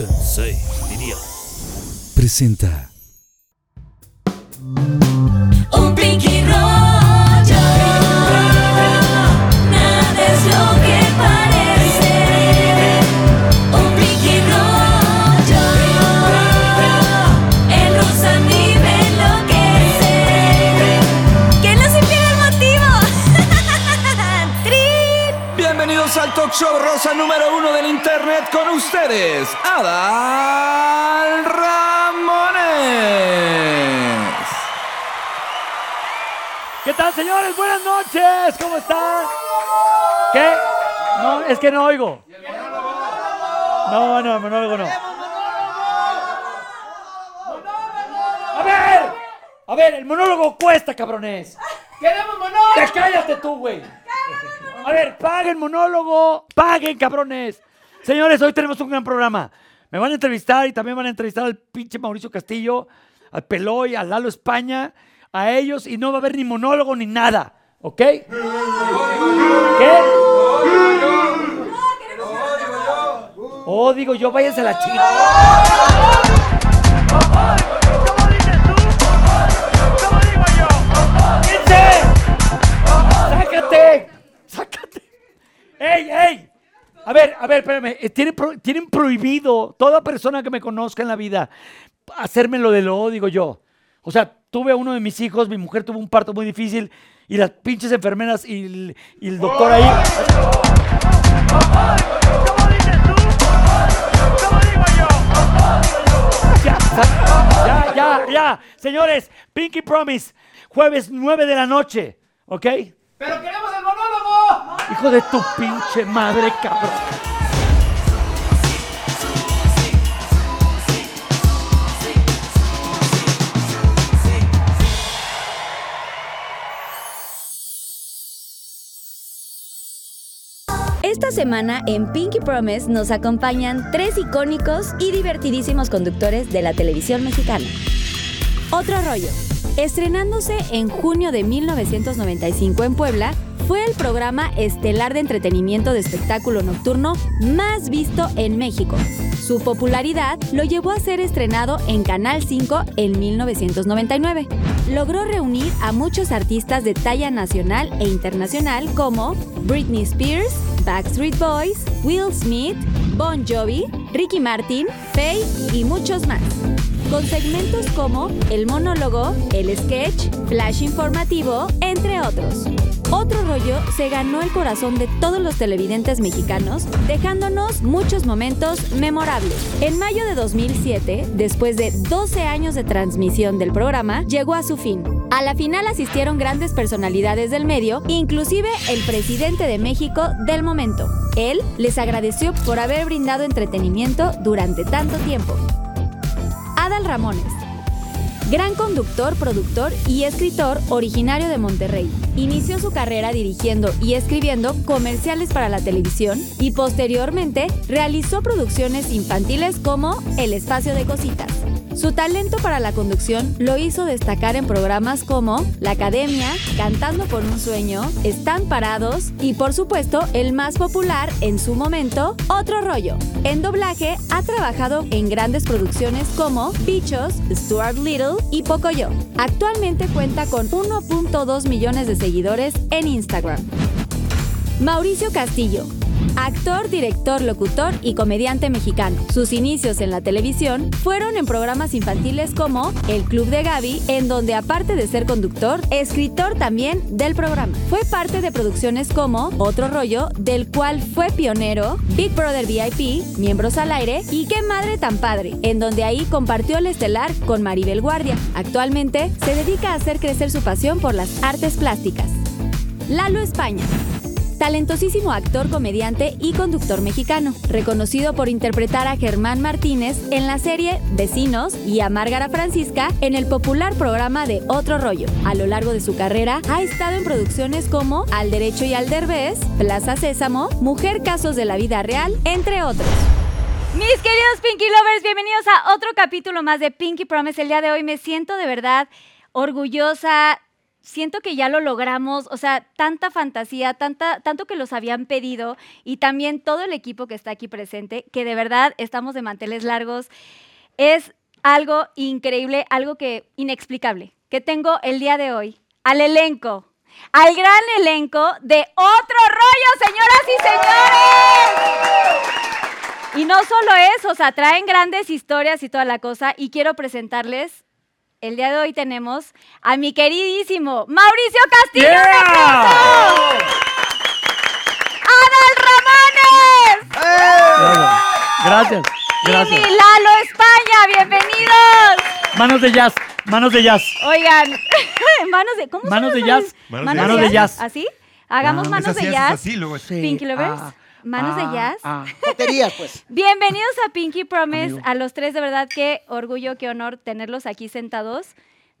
Sensei, diría. Presenta. Ustedes, Adal Ramones. ¿Qué tal, señores? Buenas noches. ¿Cómo están? ¿Qué? No, es que no oigo. No, no, el monólogo no. A ver, a ver, el monólogo cuesta, cabrones. ¡Queremos monólogo! ¡Te cállate tú, güey! A ver, paguen monólogo, paguen, cabrones. Señores, hoy tenemos un gran programa. Me van a entrevistar y también van a entrevistar al pinche Mauricio Castillo, al Peloy, al Lalo España, a ellos y no va a haber ni monólogo ni nada, ¿ok? ¿Qué? Oh, digo yo, váyanse a la. ¡Vente! ¡Sácate! ¡Sácate! ¡Ey, ey! A ver, a ver, espérame. eh, Tienen, pro- tienen prohibido toda persona que me conozca en la vida hacerme lo de lo digo yo. O sea, tuve a uno de mis hijos, mi mujer tuvo un parto muy difícil y las pinches enfermeras y el, y el doctor ahí. Ya, sa- ya, ya, ya. Señores, Pinky Promise, jueves 9 de la noche, ¿ok? ¡Pero queremos! Hijo de tu pinche madre, cabrón. Esta semana en Pinky Promise nos acompañan tres icónicos y divertidísimos conductores de la televisión mexicana. Otro rollo. Estrenándose en junio de 1995 en Puebla, fue el programa estelar de entretenimiento de espectáculo nocturno más visto en México. Su popularidad lo llevó a ser estrenado en Canal 5 en 1999. Logró reunir a muchos artistas de talla nacional e internacional como Britney Spears, Backstreet Boys, Will Smith, Bon Jovi, Ricky Martin, Faye y muchos más con segmentos como el monólogo, el sketch, flash informativo, entre otros. Otro rollo se ganó el corazón de todos los televidentes mexicanos, dejándonos muchos momentos memorables. En mayo de 2007, después de 12 años de transmisión del programa, llegó a su fin. A la final asistieron grandes personalidades del medio, inclusive el presidente de México del momento. Él les agradeció por haber brindado entretenimiento durante tanto tiempo. Adal Ramones. Gran conductor, productor y escritor originario de Monterrey. Inició su carrera dirigiendo y escribiendo comerciales para la televisión y posteriormente realizó producciones infantiles como El Espacio de Cositas. Su talento para la conducción lo hizo destacar en programas como La Academia, Cantando por un Sueño, Están Parados y por supuesto el más popular en su momento, Otro Rollo. En doblaje ha trabajado en grandes producciones como Bichos, Stuart Little y Pocoyo. Actualmente cuenta con 1.2 millones de seguidores en Instagram. Mauricio Castillo. Actor, director, locutor y comediante mexicano. Sus inicios en la televisión fueron en programas infantiles como El Club de Gaby, en donde aparte de ser conductor, escritor también del programa. Fue parte de producciones como Otro Rollo, del cual fue pionero, Big Brother VIP, Miembros al Aire y Qué Madre tan Padre, en donde ahí compartió el estelar con Maribel Guardia. Actualmente se dedica a hacer crecer su pasión por las artes plásticas. Lalo España. Talentosísimo actor, comediante y conductor mexicano, reconocido por interpretar a Germán Martínez en la serie Vecinos y a Márgara Francisca en el popular programa de Otro Rollo. A lo largo de su carrera ha estado en producciones como Al Derecho y al Derbez, Plaza Sésamo, Mujer Casos de la Vida Real, entre otros. Mis queridos Pinky Lovers, bienvenidos a otro capítulo más de Pinky Promise. El día de hoy me siento de verdad orgullosa, siento que ya lo logramos, o sea, tanta fantasía, tanta, tanto que los habían pedido y también todo el equipo que está aquí presente, que de verdad estamos de manteles largos. Es algo increíble, algo que inexplicable, que tengo el día de hoy al elenco, al gran elenco de Otro Rollo, señoras y señores. Y no solo eso, o sea, traen grandes historias y toda la cosa. Y quiero presentarles, el día de hoy tenemos a mi queridísimo Mauricio Castillo. ¡Un aplauso! ¡Adal Ramones! Gracias, gracias. Y Lalo España, bienvenidos. Manos de jazz, manos de jazz. Oigan, manos de, ¿cómo se Manos de llama? jazz. Manos de jazz. de jazz. ¿Así? Hagamos Ah, manos Es así, de es jazz. así, luego Pinky Lovers, Ah, manos de ah, jazz. ah. Pues. Bienvenidos a Pinky Promise, Amigo. a los tres, de verdad, qué orgullo, qué honor tenerlos aquí sentados.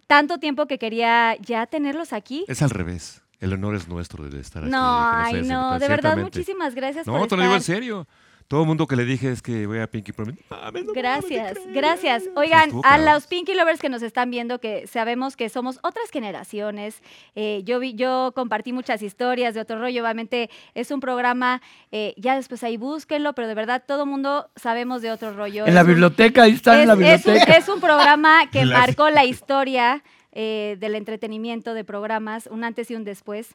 Tanto tiempo que quería ya tenerlos aquí. Es al revés. El honor es nuestro de estar aquí. No, ay, no, de verdad, muchísimas gracias No, por te lo digo en serio. Todo el mundo que le dije es que voy a Pinky Promise. no Gracias, gracias. Oigan, Estuvo a los Pinky Lovers que nos están viendo, que sabemos que somos otras generaciones. eh, yo, vi, yo compartí muchas historias de otro rollo. Obviamente es un programa, eh, ya después ahí búsquenlo, pero de verdad todo mundo sabemos de otro rollo. En la un- biblioteca, ahí están es, en la es un, biblioteca. es un programa que La- marcó la historia eh, del entretenimiento de programas, un antes y un después.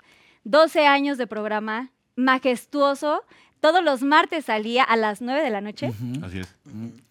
12 años de programa, majestuoso. Todos los martes salía a las 9 de la noche. Así es.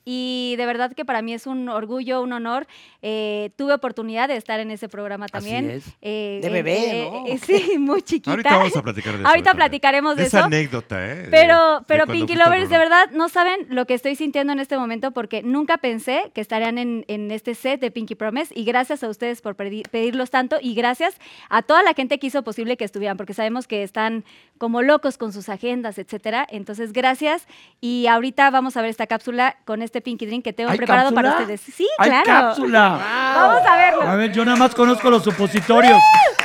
Y de verdad que para mí es un orgullo, un honor. Eh, tuve oportunidad de estar en ese programa también. es. Eh, De eh, bebé, eh, ¿no? eh, sí, muy chiquita. Ahorita vamos a platicar de eso. Ahorita platicaremos de esa eso. anécdota, ¿eh? Pero, de pero Pinky Lovers, de verdad, no saben lo que estoy sintiendo en este momento porque nunca pensé que estarían en, en este set de Pinky Promise y gracias a ustedes por pedi- pedirlos tanto y gracias a toda la gente que hizo posible que estuvieran porque sabemos que están como locos con sus agendas, etcétera. Entonces, gracias y ahorita vamos a ver esta cápsula con este Pinky Drink que tengo ¿Hay preparado para ustedes. Sí, ¡Hay claro. cápsula! Vamos a verlo. A ver, yo nada más conozco los supositorios.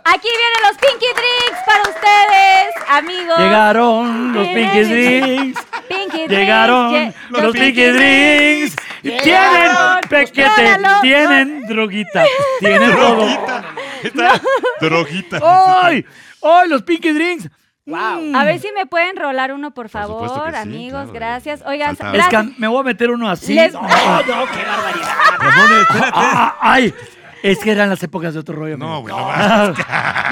Aquí vienen los Pinky Drinks para ustedes, amigos. Llegaron los Pinky Drinks. Pinky Drinks. Llegaron lle- los Pinky Drinks. Y tienen pequete, tienen droguita, tienen. Droguita. Esta droguita. ¡Ay! ¡Ay, los Pinky Drinks! Wow. A ver si me pueden rolar uno, por favor, sí, amigos. claro. gracias. Oigan. Es que me voy a meter uno así. Les- No, no, qué barbaridad. Espérate. Ah, ¡Ay! Es que eran las épocas de otro rollo. No, güey, no vas.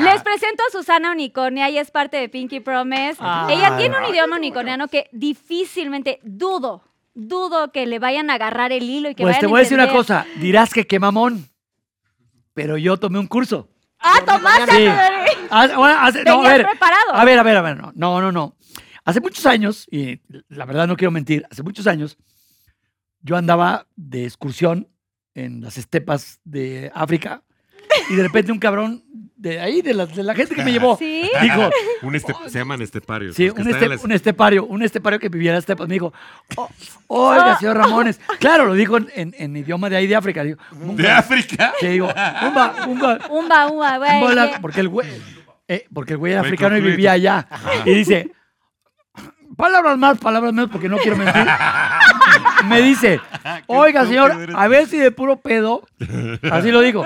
Les presento a Susana Unicornia, ella es parte de Pinky Promise. Ella tiene un idioma unicorniano que difícilmente, dudo, dudo que le vayan a agarrar el hilo y que Pues vayan te voy a decir una cosa. Dirás que qué mamón. Pero yo tomé un curso. ¡Ah, tomaste! Sí. Adri! Hace- bueno, hace- no, a Venías ver, preparado. A ver, a ver, a ver. No, no, no, no. Hace muchos años, y la verdad no quiero mentir, hace muchos años, yo andaba de excursión en las estepas de África y de repente un cabrón de ahí, de la, de la gente que me llevó, ¿Sí? dijo, Un este- se llaman esteparios. sí, un, este- las- un estepario, un estepario que viviera en estepas, me dijo, "Oh, oiga, señor Ramones. Claro, lo dijo en, en- en idioma de ahí de África. Digo, ¿De África? Sí, digo, umba, umba, Umba, umba, güey. porque el güey, eh, porque el güey era africano y vivía allá. Y dice, palabras más, palabras menos, porque no quiero mentir. Me dice, oiga, señor, a ver si de puro pedo, así lo digo,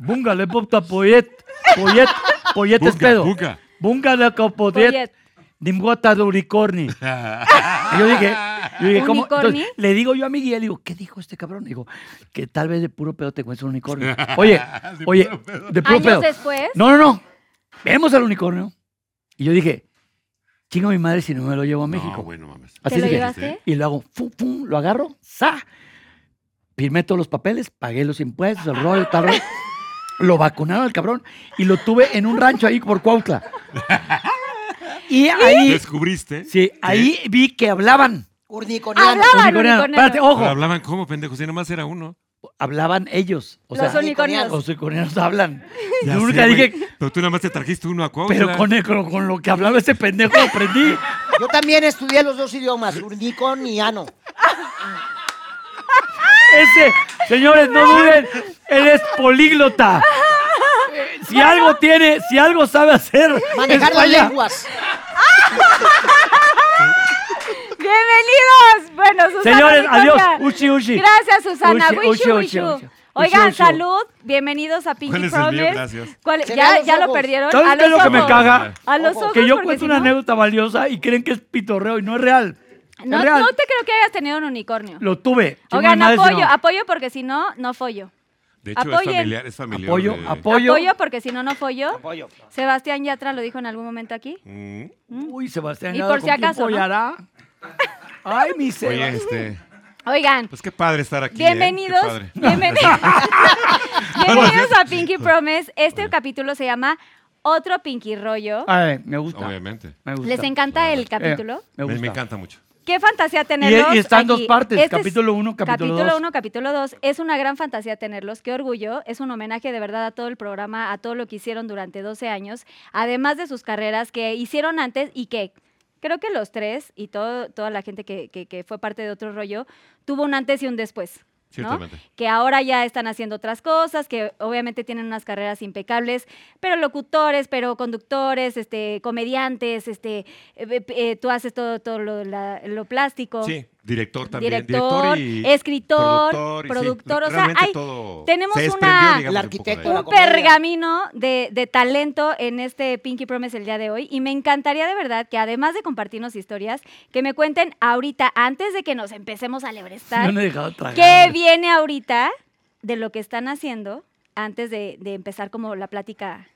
bunga le popta poyet, poyet, poyet es pedo. bunga. Bunga le copoyet, Poyet. dimgota de unicorni. Y yo dije, yo dije, ¿cómo? ¿Unicorni? Entonces, le digo yo a Miguel, digo, ¿qué dijo este cabrón? Digo, que tal vez de puro pedo te encuentres un unicornio. Oye, De oye, puro pedo. de puro Años pedo. después. No, no, no. Vemos al unicornio. Y yo dije, chingo a mi madre si no me lo llevo a México. No, mames. Así ¿Te lo dije. llevaste? Y lo hago, fum, fum, lo agarro, ¡za! Firmé todos los papeles, pagué los impuestos, el rollo, tal, rollo. Lo vacunaron al cabrón y lo tuve en un rancho ahí por Cuautla. Y ahí, ¿Descubriste? sí, ahí vi que hablaban. Urniconiano. Hablaban Unicorniano. unicorniano. Espérate, ojo, Pero hablaban como pendejos, si nomás era uno. hablaban ellos. O Los sea, unicornios. los unicornianos hablan. Ya Yo sé, nunca güey. dije, Pero tú nada más te trajiste uno a Cuautla. pero con, el- con, con lo que hablaba ese pendejo aprendí. Yo también estudié los dos idiomas, urniconiano. Ese, señores, no duden, él es políglota. Si algo tiene, si algo sabe hacer, Manejar es las lenguas. Bienvenidos. Bueno, Susana Señores, adiós. Uchi, uchi. Gracias, Susana. Uchi, uchi, uchi, wishu. uchi. Oigan, 18. salud. Bienvenidos a Pinky ¿Cuál es el mío? Promise. Gracias. ¿Cuál- Se ¿Ya, lo perdieron? ¿Sabes qué es lo que me caga? A los Ojos. Que yo cuento si una no- anécdota valiosa y creen que es pitorreo y no es real. No, real. no te creo que hayas tenido un unicornio. Lo tuve. Oigan, apoyo, no. apoyo porque si no, no follo. De hecho, es familiar. Es familiar Apoyo, de- apoyo. Apoyo porque si no, no follo. Apoyo. Sebastián Yatra lo dijo en algún momento aquí. Mm. Uy, Sebastián. Y Yatra, por si ¿con quién acaso, ¿no? Ay, mi Oye, Sebas. este. Oigan, Pues qué padre estar aquí. ¿eh? bienvenidos. Padre. bienvenidos bienvenidos a Pinky Promise. Este capítulo se llama Otro Pinky Rollo. Ay, me gusta. Obviamente. Me gusta. ¿Les encanta el Eh, capítulo? me Me, gusta. me encanta mucho. Qué fantasía tenerlos. Y- y está en dos partes, Este es capítulo uno, capítulo dos. 1, capítulo 2. Es una gran fantasía tenerlos. Qué orgullo. Es un homenaje de verdad a todo el programa, a todo lo que hicieron durante 12 años, además de sus carreras que hicieron antes y que creo que los tres y todo, toda la gente que, que- que fue parte de otro rollo tuvo un antes y un después. Que ahora ya están haciendo otras cosas, que obviamente tienen unas carreras impecables, pero locutores, pero conductores, este, comediantes, este, eh, eh, tú haces todo, todo lo, la- lo plástico. Sí, director también. Director, y escritor, productor, y sí, productor, o sea, hay- todo tenemos se una- digamos, un pergamino de, de talento en este Pinky Promise el día de hoy. Y me encantaría de verdad que además de compartirnos historias, que me cuenten ahorita, antes de que nos empecemos a lebrestar, No qué viene ahorita de lo que están haciendo antes de, de empezar como la plática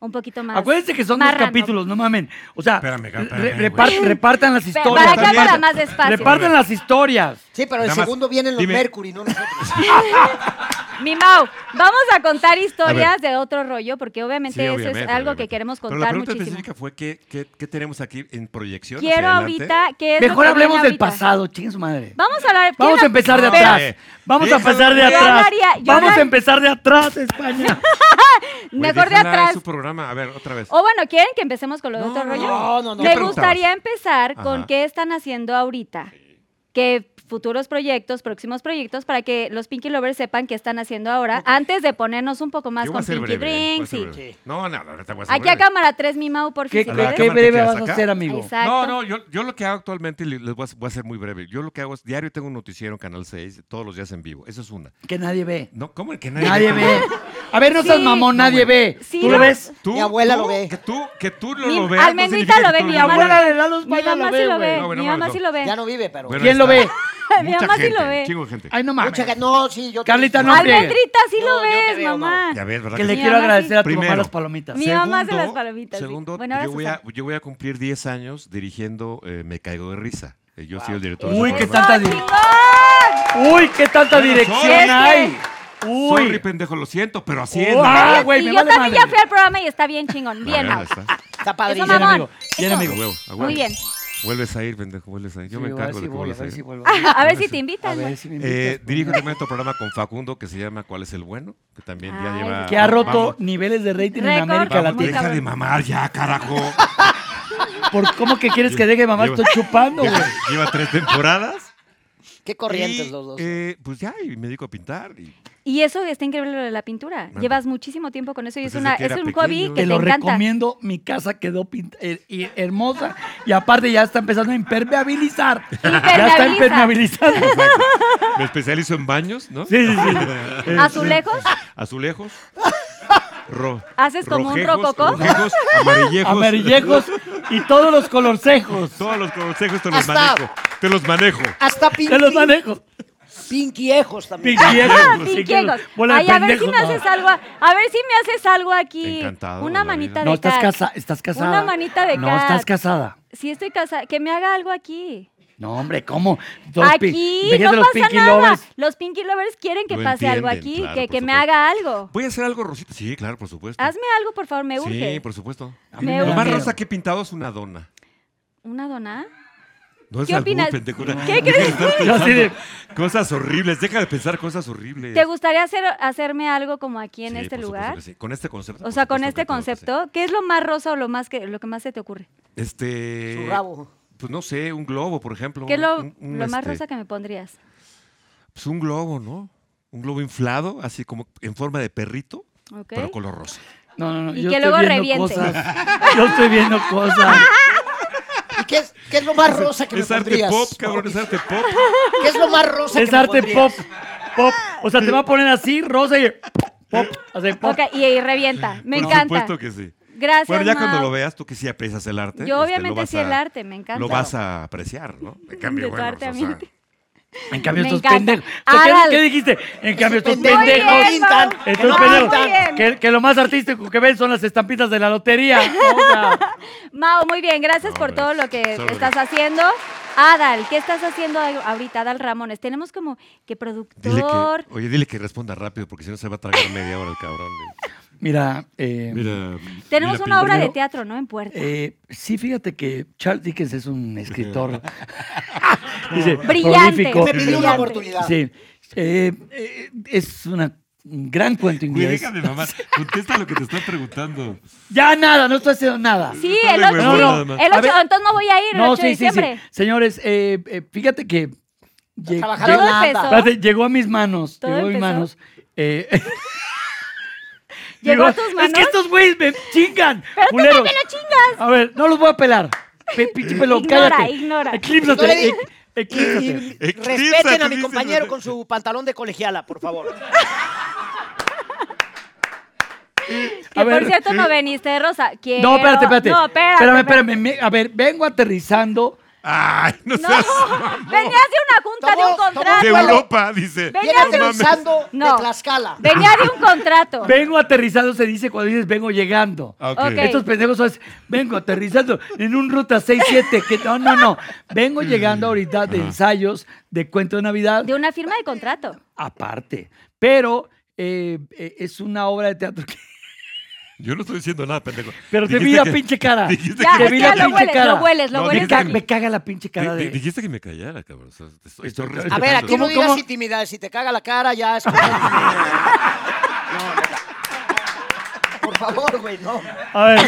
un poquito más. Acuérdense que son dos random. capítulos, no mamen. O sea, Espérame, espérame, re- repartan las historias. para que haga repartan- más despacio. Repartan las historias. Sí, pero el Nada más, segundo vienen los dime. Mercury, no nosotros. Mi Mau, vamos a contar historias de otro rollo, porque obviamente Sí, eso obviamente, es algo obviamente. que queremos Pero la contar pregunta muchísimo. específica fue qué, qué, qué tenemos aquí en proyección. Quiero hacia ahorita que Mejor que hablemos del ahorita. pasado, chinguen su madre. Vamos a hablar. Vamos ¿quién a empezar de atrás. Vamos a empezar de atrás. hablaría- Vamos a empezar de atrás, España. Mejor de atrás. Es su programa. A ver, otra vez. O bueno, ¿quieren que empecemos con lo de No, otro rollo? no, no, no. Me ¿Qué gustaría empezar con qué están haciendo ahorita. Que futuros proyectos, próximos proyectos, para que los Pinky Lovers sepan qué están haciendo ahora, antes de ponernos un poco más Yo con Pinky breve, Drinks. y- breve. No, no, no, ahorita voy a Aquí a cámara 3, mi Mau, por ¿Qué, qué- breve vas a hacer, amigo? Exacto. No, no, yo, yo lo que hago actualmente, les voy a, voy a ser muy breve, yo lo que hago es, diario tengo un noticiero en Canal 6, todos los días en vivo, eso es una. Que nadie ve. No, ¿cómo que nadie, Nadie ve. A ver, no seas Sí. mamón, No, nadie ve. Sí, ¿Tú no. lo ves? ¿Tú, Mi abuela tú, lo ve. Que tú, que tú no Mi lo veas. no almendrita significa lo ve, mi lo abuela Mi mamá lo sí lo ve. No, Mi no, mamá no. sí lo ve. Ya no vive, pero. ¿Quién lo ve? Mi Mucha mamá sí gente, lo ve. Chingo de gente. Ay, no mames. Mucha gente- No, sí, yo. Carlita, no friegues. Almendrita, sí No, lo yo te ves, veo, no. mamá. Ya ves, ¿verdad Que que le sí? Mi quiero mamá agradecer sí. a tu mamá Primero. las palomitas. Mi mamá hace las palomitas, sí. Segundo, Bueno, ahora yo, voy a, Susana. yo voy a cumplir 10 años dirigiendo eh, Me Caigo de Risa. Eh, Yo soy el director. Uy, de qué ese programa. tanta ¡Oh, di- chingón! Uy, qué tanta dirección que- hay. Sorry, Uy. pendejo, lo siento, pero así es. Mamá. ah, güey, y yo vale también ya fui al programa y está bien chingón. Bien, Mau. está. Padrísimo. Bien, amigo. Bien, Eso. amigo. A huevo, a huevo. Muy bien. Vuelves a ir, pendejo, vuelves a ir. Yo Sí, me encargo si de que vuelvas a a ver si ir. vuelvo. A ver si te A invitan. ver güey. si me Eh, invitas. dirijo también otro programa con Facundo que se llama ¿Cuál es el bueno? Que también ya lleva... Que ha roto vamos, niveles de rating en. América vamos, Latina. deja de mamar ya, carajo. ¿Por cómo que quieres que deje de mamar? Lleva- Estoy chupando, güey. lleva, lleva tres temporadas. Qué corrientes Y, los dos. eh, pues ya, y me dedico a pintar. Y, Y eso está increíble lo de la pintura. Mande. Llevas muchísimo tiempo con eso y Pues es, desde una, es un pequeño. hobby que Te te, lo encanta. recomiendo. Mi casa quedó pint- eh, y- hermosa y aparte ya está empezando a impermeabilizar. Ya está Impermeabiliza. impermeabilizando. me especializo en baños, ¿no? Sí, sí, sí. ¿Azulejos? Azulejos. Ro- ¿Haces como un rojejos, rococó? rojejos, amarillejos. Amarillejos y todos los colorcejos. Todos los consejos te los Hasta- manejo. Te los manejo. Hasta. Te los manejo. Pinkyejos también. Pinquiejos. bola de Ay, a ver si pendejos, me haces algo. a- A ver si me haces algo aquí. Encantado Una de la manita de No, estás, cat. casa, estás casada. Una manita de No, cat. estás casada. Sí, estoy casada. Que me haga algo aquí. No, hombre, ¿cómo? Los pi- aquí, no los pasa Pinky nada. Lovers. Los Pinky Lovers quieren que Lo pase algo entienden, aquí, claro, que, por que me supuesto. haga algo. ¿Voy a hacer algo, Rosita? Sí, claro, por supuesto. Hazme algo, por favor, me urge. Sí, por supuesto. A mí Me me Lo más rosa que he pintado es una dona. ¿Una dona? No es ¿Qué albur, opinas? pendejo. ¿Qué crees? estar Yo así de- pensando Cosas horribles. Deja de pensar cosas horribles. ¿Te gustaría hacer, hacerme algo como aquí en Sí, este por supuesto lugar? que sí. Con este concepto. O por sea, con supuesto este que claro que sí. concepto, ¿qué es lo más rosa o lo más que lo que más se te ocurre? Este. Su rabo. Pues no sé, un globo, por ejemplo. ¿Qué es lo, Un- un, lo más este, rosa que me pondrías? Pues un globo, ¿no? Un globo inflado, así como en forma de perrito, ¿Ok? pero color rosa. No, no, no. Y yo que estoy luego viendo reviente. Cosas. Yo estoy viendo cosas. ¿Y qué es, qué es lo más rosa que me Es arte pondrías? pop, cabrón, es arte pop. ¿Qué es lo más rosa Es que me arte pondrías? pop. pop. O sea, te va a poner así, rosa y pop. Así, pop. Ok, y, y revienta. Me Por encanta. supuesto que sí. Gracias, Bueno, ya cuando Mau. lo veas, tú que sí aprecias el arte. Yo este, obviamente vas sí el a- arte, me encanta. Lo vas a apreciar, ¿no? En cambio, De tu bueno, arte a o mi sea, arte. En cambio, estos pendejos. Sea, ¿qué- Adal. ¿Qué, dijiste? En cambio, estos pendejos bien. Estos pendejos. Que, que lo más artístico que ven son las estampitas de la lotería. ¿no? O sea, Mau, muy bien, gracias por todo lo que estás haciendo. Adal, ¿qué estás haciendo ahorita, Adal Ramones? Tenemos como que Dile productor. que, oye, dile que responda rápido, porque si no se va a tragar media hora el cabrón. Mira, eh, Mira. Tenemos mira, una obra de teatro, ¿no? En puerta. eh, sí, fíjate que Charles Dickens es un escritor. Dice, Brillante. prolífico. Me pidió una Brillante. oportunidad. Sí. Eh, eh, es una, un gran cuento Güey, inglés. déjame, mamá. Contesta lo que te están preguntando. Ya nada, no estoy haciendo nada. sí, el de 8, huevón No, no. nada más. el A 8 ver. entonces no voy a ir el No, 8 de sí, sí, sí. Señores, eh, eh, fíjate que lle- Trabajando Todo en la empezó. AMPA. Espérate, llegó a mis manos. ¿Todo llegó a mis empezó? manos. eh, ¿Llegó a tus Es manos? que estos güeyes me chingan. Pero tú culeros. también lo chingas. A ver, no los voy a pelar. Pe- Pinche pelo, Ignora, cállate. ignora. Eclípsate. No eclípsate. Respeten a mi compañero con su pantalón de colegiala, por favor. Que A ver, por cierto no veniste, Rosa. Quiero... No, espérate, espérate. No, espérate. Espérame, espérame. me- a ver, vengo aterrizando. Ay, no, No, seas. venías de una junta de un Tomó- tomó contrato. De. Europa, dice. Ven- Viene Venías de- aterrizando No. de Tlaxcala. Venía de un contrato. Vengo aterrizando se dice cuando dices vengo llegando. Ah, ok. Ok. Estos pendejos son, vengo aterrizando en un ruta 67. Que, no, no, no. Vengo llegando ahorita de ensayos de cuento de Navidad. De una firma de contrato. aparte. Pero eh, eh, es una obra de teatro que... Yo no estoy diciendo nada, pendejo. Pero te vi la que- pinche cara. Ya, Te vi la lo pinche hueles, cara. lo hueles, lo No, Me, hueles. ca- me caga la pinche cara de... Dijiste que me callara, cabrón. O sea, te estoy, estoy Estoy- respetando. A ver, aquí no ¿Cómo, digas cómo? intimidades. Si te caga la cara, ya es. como- No, neta. Por favor, güey, no. A ver,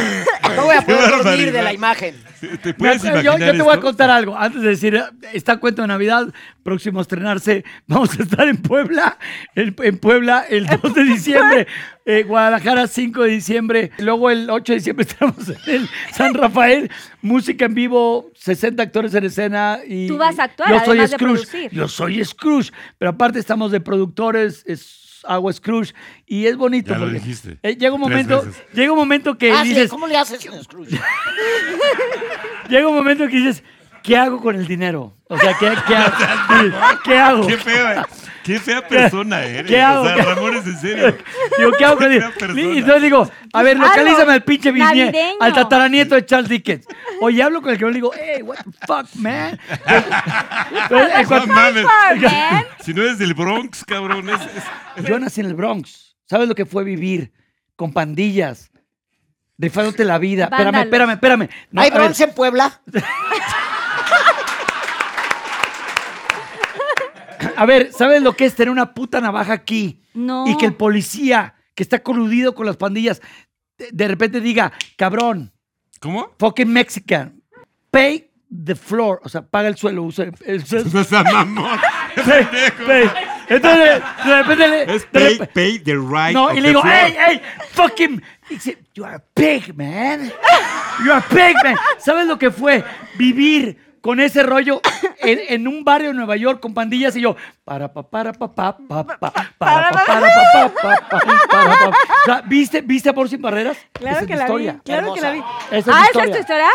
No voy a poder dormir de la imagen. ¿Te me puedes acuerdo- imaginar yo, yo te voy a esto? contar algo. Antes de decir, está cuento de Navidad, próximo a estrenarse. Vamos a estar en Puebla, en, en Puebla el 2 de diciembre. eh, Guadalajara 5 de diciembre. Luego el 8 de diciembre estamos en el San Rafael. Música en vivo, 60 actores en escena. Y, Tú vas a actuar, Yo soy Scrooge. producir. Yo soy Scrooge. Pero aparte estamos de productores. Es, hago Scrooge y es bonito Ya lo dijiste. eh, llega un momento llega un momento que Ah, dices ¿Cómo le haces en Scrooge? llega un momento que dices, ¿qué hago con el dinero? O sea, ¿qué, qué hago? Sí, ¿Qué hago? Qué fea, qué fea persona eres. ¿Qué hago? O sea, Ramón es en serio. Digo, ¿qué hago con el persona. Y entonces digo, a ver, localízame al pinche bisnieto, al tataranieto de Charles Dickens. Oye, hablo con el que le digo, hey, what the fuck, man. Entonces, No mames. man. Si no eres del Bronx, cabrón. es- es- yo nací en el Bronx. ¿Sabes lo que fue vivir con pandillas? Rifándote la vida. Espérame, Vándalos. espérame, espérame. No, ¿Hay Bronx en Puebla? A ver, ¿sabes lo que es tener una puta navaja aquí? No. Y que el policía que está coludido con las pandillas de, de repente diga, cabrón, ¿Cómo? fucking Mexican, pay the floor, o sea, paga el suelo, usa el, el suelo. No mamón. Pay, pay. Entonces, de repente le- Es pay, rep- pay the right No, of y le digo, floor. hey, hey, fucking. Dice, you are a pig, man. You are a pig, man. ¿Sabes lo que fue vivir con ese rollo en, en un barrio de Nueva York con pandillas y yo, para pa para pa pa pa pa para pa para pa pa pa pa para pa. O sea, ¿viste, ¿viste Amor sin barreras? Claro Esa que la historia. vi. Claro que la vi. Esa es ah, ¿esa es tu historia?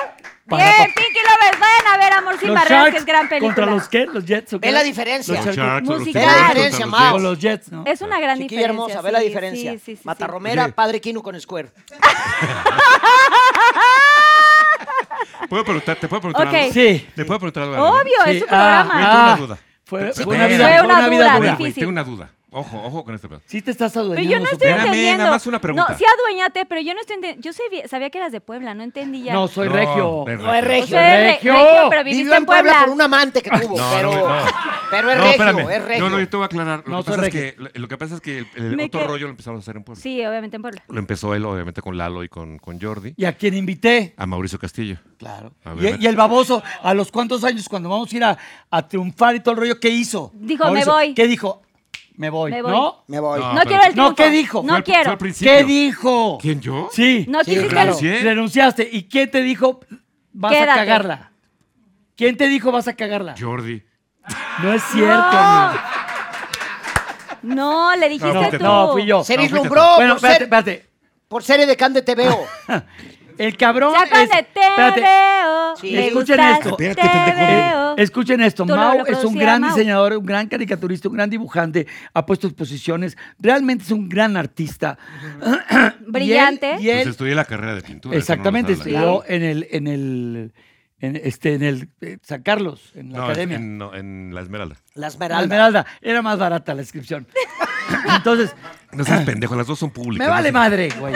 Para, Bien, para. Pinky Lovers, vayan a ver Amor sin Los barreras, que es gran película. ¿Contra los qué? ¿Los Jets o qué? Ve la diferencia. Los Sharks. Musical. La diferencia. O Jets. los Jets, ¿no? Es una gran Chiquilla diferencia. hermosa, ve la sí, diferencia. sí, sí, sí, Mata sí. Romera, Oye. padre Kino con Square. ¿Puedo preguntar, ¿Te puedo preguntar algo? Sí. ¿Te puedo preguntar algo? Obvio, es Sí, ah, programa. Güey, tengo una Ah, duda. Fue, una vida, Fue fue una vida dura. Difícil. tengo una duda. Ojo, ojo con este pedo. Sí te estás Pero adueñando. yo no estoy. Espérame, entendiendo. nada más una pregunta. No, sí adueñate, pero yo no estoy entendiendo. Yo sabía, sabía que eras de Puebla, no entendí ya. No, soy No, regio. de No es regio. re- Regio. regio, pero viviste Vivió en Puebla Puebla. por un amante que tuvo, No, pero, no, no. pero es no, regio, espérame. es regio. No, no, yo te voy a aclarar. Lo, No, que, soy pasa es que, lo que pasa es que el, el Me otro que- rollo lo empezamos a hacer en Puebla. Sí, obviamente en Puebla. Lo empezó él, obviamente, con Lalo y con, con Jordi. ¿Y a quién invité? A Mauricio Castillo. Claro. Y el baboso, ¿a los cuántos años cuando vamos a ir a, a triunfar y todo el rollo, qué hizo? Dijo, me voy. ¿Qué dijo? Me voy. Me voy. ¿No? Me voy. No, No, pero- quiero el No, triunfo. ¿qué dijo? No Fue al- quiero. fue al principio. ¿Qué dijo? ¿Quién, yo? Sí. No Sí, quisiste claro. Renunciaste. ¿Y quién te dijo vas Quédate. a cagarla? ¿Quién te dijo vas a cagarla? Jordi. No es cierto, No. amigo. No, le dijiste No, tú. No, fui yo. Se No, fuiste vislumbró Bueno, por, espérate, ser- espérate. por serie de Can de TVO. El cabrón Ya es... te espérate. veo, Sí. me Escuchen gustas, esto. Espérate, te pendejo. veo. Escuchen esto, Tú Mau es un gran Mau. diseñador, un gran caricaturista, un gran dibujante, ha puesto exposiciones, realmente es un gran artista. Brillante. Y él, y él- Pues estudié la carrera de pintura. exactamente, no estudió en el, en el, en este, en el eh, San Carlos, en la No, academia. En, no, en la Esmeralda. La La Esmeralda. Esmeralda, era más barata la inscripción. Entonces, No seas pendejo, las dos son públicas. me no vale madre, güey.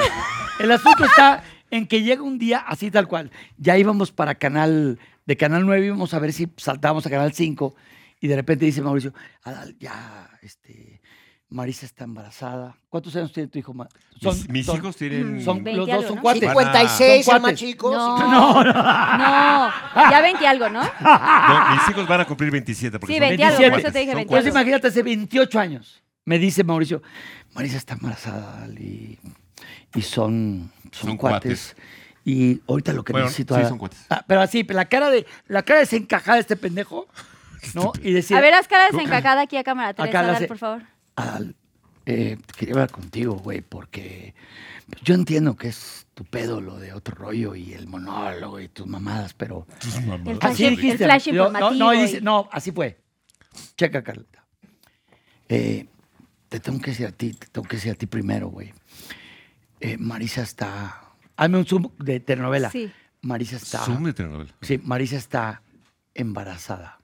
El asunto está en que llega un día así tal cual. Ya íbamos para Canal, de Canal 9 íbamos a ver si saltábamos a Canal 5 y de repente dice Mauricio, Adal, ya, este, Marisa está embarazada. ¿Cuántos años tiene tu hijo? Ma- Mis, mis son- hijos tienen. Son, 20 los dos algo, son ¿no? cuates. 56, Son más cuates. chico. No. No, no. no, ya 20 algo, ¿no? No, mis hijos van a cumplir 27. Porque Sí, son 20 algo, por eso te dije son 20 Pues imagínate, hace 28 años. Me dice Mauricio, Marisa está embarazada y, y son, son, Son cuates. Y ahorita lo que Bueno, necesito... sí, son cuates. ah, pero así, la cara de la cara desencajada de este pendejo, ¿no? Y decir, A ver, haz cara desencajada aquí a cámara 3, Acá hace- por favor. Adal, eh, quería hablar contigo, güey, porque yo entiendo que es tu pedo lo de otro rollo y el monólogo y tus mamadas, pero... El Así flash, el dijiste. flash Yo- no, no, y y- dice, no, así fue. Checa, Carlita. Eh, te tengo que decir a ti, te tengo que decir a ti primero, güey. Eh, Marisa está... Hazme un zoom de telenovela. Sí. Marisa está... Zoom de telenovela. Sí, Marisa está embarazada.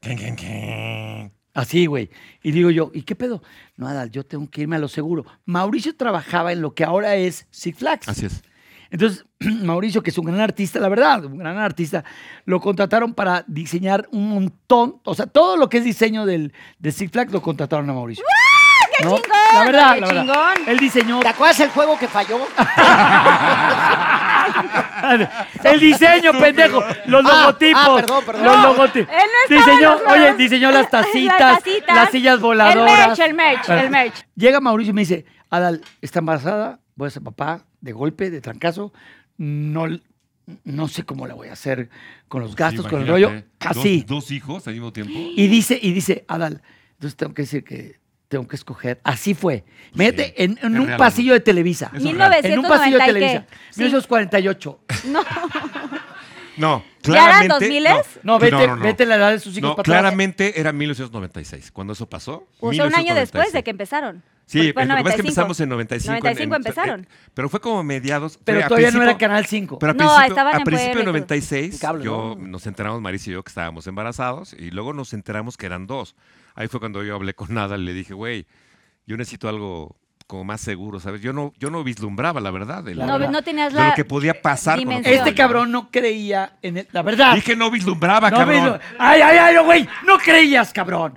Can, can, can. Así, güey. Y digo yo, ¿y qué pedo? No, Adal, yo tengo que irme a lo seguro. Mauricio trabajaba en lo que ahora es Six Flags. Así es. Entonces, Mauricio, que es un gran artista, la verdad, un gran artista, lo contrataron para diseñar un montón, o sea, todo lo que es diseño del, de Six Flags lo contrataron a Mauricio. ¡Qué ¿no? chingón! La verdad, ¡Qué la verdad. chingón! Él diseñó ¿Te acuerdas el juego que falló? el diseño, pendejo, los Ah, logotipos, ah, perdón, perdón. los No, logotipos. Él no diseñó, los oye, diseñó las tacitas, Las tacitas, las sillas voladoras. El merch, el merch, el merch. Llega Mauricio y me dice, Adal, está embarazada, voy a ser papá de golpe, de trancazo, no, no sé cómo la voy a hacer con los gastos, Sí, con el rollo, así. Dos, dos hijos al mismo tiempo. Y dice, y dice, Adal, entonces tengo que decir que tengo que escoger. Así fue. Mírate, Sí, en, en un real, pasillo de Televisa. En un pasillo de 1990 y Televisa. qué. Sí. 1948. No, No, ¿Ya eran claramente. 2000s? No, vete, no, no, no. vete la edad de sus hijos No, para atrás. claramente era 1996 cuando eso pasó. o sea, un año 1996. después de que empezaron. Sí, lo que pasa es que 95. empezamos en 95. en- 95 en- empezaron. eh, pero fue como mediados. Pero todavía no era Canal 5. Pero a No, principio, estaban a en principio de Puebla y todo. 96, En cable, yo ¿no? nos enteramos, Marisa y yo, que estábamos embarazados, y luego nos enteramos que eran dos. Ahí fue cuando yo hablé con Nada y le dije, güey, yo necesito algo como más seguro, ¿sabes? Yo no, yo no vislumbraba, la verdad, de, la- No, verdad. no tenías de la lo que podía pasar con. Este cabrón no creía en el- la verdad. Dije no vislumbraba, No, cabrón. ves- ay, ay, ay, no, güey, no creías, cabrón.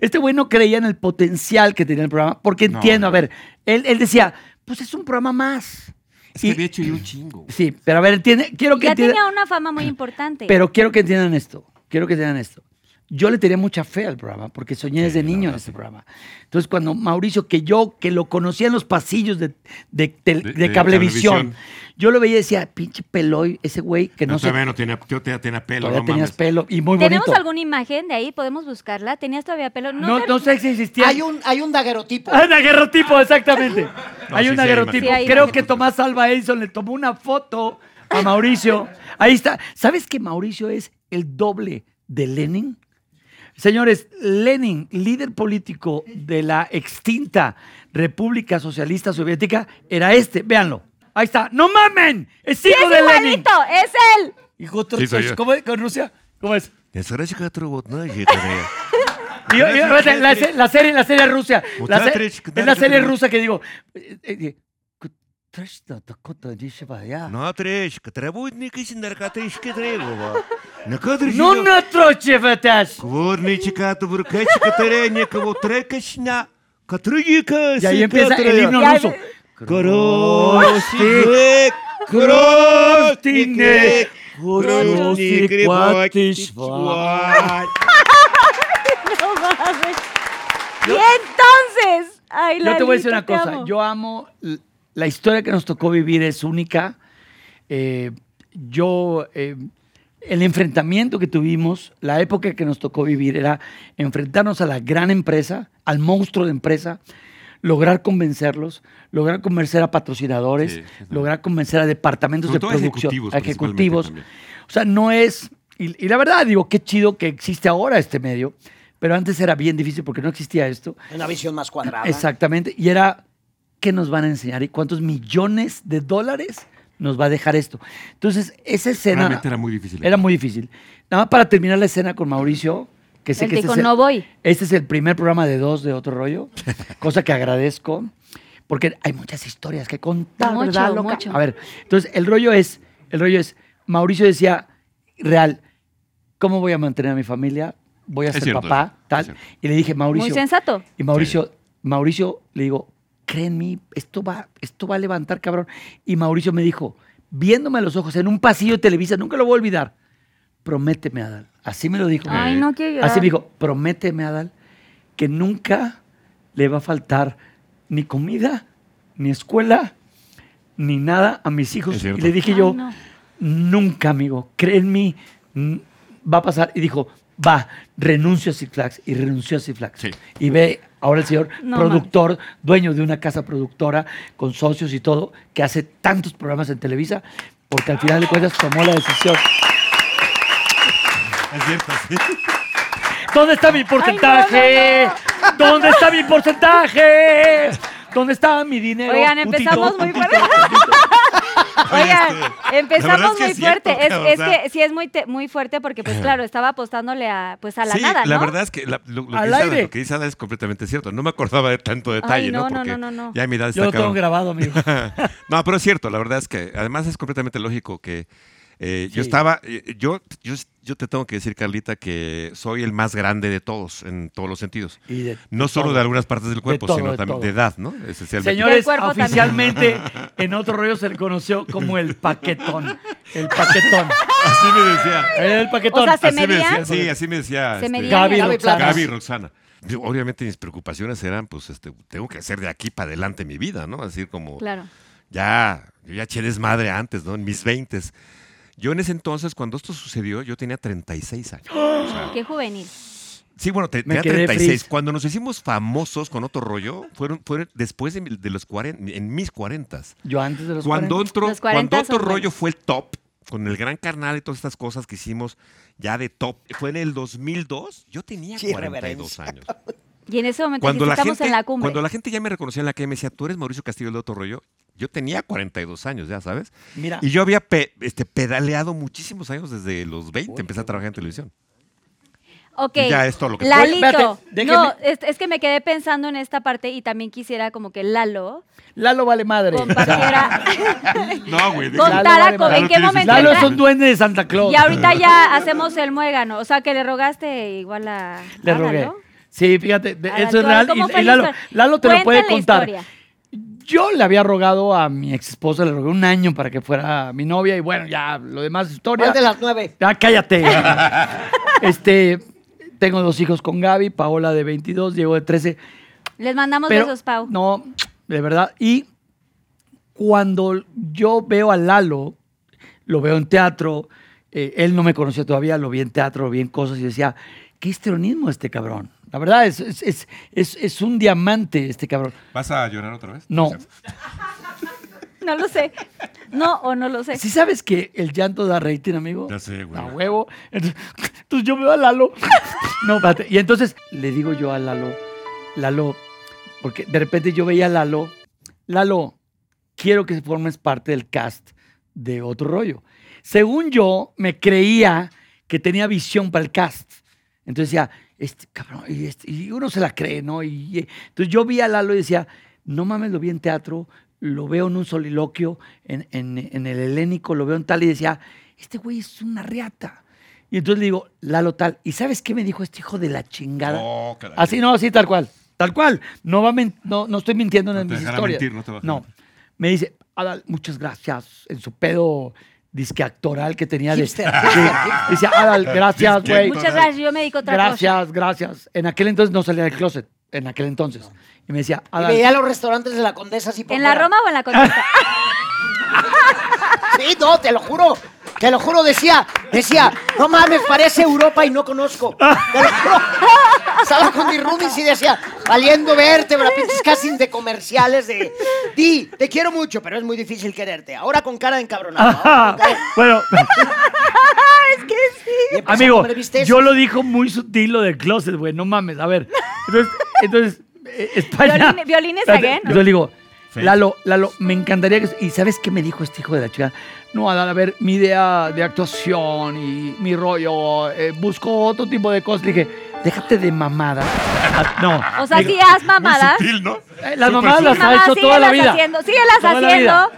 Este güey no creía en el potencial que tenía el programa, porque No, entiendo, no. a ver, él, él decía, pues es un programa más. Es que Y- había hecho yo un chingo. Sí, pero a ver, entiende, quiero que Ya entiendan, tenía una fama muy importante. pero quiero que entiendan esto, quiero que entiendan esto. Yo le tenía mucha fe al programa, porque soñé desde niño en este programa. Entonces, cuando Mauricio, que yo, que lo conocía en los pasillos de, de, tel- De- de de cablevisión, Cablevisión. yo lo veía y decía, pinche peloy, ese güey que no, No, sé, todavía no tenía, yo todavía tenía pelo, todavía no tenías mames. pelo y muy ¿Tenemos bonito. alguna imagen de ahí? ¿Podemos buscarla? ¿Tenías todavía pelo? No, no sé si existía. Hay un, hay un daguerrotipo. Hay un aguerrotipo, exactamente. No, hay sí, un daguerrotipo. Sí, hay Creo que Tomás Alba Edison le tomó una foto a Mauricio. Ahí está. ¿Sabes que Mauricio es el doble de Lenin? Señores, Lenin, líder político de la extinta República Socialista Soviética, era este. Véanlo. Ahí está. ¡No mamen! ¡Es ¡Sí, hijo es de Lenin! igualito! ¡Es él! Hijo de- Sí. ¿Cómo es con Rusia? ¿Cómo es? Y yo- yo- la, la serie, la serie rusa. La es la serie rusa que digo. eh, eh, Kutarich, no, Dakota, dice, vaya. тречка, требуйтники наркотички требува. Накадриш. Ну на троче ваташ. Кворничка, туркачка, теренекого, трекачня, катрыгика, Y ahí empieza el himno Ya- ruso. Кростик, Кростине, Кростик, Кростик, No mames. Y entonces. Ay, Yo te voy a decir Lalito, una te cosa. amo. Yo amo l- la historia que nos tocó vivir es única. Eh, yo eh, el enfrentamiento que tuvimos, la época que nos tocó vivir era enfrentarnos a la gran empresa, al monstruo de empresa, lograr convencerlos, lograr convencer a patrocinadores, Sí, lograr convencer a departamentos Sobre de producción, ejecutivos. O sea, no es... Y, y la verdad, digo, qué chido que existe ahora este medio, pero antes era bien difícil porque no existía esto. Una visión más cuadrada. Exactamente. Y era, ¿qué nos van a enseñar? ¿Y cuántos millones de dólares nos va a dejar esto? Entonces, esa escena... Realmente era muy difícil. Era muy difícil. Nada más para terminar la escena con Mauricio, que sé Él que este dijo, es, el, no voy. este es el primer programa de dos de Otro Rollo, cosa que agradezco, porque hay muchas historias que contar, Mucho, ¿verdad, loca? mucho. A ver, entonces el rollo es, el rollo es, Mauricio decía, real, ¿cómo voy a mantener a mi familia? Voy a Es ser cierto, papá, tal. Y le dije, Mauricio, Muy sensato. y Mauricio, Mauricio le digo, cree en mí, esto va, esto va a levantar, cabrón. Y Mauricio me dijo, viéndome a los ojos en un pasillo de Televisa, nunca lo voy a olvidar, prométeme, Adal. Así me lo dijo. Ay, no quiero llorar. Así me dijo, prométeme, Adal, que nunca le va a faltar ni comida, ni escuela, ni nada a mis hijos. Y le dije Ay, yo, no. nunca, amigo, cree en mí, va a pasar. Y dijo, va, renuncio a Six Flags. Y renunció a Six Flags. Sí. Y ve ahora el señor No, productor, dueño de una casa productora, con socios y todo, que hace tantos programas en Televisa, porque al final de cuentas tomó la decisión. Es cierto, sí. ¿Dónde está mi porcentaje? ¿Dónde está mi porcentaje? ¿Dónde está mi dinero? Oigan, Putito, empezamos muy putito, fuerte. putito. Oigan, este, empezamos es que muy es cierto, fuerte. Es, o es sea. que sí es muy, te- muy fuerte porque, pues claro, estaba apostándole a, pues, a la sí, nada, ¿no? la verdad es que la- lo, lo que dice Ada, aire. lo que dice Ada es completamente cierto. No me acordaba de tanto detalle, no, ¿no? no, Porque no, no, no. ya mi edad está Yo lo tengo grabado, amigo. no, pero es cierto, la verdad es que además es completamente lógico que eh, yo estaba, eh, yo, yo, yo te tengo que decir, Carlita, que soy el más grande de todos, en todos los sentidos. Y de- No solo todo. de algunas partes del cuerpo, todo, sino de también todo. de edad, ¿no? Esencialmente. Señores, también. oficialmente en otro rollo se le conoció como el paquetón. El paquetón. Así me decía. El paquetón. O sea, se así me decía, sí, así me decía. Se este, Gaby. Roxana. Gaby Roxana. Obviamente mis preocupaciones eran, pues, este, tengo que hacer de aquí para adelante mi vida, ¿no? Así como, Claro. ya, yo ya eché desmadre antes, ¿no? En mis veintes. Yo en ese entonces, cuando esto sucedió, yo tenía 36 años. O sea, Qué juvenil. sí, bueno, te- tenía quedé 36. frizz. Cuando nos hicimos famosos con otro rollo, fueron, fueron después de, de los 40, en mis 40. Yo antes de los Cuando 40. otro, Los 40 cuando otro rollo buenos. fue el top, con el gran carnal y todas estas cosas que hicimos ya de top, fue en el 2002, yo tenía Sí, 42 reverencia. años. Y en ese momento Cuando la, estamos gente, en la cumbre. cuando la gente ya me reconocía en la calle y me decía, tú eres Mauricio Castillo del otro rollo, yo tenía 42 años, ya sabes. Mira, Y yo había pe- este, pedaleado muchísimos años desde los 20, empecé a trabajar en televisión. Ok. Y ya es todo lo que- Lalito. Espérate, no, es, es que me quedé pensando en esta parte y también quisiera como que Lalo Lalo vale madre. compartiera, No, güey. de- Lalo contara vale en qué momento Lalo es un duende de Santa Claus. Y ahorita ya hacemos el muégano. O sea, que le rogaste igual a. Le a rogué. Lalo. Sí, fíjate, de- eso es real. ¿cómo Y, Lalo? Lalo te lo puede contar. historia. Yo le había rogado a mi ex esposa, le rogué un año para que fuera mi novia y bueno, ya lo demás es historia. ¿Cuál de las nueve? Ya cállate. este, tengo dos hijos con Gaby, Paola de 22, Diego de 13. Les mandamos Pero, besos, Pau. No, de verdad. Y cuando yo veo a Lalo, lo veo en teatro, eh, él no me conocía todavía, lo vi en teatro, lo vi en cosas y decía, qué histrionismo este cabrón. La verdad es, es, es, es- es un diamante este cabrón. ¿Vas a llorar otra vez? No. No lo sé. No o no lo sé. ¿Sí sabes que el llanto da rating, amigo? Ya sé, güey. A huevo. Entonces, entonces yo veo a Lalo. No, espérate. Y entonces le digo yo a Lalo, Lalo, porque de repente yo veía a Lalo, Lalo, quiero que formes parte del cast de otro rollo. Según yo, me creía que tenía visión para el cast. Entonces decía, este cabrón, y, este- y uno se la cree, ¿no? Y, y- entonces yo vi a Lalo y decía, no mames, lo vi en teatro, lo veo en un soliloquio, en, en- en el helénico, lo veo en tal, y decía, este güey es una riata. Y entonces le digo, Lalo tal, ¿y sabes qué me dijo este hijo de la chingada? Oh, caray. Así, no, así tal cual. Tal cual. No, va no, no estoy mintiendo No en te mis historias. mentir, no te no. Me dice, Adal, muchas gracias. En su pedo disque actoral que tenía de. Hipster, Dice, Adal, gracias, Disque güey. Muchas gracias. Yo me dedico a otra cosa. Gracias, gracias. En aquel entonces no salía del closet. En aquel entonces. Y me decía, Y Adal. veía los restaurantes de la Condesa así por ¿En la fuera. Roma o en la Condesa? Sí, no, te lo juro. Te lo juro, decía, decía, no mames, parece Europa y no conozco. Te lo juro. Estaba con mis roomies y decía, valiendo vértebra, pinches casi de comerciales de... Di, te quiero mucho, pero es muy difícil quererte. Ahora con cara de encabronado. ahora con cara- bueno, Y empezó a amigo, comer bisteces. yo lo dijo muy sutil lo del closet, güey, no mames. A ver, entonces, entonces eh, España... Violines- violines Espérate, again. Yo le digo, Sí. Lalo, Lalo, me encantaría que... ¿Y sabes qué me dijo este hijo de la chica? No, Adal, a ver, mi idea de actuación y mi rollo, eh, busco otro tipo de cosas. Le dije, déjate de mamada. Ah, no. O sea, sí haz mamadas. Sutil, ¿no? eh, las mamadas las ha hecho toda la síguelas vida. haciendo, síguelas Toda haciendo.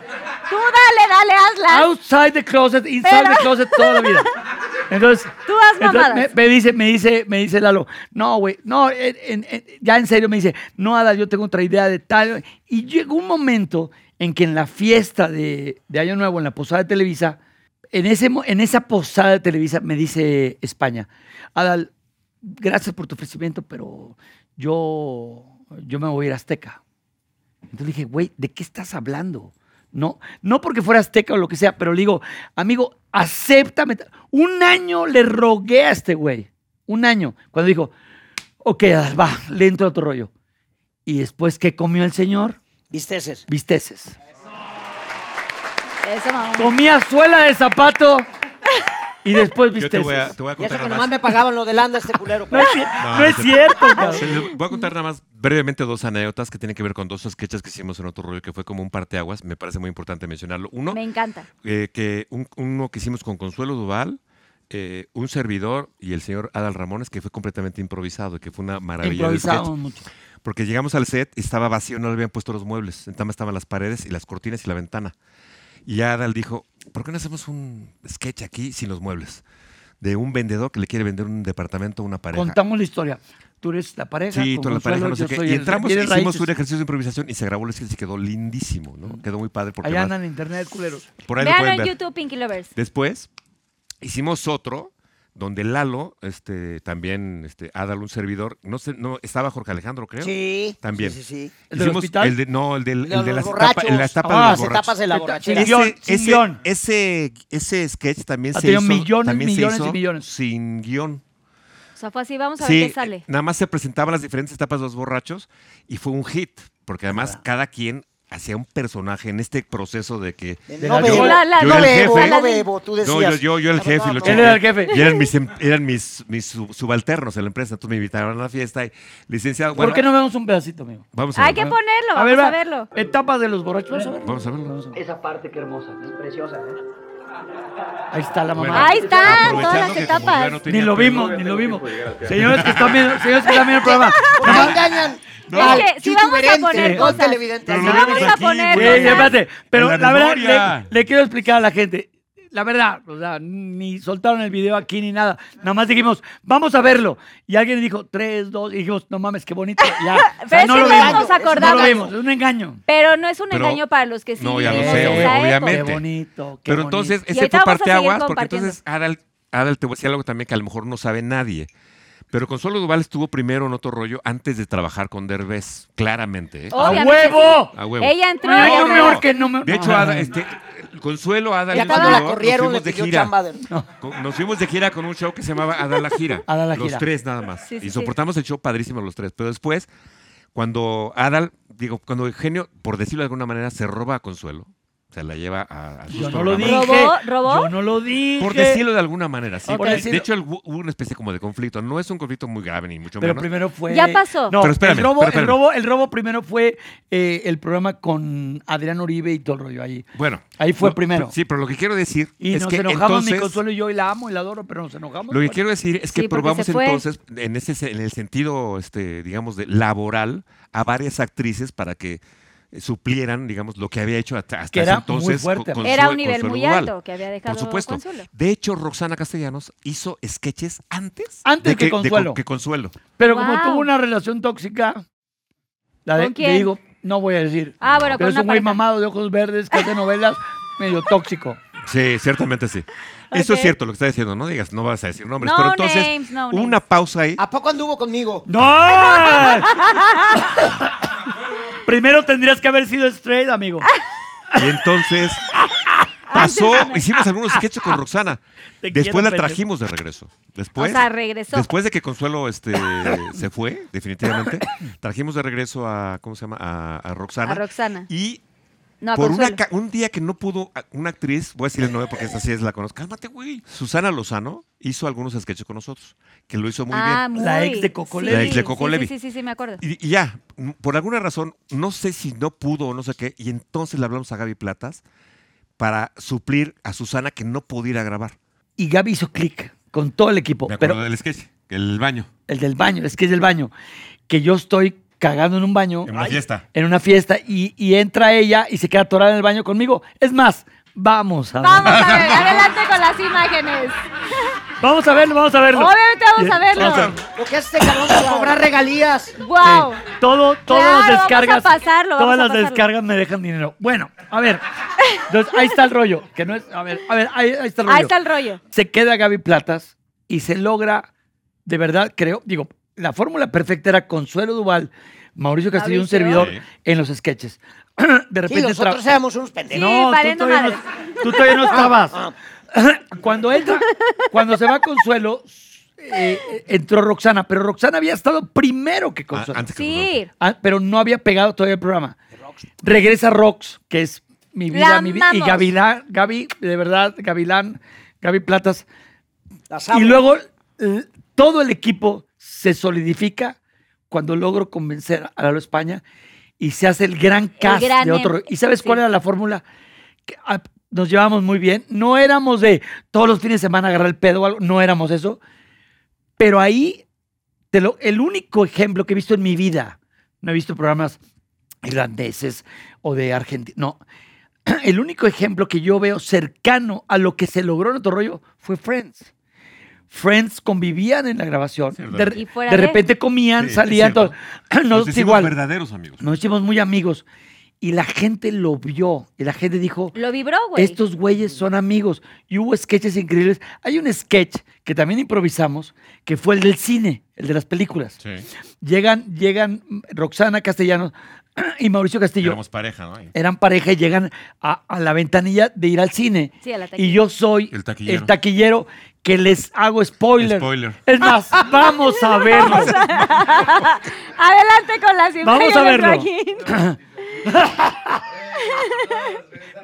Tú dale, dale, hazlas. Outside the closet, inside Pero- the closet toda la vida. Entonces, Tú haz entonces mamadas. me, me dice, me dice, me dice Lalo, no, güey, no, en- en- en- ya en serio me dice, no, Ada, yo tengo otra idea de tal. Y llegó un momento en que en la fiesta de, de Año Nuevo, en la posada de Televisa, en, ese, en esa posada de Televisa me dice España, Adal, gracias por tu ofrecimiento, pero yo, yo me voy a ir a Azteca. Entonces dije, güey, ¿de qué estás hablando? No, no porque fuera azteca o lo que sea, pero le digo, amigo, acéptame. Un año le rogué a este güey. Un año. Cuando dijo, ok, Adal, va, le entro a otro rollo. Y después, ¿qué comió el señor? Bisteces. Bisteces. Eso, mamá. Comía suela de zapato y después Yo te bisteces. voy a, te voy a Y eso contar que nada nomás más. me pagaban lo de landa este culero. No es, ci- No, no es no. cierto, cabrón. Se les voy a contar nada más brevemente dos anécdotas que tienen que ver con dos sketches que hicimos en otro rollo que fue como un parteaguas. Me parece muy importante mencionarlo. Uno, Me encanta. eh, que un- uno que hicimos con Consuelo Duval, eh, un servidor y el señor Adal Ramones, que fue completamente improvisado y que fue una maravilla de sketch. Improvisamos mucho. Porque llegamos al set y estaba vacío, no le habían puesto los muebles. Entonces estaban las paredes y las cortinas y la ventana. Y Adal dijo, ¿por qué no hacemos un sketch aquí sin los muebles? De un vendedor que le quiere vender un departamento a una pareja. Contamos la historia. Tú eres la pareja. Sí, con toda la pareja, no sé qué. Y entramos, eres hicimos raíces. un ejercicio de improvisación y se grabó el sketch y quedó lindísimo, ¿no? Quedó muy padre porque Allá andan en internet, culeros. por ahí lo Vean pueden en ver. YouTube, Pinky Lovers. Después hicimos otro donde Lalo, este, también, este, Adal, un servidor, no sé, no, estaba Jorge Alejandro, creo. Sí. También. Sí, sí, sí. ¿El del hospital? el de, no, el, del, De el de los las borrachos. etapas, las etapas Ah, de Las los borrachos. etapas de la Sin borrachera. guion, Ese, sin ese, guion. ese, ese sketch también Ha se tenido hizo, millones, también se millones y hizo millones. sin guion. O sea, fue así, vamos a Sí, ver qué sale. nada más se presentaban las diferentes etapas de los borrachos y fue un hit, porque además cada quien hacía un personaje en este proceso de que De No la- bebo, La- la- Yo no era el bebo, jefe. no bebo, tú No, decías. yo, yo, yo era el jefe y lo No, Él chequé. era el jefe. Y eran mis, em- eran mis, mis sub- subalternos en la empresa. Entonces me invitaron a la fiesta y, licenciado, bueno, ¿Por qué no vemos un pedacito, amigo? vamos a Hay ver. que ponerlo, vamos a, ver, va. verlo. Etapas de los borrachos. Vamos a verlo. Vamos a verlo. Esa parte que hermosa, es preciosa. ¿eh? Ahí está la mamá. Bueno, Ahí están todas las etapas. no Ni lo vimos, ni lo vimos. Señores que están viendo, señores que están viendo el programa. Nada más- engañan. Es al que si vamos a poner no cosas. Si lo vamos a poner sí, espérate. Pero la la, verdad, le quiero explicar a la gente. La verdad, o sea, ni soltaron el video aquí ni nada. Nada más dijimos, vamos a verlo. Y alguien dijo, tres, dos, y dijimos, no mames, qué bonito. Ya. O sea, Pero no lo vimos. nos No acordamos. lo vimos, es un engaño. Pero no es un Pero- engaño para los que sí No, ya lo vivimos sé, esa obvio- época. obviamente. Qué bonito, qué Pero bonito. entonces, Y ese ahorita fue vamos a seguir parteaguas, porque compartiendo. entonces Adal, Adal, te voy a decir algo también que a lo mejor no sabe nadie. Pero Consuelo Duval estuvo primero en otro rollo antes de trabajar con Derbez, claramente. ¿eh? ¡A huevo! A huevo. Ella entró. No, ella no, que no me... De hecho, no, Ada, no, este, Consuelo, Ada Ya y cuando yo la nos corrieron, le fuimos de pidió gira. chamba. de- Con- Nos fuimos de gira con un show que se llamaba Ada la gira. Ada la los gira. tres nada más. Sí, sí, y sí. soportamos el show padrísimo los tres. Pero después, cuando Adal, digo, cuando Eugenio, por decirlo de alguna manera, se roba a Consuelo, se la lleva a, a sus Yo no lo programas. dije. ¿Robó? ¿Robó? Yo no lo dije. Por decirlo de alguna manera, sí. Por De- decirlo. De hecho, el- hubo una especie como de conflicto. No es un conflicto muy grave, ni mucho Pero menos. primero fue. Ya pasó. No, Pero espérame, el, robo, pero espérame. El, robo, el robo primero fue eh, el programa con Adrián Uribe y todo el rollo ahí. Bueno. Ahí fue no, primero. Sí, pero lo que quiero decir Y es nos que enojamos, mi entonces... consuelo y yo, y la amo y la adoro, pero nos enojamos. Lo que Bueno, quiero decir es que Sí, porque probamos se fue. entonces, en, ese, se- en el sentido, este, digamos, de laboral, a varias actrices para que suplieran, digamos, lo que había hecho hasta, hasta Que ese era muy entonces. fuerte. con- Era un nivel Consuelo muy Duval. alto que había dejado Por supuesto. Consuelo. De hecho, Roxana Castellanos hizo sketches antes, Antes de que Consuelo. que Consuelo. Pero como tuvo una relación tóxica, la de, ¿Con quién? te digo, no voy a decir. Ah, bueno, pero es un güey mamado de ojos verdes que hace novelas medio tóxico. Sí, ciertamente sí. Eso es cierto lo que está diciendo, no digas, no vas a decir nombres. No pero entonces, names, no una names. pausa ahí. ¿A poco anduvo conmigo? ¡No! Primero tendrías que haber sido straight, amigo. Y entonces, pasó, hicimos algunos sketches con Roxana. Te Después quiero, la pendejo. trajimos de regreso. Después, o sea, regresó. después de que Consuelo este, se fue, definitivamente, trajimos de regreso a, ¿cómo se llama? A, a Roxana. a Roxana. Y No, por una, Consuelo. ca- un día que no pudo, una actriz, voy a decirle el nombre porque esta sí es la conozco. Cálmate, güey. Susana Lozano hizo algunos sketches con nosotros, que lo hizo muy ah, bien. muy. La ex de Coco sí, Levi. La ex de sí, Coco sí, Levi. Sí, sí, sí, me acuerdo. Y, y ya, por alguna razón, no sé si no pudo o no sé qué, y entonces le hablamos a Gaby Platas para suplir a Susana que no podía ir a grabar. Y Gaby hizo clic con todo el equipo. Pero del sketch, el baño, el del baño, es que es del baño. Que yo estoy cagando en un baño. Ay, fiesta. en una fiesta y, y entra ella y se queda atorada en el baño conmigo. Es más, vamos a Vamos ver. a ver, adelante con las imágenes. Vamos a verlo, vamos a verlo. Obviamente vamos a verlo. Vamos a. Lo que hace este cabrón es cobrar regalías. Wow. Sí. Todo, todas Claro, las vamos a descargas. pasarlo, vamos todas a las pasarlo. descargas me dejan dinero. Bueno, a ver. Entonces, ahí está el rollo. Que no es, a ver, a ver, ahí, ahí está el rollo. Ahí está el rollo. Se queda Gaby Platas y se logra, de verdad, creo, digo, la fórmula perfecta era Consuelo Duval, Mauricio Castillo y un servidor Sí. en los sketches. De Sí, repente tra- nosotros éramos unos pendejos. Sí, no, tú todavía, no, tú todavía no estabas. Ah, Cuando entra, cuando se va Consuelo, eh, eh, entró Roxana, pero Roxana había estado primero que Consuelo. antes que Sí. Ah, pero no había pegado todavía el programa. Regresa Rox, que es mi vida, La mi vida. Y. Gavilán, Gaby, de verdad, Gavilán, Gaby Platas. las Y luego eh, todo el equipo se solidifica cuando logro convencer a Lalo España y se hace el gran cast gran de otro. em- ¿Y sabes sí. cuál era la fórmula? Que, ah, nos llevábamos muy bien. No éramos de todos los fines de semana agarrar el pedo o algo. No éramos eso. Pero ahí, te lo, el único ejemplo que he visto en mi vida, no he visto programas irlandeses o de Argentina, no. El único ejemplo que yo veo cercano a lo que se logró en otro rollo fue Friends. Friends convivían en la grabación. De, Y fuera de de- repente comían, Sí, salían. es cierto. todo- Nosotros igual. verdaderos amigos. Nos hicimos muy amigos. Y la gente lo vio. Y la gente dijo, Lo vibró, güey. estos güeyes son amigos. Y hubo sketches increíbles. Hay un sketch que también improvisamos, que fue el del cine, el de las películas. Sí. Llegan, llegan Roxana Castellanos y Mauricio Castillo. Éramos pareja, ¿no? Eran pareja y llegan a, a la ventanilla de ir al cine. Sí, a la taquilla. y yo soy El taquillero. taquillero que les hago spoiler. Spoiler. Es más, vamos a verlo. Adelante con las imágenes. Vamos a verlo.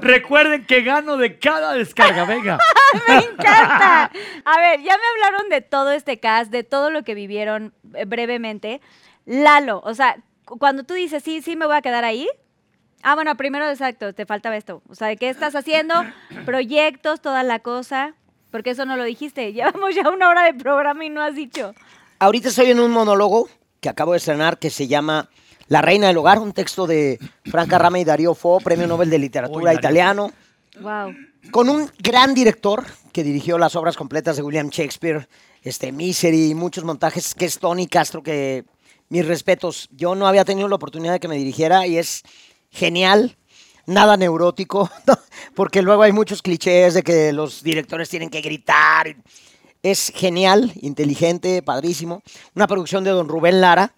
Recuerden que gano de cada descarga. Venga. Me encanta. A ver, ya me hablaron de todo este cast, de todo lo que vivieron eh, brevemente. Lalo, o sea, cuando tú dices, sí, sí, me voy a quedar ahí. Ah, bueno, primero, exacto, te faltaba esto. O sea, ¿de qué estás haciendo? Proyectos, toda la cosa. Porque eso no lo dijiste. Llevamos ya una hora de programa y no has dicho. Ahorita estoy en un monólogo que acabo de estrenar que se llama La Reina del Hogar, un texto de Franca Rama y Darío Fo, premio Nobel de Literatura italiano, Wow. con un gran director que dirigió las obras completas de William Shakespeare, este, Misery y muchos montajes, que es Tony Castro, que mis respetos, yo no había tenido la oportunidad de que me dirigiera y es genial. Nada neurótico, porque luego hay muchos clichés de que los directores tienen que gritar. Es genial, inteligente, padrísimo. Una producción de don Rubén Lara.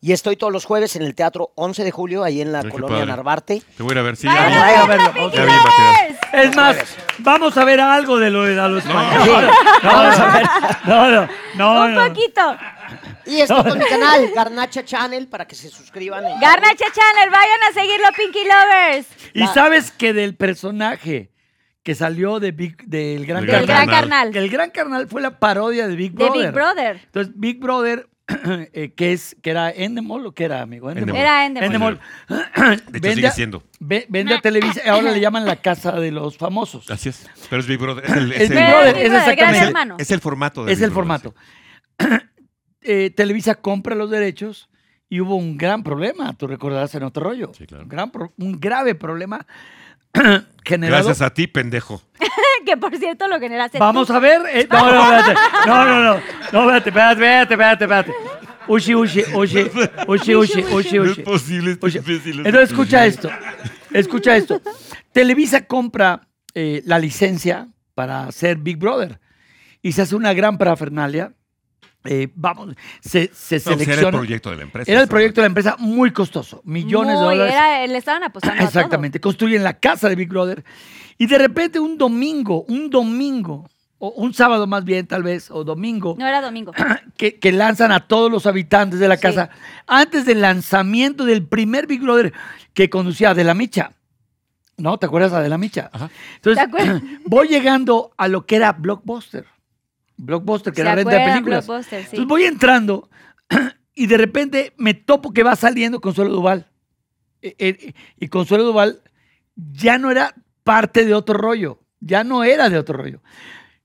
Y estoy todos los jueves en el Teatro 11 de Julio, ahí en la Ay, colonia. Narvarte. Te voy a ir a ver. Sí, ¡Vayan ya, a Vaya a verlo, verlo. Pinky Ya vi el material. Lovers! Es más, vamos a ver algo de lo de. Sí. Vamos a ver. No, no, no. Un no. poquito. Y estoy con mi canal, Garnacha Channel, para que se suscriban. en- Garnacha Channel, vayan a seguirlo, Pinky Lovers. Y sabes que del personaje que salió de Big, del Gran Del Carnal, Gran Carnal. que el Gran Carnal fue la parodia de Big De Brother. Big Brother. Entonces, Big Brother, eh, que es que era Endemol o que era, amigo? Endemol. Era Endemol. De hecho, sigue a- siendo. ve- vende a Televisa, ahora le llaman la casa de los famosos. Así es. Pero es Big Brother. Es el, Es es Big el- Brother, Big es Brother, Gran exactamente. Hermano. es el formato. de Es Big el Brother, formato. Eh, Televisa compra los derechos y hubo un gran problema, tú recordarás en otro rollo. Sí, claro. un, gran pro- un grave problema generado. Gracias a ti, pendejo. que por cierto lo generaste Vamos tú. a ver. eh, no, no, espérate. No, no, no. No, espérate, espérate, espérate, espérate, espérate. Ushi, ushi, ushi, ushi, ushi, ushi, No es posible, Ushi. imbécil. Entonces, escucha esto. Escucha esto. Televisa compra eh, la licencia para hacer Big Brother y se hace una gran parafernalia eh, vamos, se, se No, pues era el selecciona. proyecto de la empresa. Era el proyecto de la empresa muy costoso, millones de dólares. era- le estaban apostando a todo. Exactamente, construyen la casa de Big Brother y de repente un domingo, un domingo, o un sábado más bien tal vez, o domingo, No era domingo. que, que lanzan a todos los habitantes de la Sí. casa antes del lanzamiento del primer Big Brother que conducía de la Micha. ¿No? ¿Te acuerdas de la Micha? Ajá. Entonces, ¿Te acuerdas? voy llegando a lo que era Blockbuster. Blockbuster, que ¿Se era renta de películas. Sí. Entonces voy entrando y de repente me topo que va saliendo Consuelo Duval. Eh, eh, y Consuelo Duval ya no era parte de otro rollo. Ya no era de otro rollo.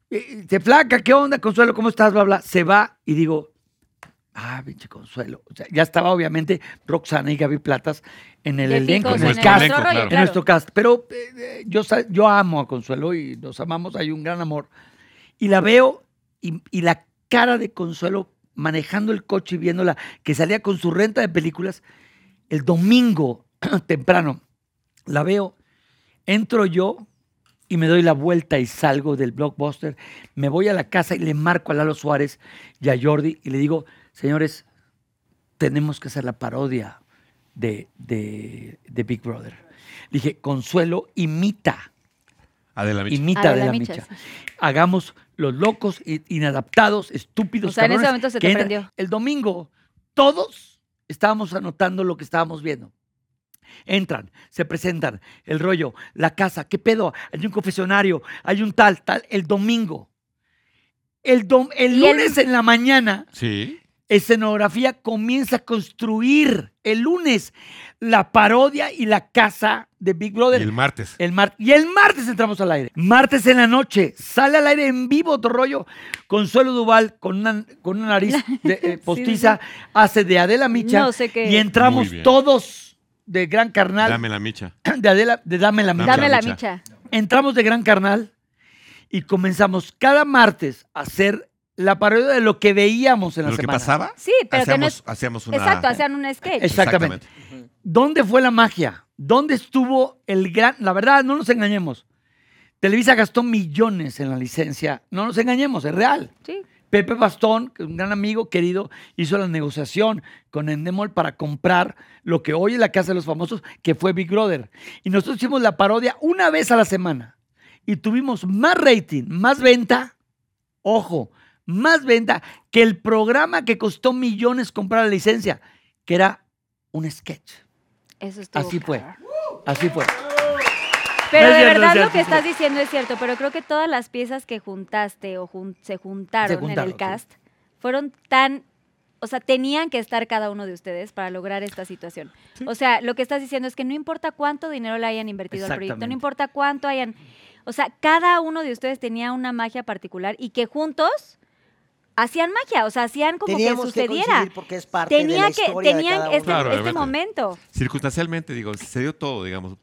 Eh, Se flaca, ¿qué onda, Consuelo? ¿Cómo estás? Bla, bla. Se va y digo, ah, pinche Consuelo. O sea, ya estaba obviamente Roxana y Gaby Platas en el elenco, en el cast. elenco, claro. En nuestro cast. Pero eh, eh, yo, yo amo a Consuelo y nos amamos, hay un gran amor. Y la veo y, y la cara de Consuelo manejando el coche y viéndola que salía con su renta de películas, el domingo temprano, la veo, entro yo y me doy la vuelta y salgo del blockbuster, me voy a la casa y le marco a Lalo Suárez y a Jordi y le digo, señores, tenemos que hacer la parodia de, de, de Big Brother. Dije, Consuelo imita, Adela Micha. imita Adela de la Micha, micha. Hagamos los locos, inadaptados, estúpidos. O sea, en ese momento se te prendió. El domingo, todos estábamos anotando lo que estábamos viendo. Entran, se presentan, el rollo, la casa, ¿qué pedo? Hay un confesionario, hay un tal, tal, el domingo. El, dom- el- lunes en la mañana, Sí. Escenografía comienza a construir el lunes la parodia y la casa de Big Y Brother. el martes. El mar- y el martes entramos al aire. Martes en la noche, sale al aire en vivo otro rollo. Consuelo Duval con una, con una nariz de, eh, postiza, hace de Adela Micha. No sé qué. Y entramos todos de Gran Carnal. Dame la micha. De Adela, de Dame la Micha. Dame la Micha. micha. Entramos de Gran Carnal y comenzamos cada martes a hacer la parodia de lo que veíamos en la ¿Lo que semana. pasaba? Sí, pero que no hacíamos, es- hacíamos una... Exacto, hacían un sketch. Exactamente. ¿Dónde fue la magia? ¿Dónde estuvo el gran... La verdad, no nos engañemos. Televisa gastó millones en la licencia. No nos engañemos, es real. Sí. Pepe Bastón, que es un gran amigo querido, hizo la negociación con Endemol para comprar lo que hoy es la Casa de los Famosos, que fue Big Brother. Y nosotros hicimos la parodia una vez a la semana. Y tuvimos más rating, más venta, ojo, más venta que el programa que costó millones comprar la licencia, que era un sketch. Eso Así fue. Así fue. Pero No de cierto, verdad lo que es estás diciendo es cierto, pero creo que todas las piezas que juntaste o jun- se, juntaron Se juntaron, en el cast fueron tan, o sea, tenían que estar cada uno de ustedes para lograr esta situación. O sea, lo que estás diciendo es que no importa cuánto dinero le hayan invertido al proyecto, no importa cuánto hayan, o sea, cada uno de ustedes tenía una magia particular y que juntos hacían magia, o sea, hacían como Teníamos que que sucediera. coincidir porque es parte de Tenía la que, historia de tenían cada este. Claro, este obviamente. momento. Circunstancialmente, digo, se dio todo, digamos.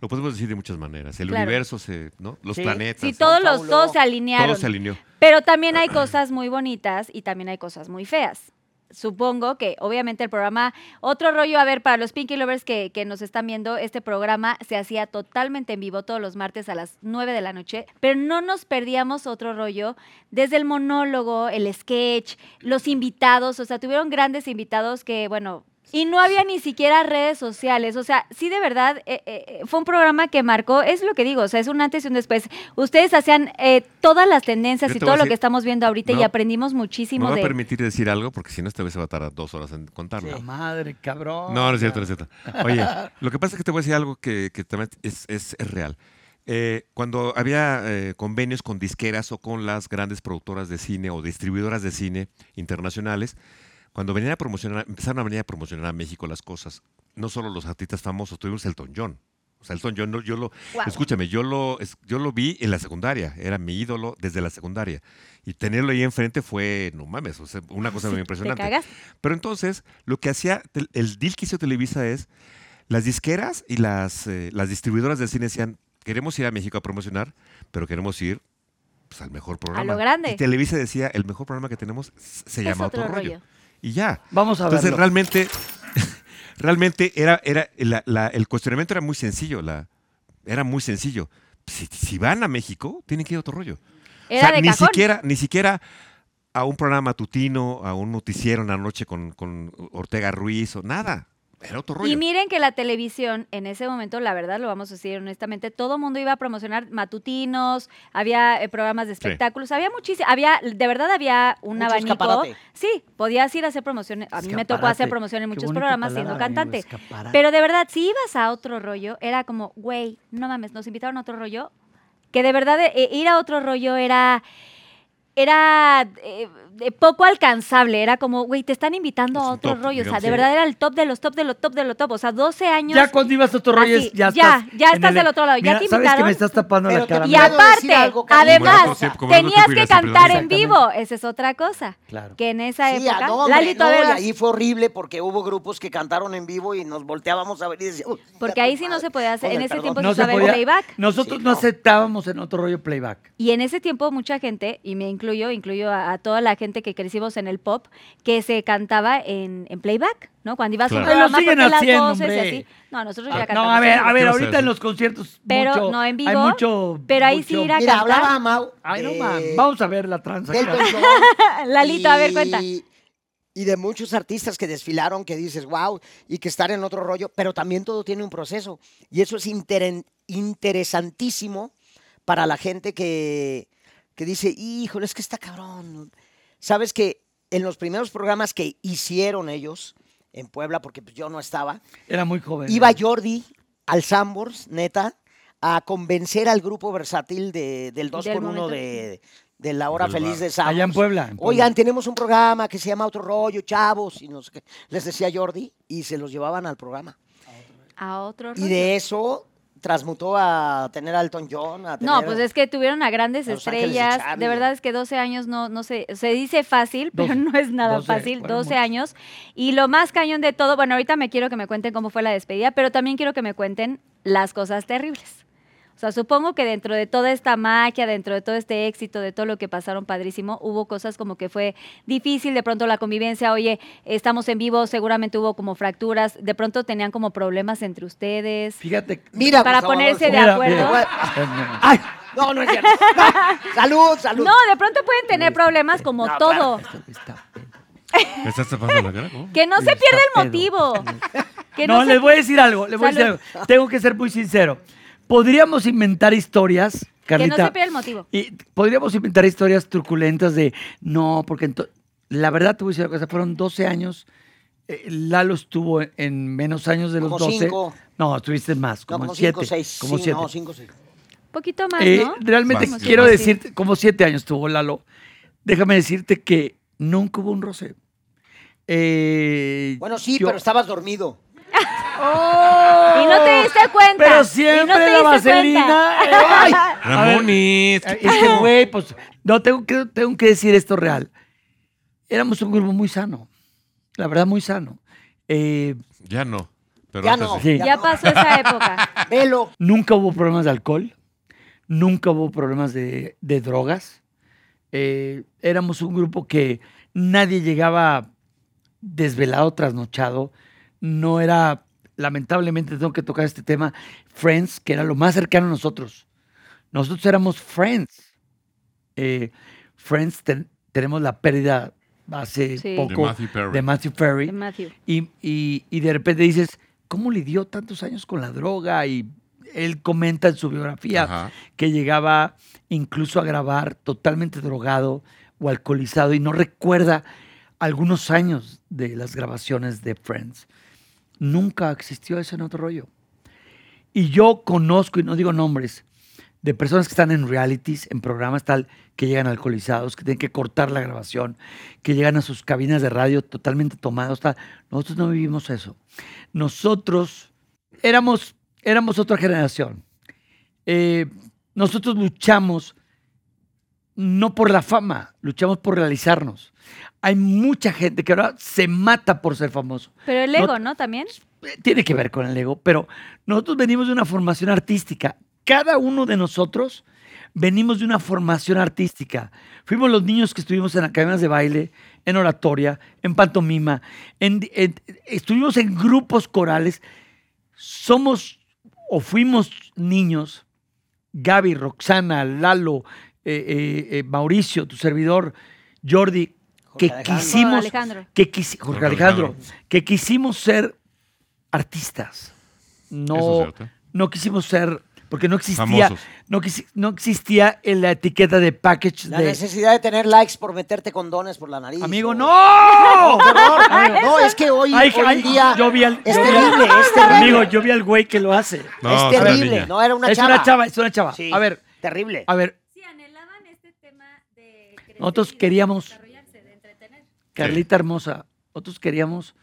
Lo podemos decir de muchas maneras. El Claro. universo, se, ¿no? Los Sí. planetas. Sí, todos los dos se alinearon. todo se alineó. Pero también hay cosas muy bonitas y también hay cosas muy feas. Supongo que obviamente el programa, otro rollo, a ver, para los Pinky Lovers que, que nos están viendo, este programa se hacía totalmente en vivo todos los martes a las 9 de la noche, pero no nos perdíamos otro rollo desde el monólogo, el sketch, los invitados, o sea, tuvieron grandes invitados que, bueno, y no había ni siquiera redes sociales. O sea, sí, de verdad, eh, eh, fue un programa que marcó, es lo que digo, o sea, es un antes y un después. Ustedes hacían eh, todas las tendencias Yo y te todo a lo decir- que estamos viendo ahorita y No, aprendimos Me muchísimo voy a de... permitir decir algo porque si no, este vez se va a tardar dos horas en contarlo. La madre, cabrón. No, no es cierto, no es cierto. Oye, lo que pasa es que te voy a decir algo que, que también es, es- es real. Eh, cuando había eh, convenios con disqueras o con las grandes productoras de cine o distribuidoras de cine internacionales, cuando venían a promocionar, empezaron a venir a promocionar a México las cosas, no solo los artistas famosos, tuvimos Elton John. O sea, Elton John, yo lo, escúchame, yo lo, yo lo vi en la secundaria, era mi ídolo desde la secundaria. Y tenerlo ahí enfrente fue, no mames, o sea, una cosa muy Te impresionante. cagas. Pero entonces, lo que hacía, el deal que hizo Televisa es, las disqueras y las, eh, las distribuidoras de cine decían, queremos ir a México a promocionar, pero queremos ir pues, al mejor programa. grande. Y Televisa decía, el mejor programa que tenemos se Es llama otro Otro, rollo. rollo. Y ya. Vamos a Entonces, verlo. realmente, realmente era, era la- la- el cuestionamiento era muy sencillo, la, era muy sencillo. Si, si van a México, tienen que ir a otro rollo. Era o sea, de ni cajón. siquiera, ni siquiera a un programa matutino, a un noticiero en la noche con, con Ortega Ruiz o nada. Era otro rollo. Y miren que la televisión, en ese momento, la verdad, lo vamos a decir honestamente, todo el mundo iba a promocionar matutinos, había eh, programas de Sí. espectáculos, había muchísimo, había, de verdad había un Mucho abanico. escaparate. Sí, podías ir a hacer promociones. A mí me tocó hacer promoción en Qué muchos programas palabra, siendo cantante. escaparate. Pero de verdad, si ibas a otro rollo, era como, güey, no mames, nos invitaron a otro rollo. Que de verdad eh, ir a otro rollo era. Era eh, poco alcanzable, era como, güey, te están invitando Es a otro top, rollo, o sea, de verdad era el top de los top de los top de los top, o sea, 12 años. Ya cuando ibas a otro rollo, Así, ya ya, estás. ya estás el- del otro lado, ya te ¿Sabes que invitaron? me estás tapando Pero la cara? Y aparte, algo, además, tenías que cantar en vivo, esa es otra cosa. Claro. Que en esa Sí, época, ah, no, hombre, no, y ahí fue horrible porque hubo grupos que cantaron en vivo y nos volteábamos a ver y decíamos... Porque ahí sí no se podía hacer, en ese tiempo No se se usaba el podía. playback. Nosotros no aceptábamos en otro rollo playback. Y en ese tiempo mucha gente, y me incluyo, incluyo a, a toda la gente que crecimos en el pop, que se cantaba en, en playback, ¿no? Cuando ibas a un Claro. Lo programa siguen porque las haciendo, voces y hombre. así. No, nosotros Ah, ya No, a ver, a ver, ¿Qué vas a ahorita en los conciertos. Pero mucho- no en Hay vivo, mucho. pero ahí mucho- sí ir a Mira, cantar. hablaba Mau Ay, no mames. Vamos a ver la John Lalito, a ver, cuenta. y- de muchos artistas que desfilaron que dices, wow, y que estar en otro rollo, pero también todo tiene un proceso. Y eso es interen- interesantísimo para la gente que, que dice, híjole, es que está cabrón. Sabes que en los primeros programas que hicieron ellos en Puebla, porque pues, yo no estaba, Era muy joven. iba Jordi al Sambors, neta, a convencer al grupo versátil de- del 2 Del por 1 momento. de, de la hora feliz de Sambors. Allá en Puebla. en Puebla. Oigan, tenemos un programa que se llama Otro Rollo, chavos, y no sé qué. Les decía Jordi, y se los llevaban al programa. A otro Y rollo. de eso transmutó a tener a Elton John, a tener No, pues es que tuvieron a grandes a de estrellas. De verdad es que 12 años no, no se, se dice fácil, pero 12, no es nada 12, fácil. fueron 12 muchos. años. Y lo más cañón de todo, bueno, ahorita me quiero que me cuenten cómo fue la despedida, pero también quiero que me cuenten las cosas terribles. O sea, supongo que dentro de toda esta magia, dentro de todo este éxito, de todo lo que pasaron padrísimo, hubo cosas como que fue difícil, de pronto la convivencia, oye, estamos en vivo, seguramente hubo como fracturas, de pronto tenían como problemas entre ustedes. Fíjate. Mira, para ponerse de Mira, acuerdo. mira. Ay, no, no es cierto. No, salud, salud. No, de pronto pueden tener problemas como No, todo. ¿Me estás tapando la cara? ¿Cómo? Que no se pierda el motivo. Que No, se- les voy a decir algo, les voy a decir algo. Tengo que ser muy sincero. Podríamos inventar historias, que no Carlita. se pierda el motivo. Y podríamos inventar historias truculentas de no, porque la verdad te voy a decir una cosa, fueron 12 años. eh, Lalo estuvo en menos años de los Como 12. cinco. No, estuviste más, No, como, como 7. 5 6. Como sí, 7. no, 5 6. Un poquito más, Eh, ¿no? realmente Más, quiero más. decirte, como 7 años tuvo Lalo. Déjame decirte que nunca hubo un roce. Eh, Bueno, sí, yo- pero estabas dormido. Y no te diste cuenta. Pero Y siempre no te la diste vaselina. cuenta. Ay, Ramones. Es que, güey, pues, no, tengo que, tengo que decir esto real. Éramos un grupo muy sano. La verdad, muy sano. Eh, Ya no. Pero Ya no. sí. Ya pasó esa época. Velo. nunca hubo problemas de alcohol. Nunca hubo problemas de, de drogas. Eh, éramos un grupo que nadie llegaba desvelado, trasnochado. No era, lamentablemente tengo que tocar este tema, Friends, que era lo más cercano a nosotros. Nosotros éramos Friends. Eh, Friends, ten- tenemos la pérdida hace Sí. De poco Matthew Perry. de Matthew Perry. De Matthew. Y, y- y de repente dices, ¿cómo lidió tantos años con la droga? Y él comenta en su biografía Ajá. que llegaba incluso a grabar totalmente drogado o alcoholizado y no recuerda algunos años de las grabaciones de Friends. Nunca existió eso en otro rollo. Y yo conozco, y no digo nombres, de personas que están en realities, en programas tal, que llegan alcoholizados, que tienen que cortar la grabación, que llegan a sus cabinas de radio totalmente tomados. Tal. Nosotros no vivimos eso. Nosotros éramos, éramos otra generación. Eh, nosotros luchamos no por la fama, luchamos por realizarnos. Hay mucha gente que ahora se mata por ser famoso Pero el ego, ¿no? También. tiene que ver con el ego, pero nosotros venimos de una formación artística. Cada uno de nosotros venimos de una formación artística. Fuimos los niños que estuvimos en academias de baile, en oratoria, en pantomima, en- en- estuvimos en grupos corales. Somos o fuimos niños, Gaby, Roxana, Lalo, eh, eh, eh, Mauricio, tu servidor, Jordi, que Jorge Alejandro. quisimos, Jorge Alejandro. que quisi- Jorge Alejandro, Alejandro. que quisimos ser artistas. Eso es No, no quisimos ser, porque no existía, no, quisi- no existía en la etiqueta de package La de necesidad de tener likes por meterte condones por la nariz. amigo, o- no. No, es que hoy, Ay, hoy ay, en día yo vi al- es yo vi al- terrible, es terrible. Amigo, yo vi al güey que lo hace. No, es es terrible. No, era una es chava. una chava, es una chava. Sí, A ver, Terrible. a ver, Sí, anhelaban este tema de crecer Nosotros queríamos-. Carlita hermosa, nosotros queríamos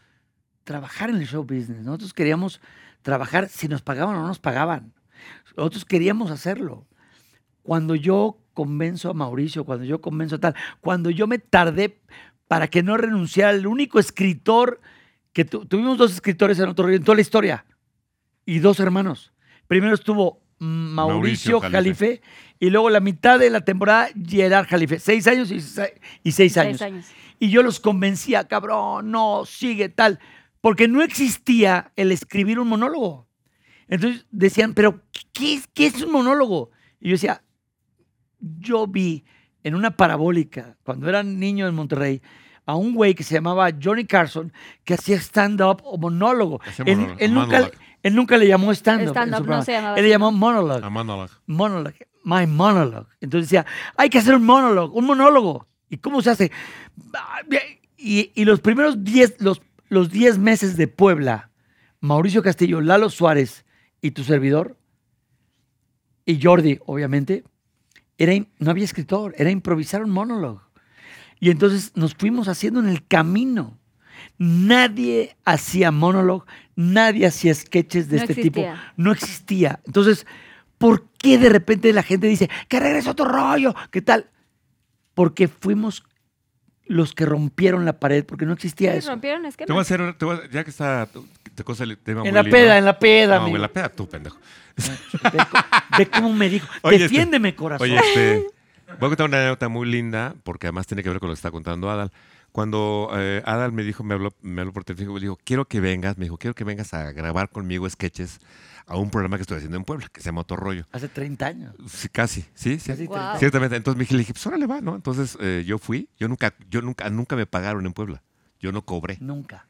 trabajar en el show business. Nosotros queríamos trabajar si nos pagaban o no nos pagaban. Nosotros queríamos hacerlo. Cuando yo convenzo a Mauricio, cuando yo convenzo a tal, cuando yo me tardé para que no renunciara el único escritor que tu- tuvimos dos escritores en otro río en toda la historia y dos hermanos. Primero estuvo Mauricio, Mauricio Jalife y luego la mitad de la temporada Gerard Jalife. Seis años y, y seis años. Seis años. Y yo los convencía, cabrón, no, sigue tal. Porque no existía el escribir un monólogo. Entonces decían, pero ¿qué es, qué es un monólogo? Y yo decía, yo vi en una parabólica, cuando era niño en Monterrey, a un güey que se llamaba Johnny Carson, que hacía stand-up o monólogo. Hacía Él, monólogo, él nunca, monologue. él nunca le llamó stand-up. su no programa. se llamaba Él le llamó ¿no? monologue Amándola. monologue, my monologue. Entonces decía, hay que hacer un monólogo, un monólogo. ¿Y cómo se hace? Y, y los primeros 10 los, los 10 meses de Puebla, Mauricio Castillo, Lalo Suárez y tu servidor, y Jordi, obviamente, era, no había escritor, era improvisar un monólogo. Y entonces nos fuimos haciendo en el camino. Nadie hacía monólogo, nadie hacía sketches de No este tipo. No existía. Entonces, ¿por qué de repente la gente dice que regresa otro rollo? ¿Qué tal? Porque fuimos los que rompieron la pared, porque no existía Sí, eso. rompieron Te voy a esquemas. hacer, te voy a- ya que está, te cosa el tema muy En la lindo. peda, en la peda, No, amigo. en la peda tú, pendejo. Ve, ve cómo me dijo. Oye, este- Defiéndeme, corazón. Oye, este, voy a contar una anécdota muy linda, porque además tiene que ver con lo que está contando Adal. Cuando eh, Adal me dijo, me habló, me habló por teléfono, me dijo, quiero que vengas, me dijo, quiero que vengas a grabar conmigo sketches a un programa que estoy haciendo en Puebla, que se llama Otro Rollo. Hace 30 años. Sí, casi, sí, sí. Casi Guau. 30. Ciertamente. Entonces me dije, le dije, pues órale va, ¿no? Entonces eh, yo fui, yo nunca, yo nunca, nunca me pagaron en Puebla. Yo no cobré. Nunca.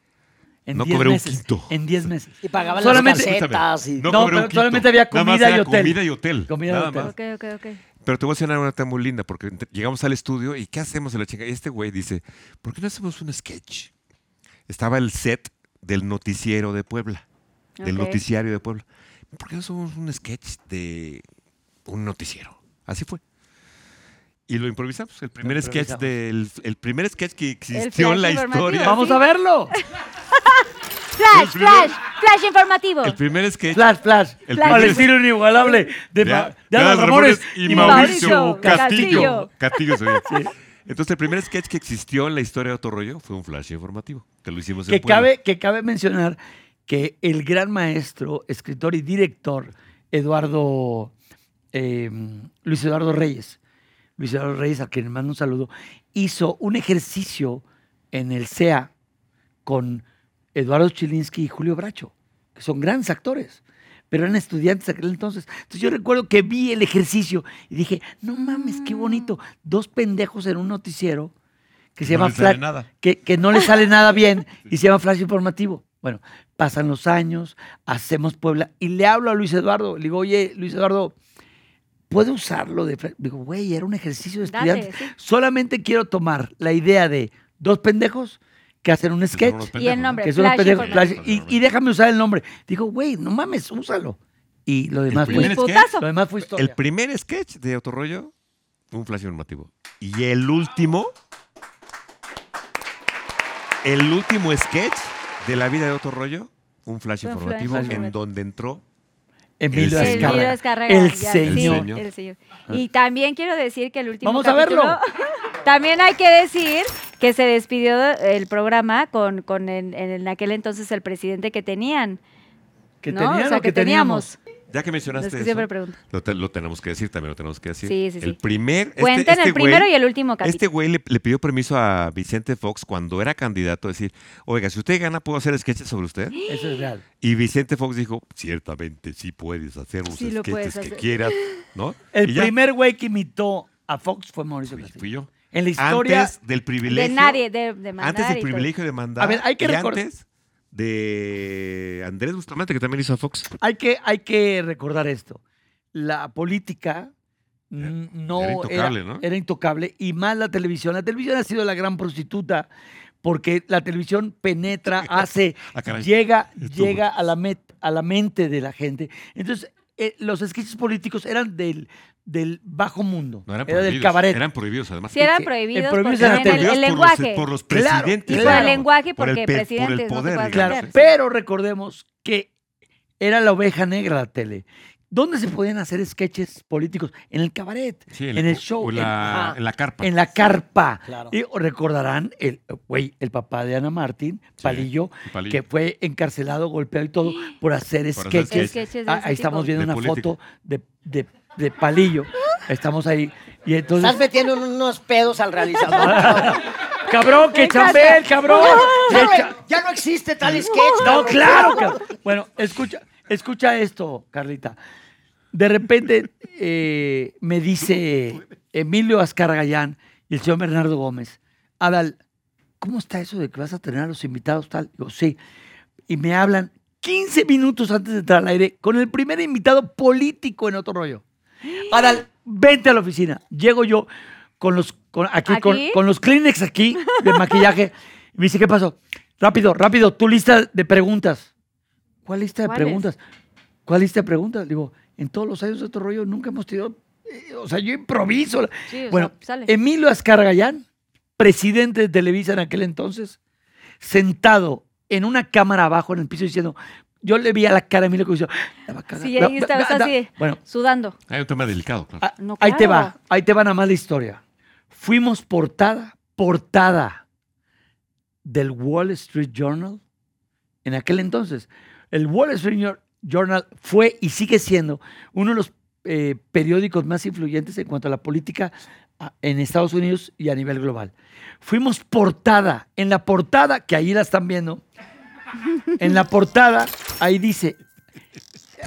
En No 10 cobré un quinto. En 10 meses. Y pagaban Solamente- las casetas y... No, cobré pero solamente había comida y hotel. Comida y hotel. Comida y nada hotel. más. Ok, ok, ok. Pero te voy a decir una anécdota muy linda, porque llegamos al estudio y ¿qué hacemos en la chica? Y este güey dice, ¿por qué no hacemos un sketch? Estaba el set del noticiero de Puebla, del noticiario de Puebla. ¿Por qué no hacemos un sketch de un noticiero? Así fue. Y lo improvisamos. El primer sketch del el primer sketch que existió en la flash historia. Vamos a verlo. Flash, primer- flash, flash informativo. El primer sketch Flash, flash. El Al estilo inigualable de, de, Ma- de de Adal Adal Ramones y, y Mauricio Mauricio Castillo. Castillo. Castillo se llama. Entonces, el primer sketch que existió en la historia de Otro Rollo fue un flash informativo, que lo hicimos que en Puebla. cabe, que cabe mencionar que el gran maestro, escritor y director Eduardo eh, Luis Eduardo Reyes, Luis Eduardo Reyes, a quien le mando un saludo, hizo un ejercicio en el CEA con Eduardo Chilinsky y Julio Bracho, que son grandes actores, pero eran estudiantes aquel entonces. Entonces yo recuerdo que vi el ejercicio y dije, no mames, qué bonito, dos pendejos en un noticiero que se No llama Flash, nada. que, que no le sale nada bien y se llama Flash Informativo. Bueno, pasan los años, hacemos Puebla y le hablo a Luis Eduardo. Le digo, oye, Luis Eduardo, ¿puedo usarlo de Flash? Digo, güey, era un ejercicio de Dale, estudiante. sí. Solamente quiero tomar la idea de dos pendejos que hacen un sketch. Y el ¿no? nombre. Que son los Flash pendejos, Informativo. Flash, y, y déjame usar el nombre. Digo, güey, no mames, úsalo. Y lo demás, fue, primer Y sketch, putazo. lo demás fue historia. El primer sketch de Otro Rollo fue un flash informativo. Y el último, el último sketch de la vida de Otro Rollo, un flash un informativo flash en donde entró Emilio El. Azcárraga, El señor. sí, el señor. Y también quiero decir que el último Vamos a verlo. También hay que decir que se despidió el programa con, con en, en aquel entonces el presidente que tenían. Que ¿no? tenían o sea, o que teníamos. Ya que mencionaste Es que eso, siempre pregunto. lo, te- lo tenemos que decir, también lo tenemos que decir. Sí, sí, sí. El primer, este- Cuenten este el primero y el último capítulo. Este güey le, le pidió permiso a Vicente Fox cuando era candidato a decir, oiga, si usted gana, ¿puedo hacer sketches sobre usted? Eso es real. Y Vicente Fox dijo, ciertamente sí puedes hacer los Sí lo sketches que quieras, ¿no? El primer güey que imitó a Fox fue Mauricio Castillo. fui yo. En la historia. Antes del privilegio. De nadie, de, de mandar Antes del privilegio de mandar. A ver, hay que y recordar- antes de Andrés Bustamante, que también hizo a Fox. Hay que, hay que recordar esto. La política no Era intocable, ¿no? era intocable y más la televisión. La televisión ha sido la gran prostituta porque la televisión penetra, hace, Ah, caray. llega, Estuvo. llega a la, met- a la mente de la gente. Entonces, eh, los sketches políticos eran del, del bajo mundo, No eran era del prohibidos. cabaret. Eran prohibidos, además. Sí, eran que- prohibidos, el prohibidos eran el, el por lenguaje. Los, por los Claro, presidentes. y por claro. el lenguaje, Por el porque por el presidentes no se poder, puede digamos. Claro, hacer. pero recordemos que era la oveja negra la tele. ¿Dónde se podían hacer sketches políticos? En el cabaret, Sí, en el show, en la, ajá, en la carpa. en la carpa. Claro. Y recordarán, el güey, el papá de Ana Martín, Palillo, Palillo. que fue encarcelado, golpeado y todo por hacer Por hacer sketches. Ah, ahí estamos viendo De una foto de, de- de Palillo. Estamos ahí. Y entonces, Estás metiendo unos pedos al realizador. cabrón, que chambel, cabrón. ya, no, cha- ya no existe tal sketch. No, cabrón. claro, cabrón. Bueno, escucha, escucha esto, Carlita. De repente eh, me dice Emilio Ascargallán y el señor Bernardo Gómez, Adal, ¿cómo está eso de que vas a tener a los invitados tal? Digo, sí. Y me hablan 15 minutos antes de entrar al aire con el primer invitado político en otro rollo. Adal, vente a la oficina. Llego yo con los, con, aquí, Con, ¿Aquí? con los Kleenex aquí de maquillaje. Y me dice, ¿qué pasó? Rápido, rápido, tu lista de preguntas. ¿Cuál lista de preguntas? ¿Cuál lista de preguntas? Digo, en todos los años de otro rollo nunca hemos tenido. eh, o sea, yo improviso. Sí, bueno, sea, sale. Emilio Ascargallán, presidente de Televisa en aquel entonces, sentado en una cámara abajo en el piso diciendo. Yo le vi a la cara a Emilio que dijo, "La va a cagar, Sí, ahí da-". así, Bueno, sudando. Hay un tema delicado, claro. Ah, No, ahí te va, ahí te va nada más la historia. Fuimos portada, portada del Wall Street Journal en aquel entonces. El Wall Street Jour- Journal fue y sigue siendo uno de los eh, periódicos más influyentes en cuanto a la política ah, en Estados Unidos y a nivel global. Fuimos portada, en la portada, que ahí la están viendo, en la portada, ahí dice,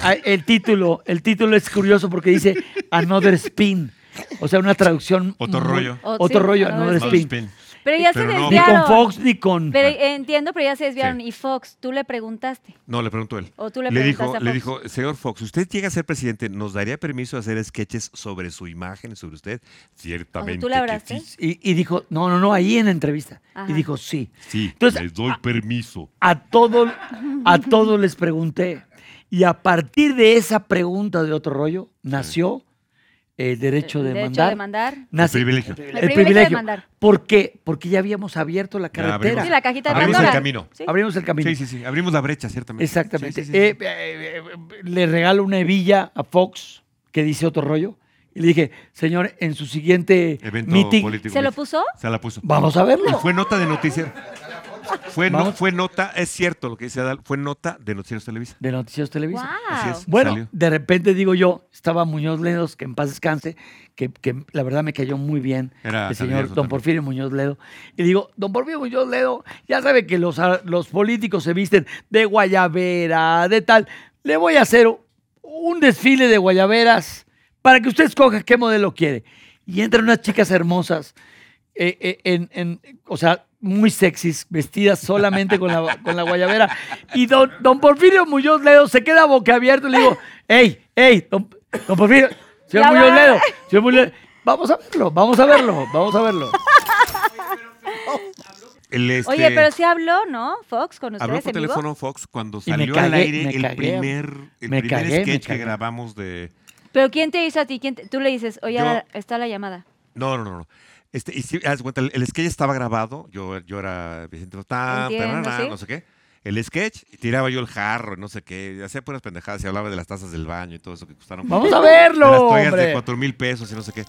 ah, el título, el título es curioso porque dice Another Spin. O sea, una traducción. Otro rollo. O- Otro sí, rollo, Another Another Another Spin. spin. Pero ya Pero se no. Ni desviaron. con Fox ni con. Pero eh, entiendo, pero ya se desviaron. Sí. Y Fox, tú le preguntaste. No, le preguntó él. O tú le le preguntaste dijo, a le Fox. dijo, señor Fox, usted llega a ser presidente, ¿nos daría permiso de hacer sketches sobre su imagen, sobre usted? Ciertamente. ¿tú le sí. Y, y dijo, no, no, no, ahí en la entrevista. Ajá. Y dijo, sí. Sí, Entonces, les doy permiso. A todo, a todos les pregunté. Y a partir de esa pregunta de otro rollo, nació el derecho de El derecho mandar. de mandar. Nace- El privilegio. El, El privilegio de mandar. ¿Por qué? Porque ya habíamos abierto la carretera. abrimos. Sí, la cajita de Abrimos Pandora. el camino. Sí. Abrimos el camino. Sí, sí, sí. Abrimos la brecha, ciertamente. Exactamente. Sí, sí, sí, Eh, sí. eh, eh, le regalo una hebilla a Fox que dice otro rollo. Y le dije, señor, en su siguiente Evento meeting, político. ¿Se lo puso? Se la puso. vamos a Y verlo. fue nota de noticiero. Fue, no- fue nota, es cierto lo que dice Adal, fue nota de Noticieros Televisa. De Noticias Televisa. Así Wow. es. Bueno, salió. de repente digo yo, estaba Muñoz Ledo, que en paz descanse, que, que la verdad me cayó muy bien, Era el señor don también. Porfirio Muñoz Ledo. Y digo, don Porfirio Muñoz Ledo, ya sabe que los, ar- los políticos se visten de guayabera, de tal. Le voy a hacer un desfile de guayaberas para que usted escoja qué modelo quiere. Y entran unas chicas hermosas, eh, eh, en, en- o sea, muy sexys, vestidas solamente con la, con la guayabera. Y don, don Porfirio Muñoz Ledo se queda boquiabierto y le digo, hey, hey, don, don Porfirio, señor Ya Muñoz. Ledo, señor Muñoz Ledo, vamos a verlo, vamos a verlo, vamos a verlo. El, este, Oye, pero sí habló, ¿no? Fox con Habló ustedes por en vivo. teléfono Fox cuando salió al aire el cagué, primer, el me primer cagué, sketch que grabamos de... Pero ¿quién te hizo a ti? ¿Quién te- Tú le dices, oye, Yo- está la llamada. No, no, no, no. Este, y sí, haz cuenta, el, el sketch estaba grabado, yo, yo era Vicente tarará, sí. no sé qué. El sketch, y tiraba yo el jarro, no sé qué, hacía puras pendejadas y hablaba de las tazas del baño y todo eso que costaron. Vamos a verlo, las toallas de cuatro mil pesos y no sé qué.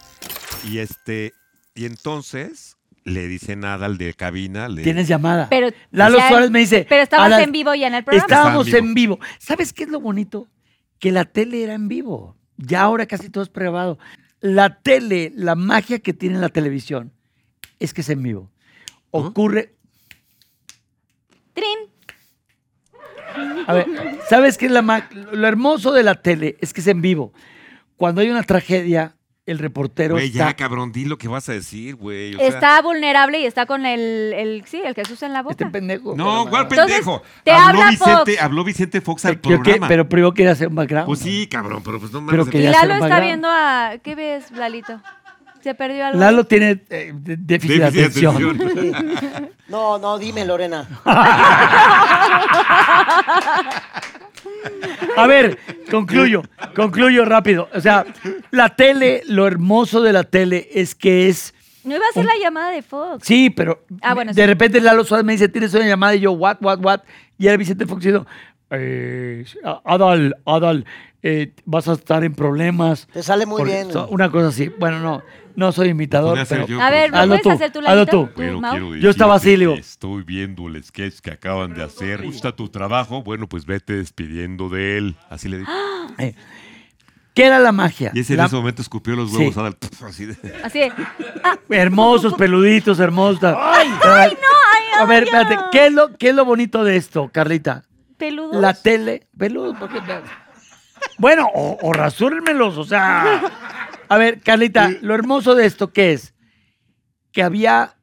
Y este, y entonces le dice nada al de cabina. Le, Tienes llamada. Pero Lalo ya- Suárez me dice, Pero estabas "Adal, en vivo ya en el programa. Estábamos en en vivo. ¿Sabes qué es lo bonito? Que la tele era en vivo. Ya ahora casi todo es pregrabado. La tele, la magia que tiene la televisión es que es en vivo. Ocurre. Trin. A ver, ¿sabes qué es la ma- lo hermoso de la tele? Es que es en vivo. Cuando hay una tragedia, el reportero Güey, está, ya, cabrón, di lo que vas a decir, güey. o sea- Está vulnerable y está con el, el sí, el Jesús en la boca. este pendejo. No, ¿cuál Entonces, pendejo? te habló, habla Vicente, Fox. habló Vicente Fox al Yo que- programa. pero primero quería hacer un background. pues sí, cabrón, pero pues no Pero mames. que y ya Lalo está viendo a ¿qué ves, Lalito? Se perdió algo. Lalo tiene eh, de- déficit, de Déficit de atención. atención. No, no, dime, Lorena. A ver, concluyo, concluyo rápido. O sea, la tele, lo hermoso de la tele es que es... No iba a ser la llamada de Fox. Sí, pero Ah, bueno, de sí. repente Lalo Suárez me dice, tienes una llamada y yo, what, what, what? Y era Vicente Fox diciendo, eh, Adal, Adal, eh, vas a estar en problemas. Te sale muy Porque bien. so- Una cosa así. Bueno, no, no soy imitador, pero... yo, A ver, ¿lo Hazlo puedes tú, hacer tú, hazlo tú. Yo estaba así, le digo. que Estoy viendo el sketch que acaban de hacer. ¿Gusta tu trabajo? Bueno, pues vete despidiendo de él. Así le dije. Eh, ¿Qué era la magia? Y ese La- en ese momento escupió los huevos Sí. Adal, así de- Así de, ah, Hermosos, peluditos, hermosos. ¡Ay, no! ¡Ay, A ver, espérate, ¿qué es, lo, ¿qué es lo bonito de esto, Carlita? ¿Peludos? La tele, peludos, porque... Bueno, o, o rasúrenmelos, o sea... A ver, Carlita, lo hermoso de esto, ¿qué es? Que había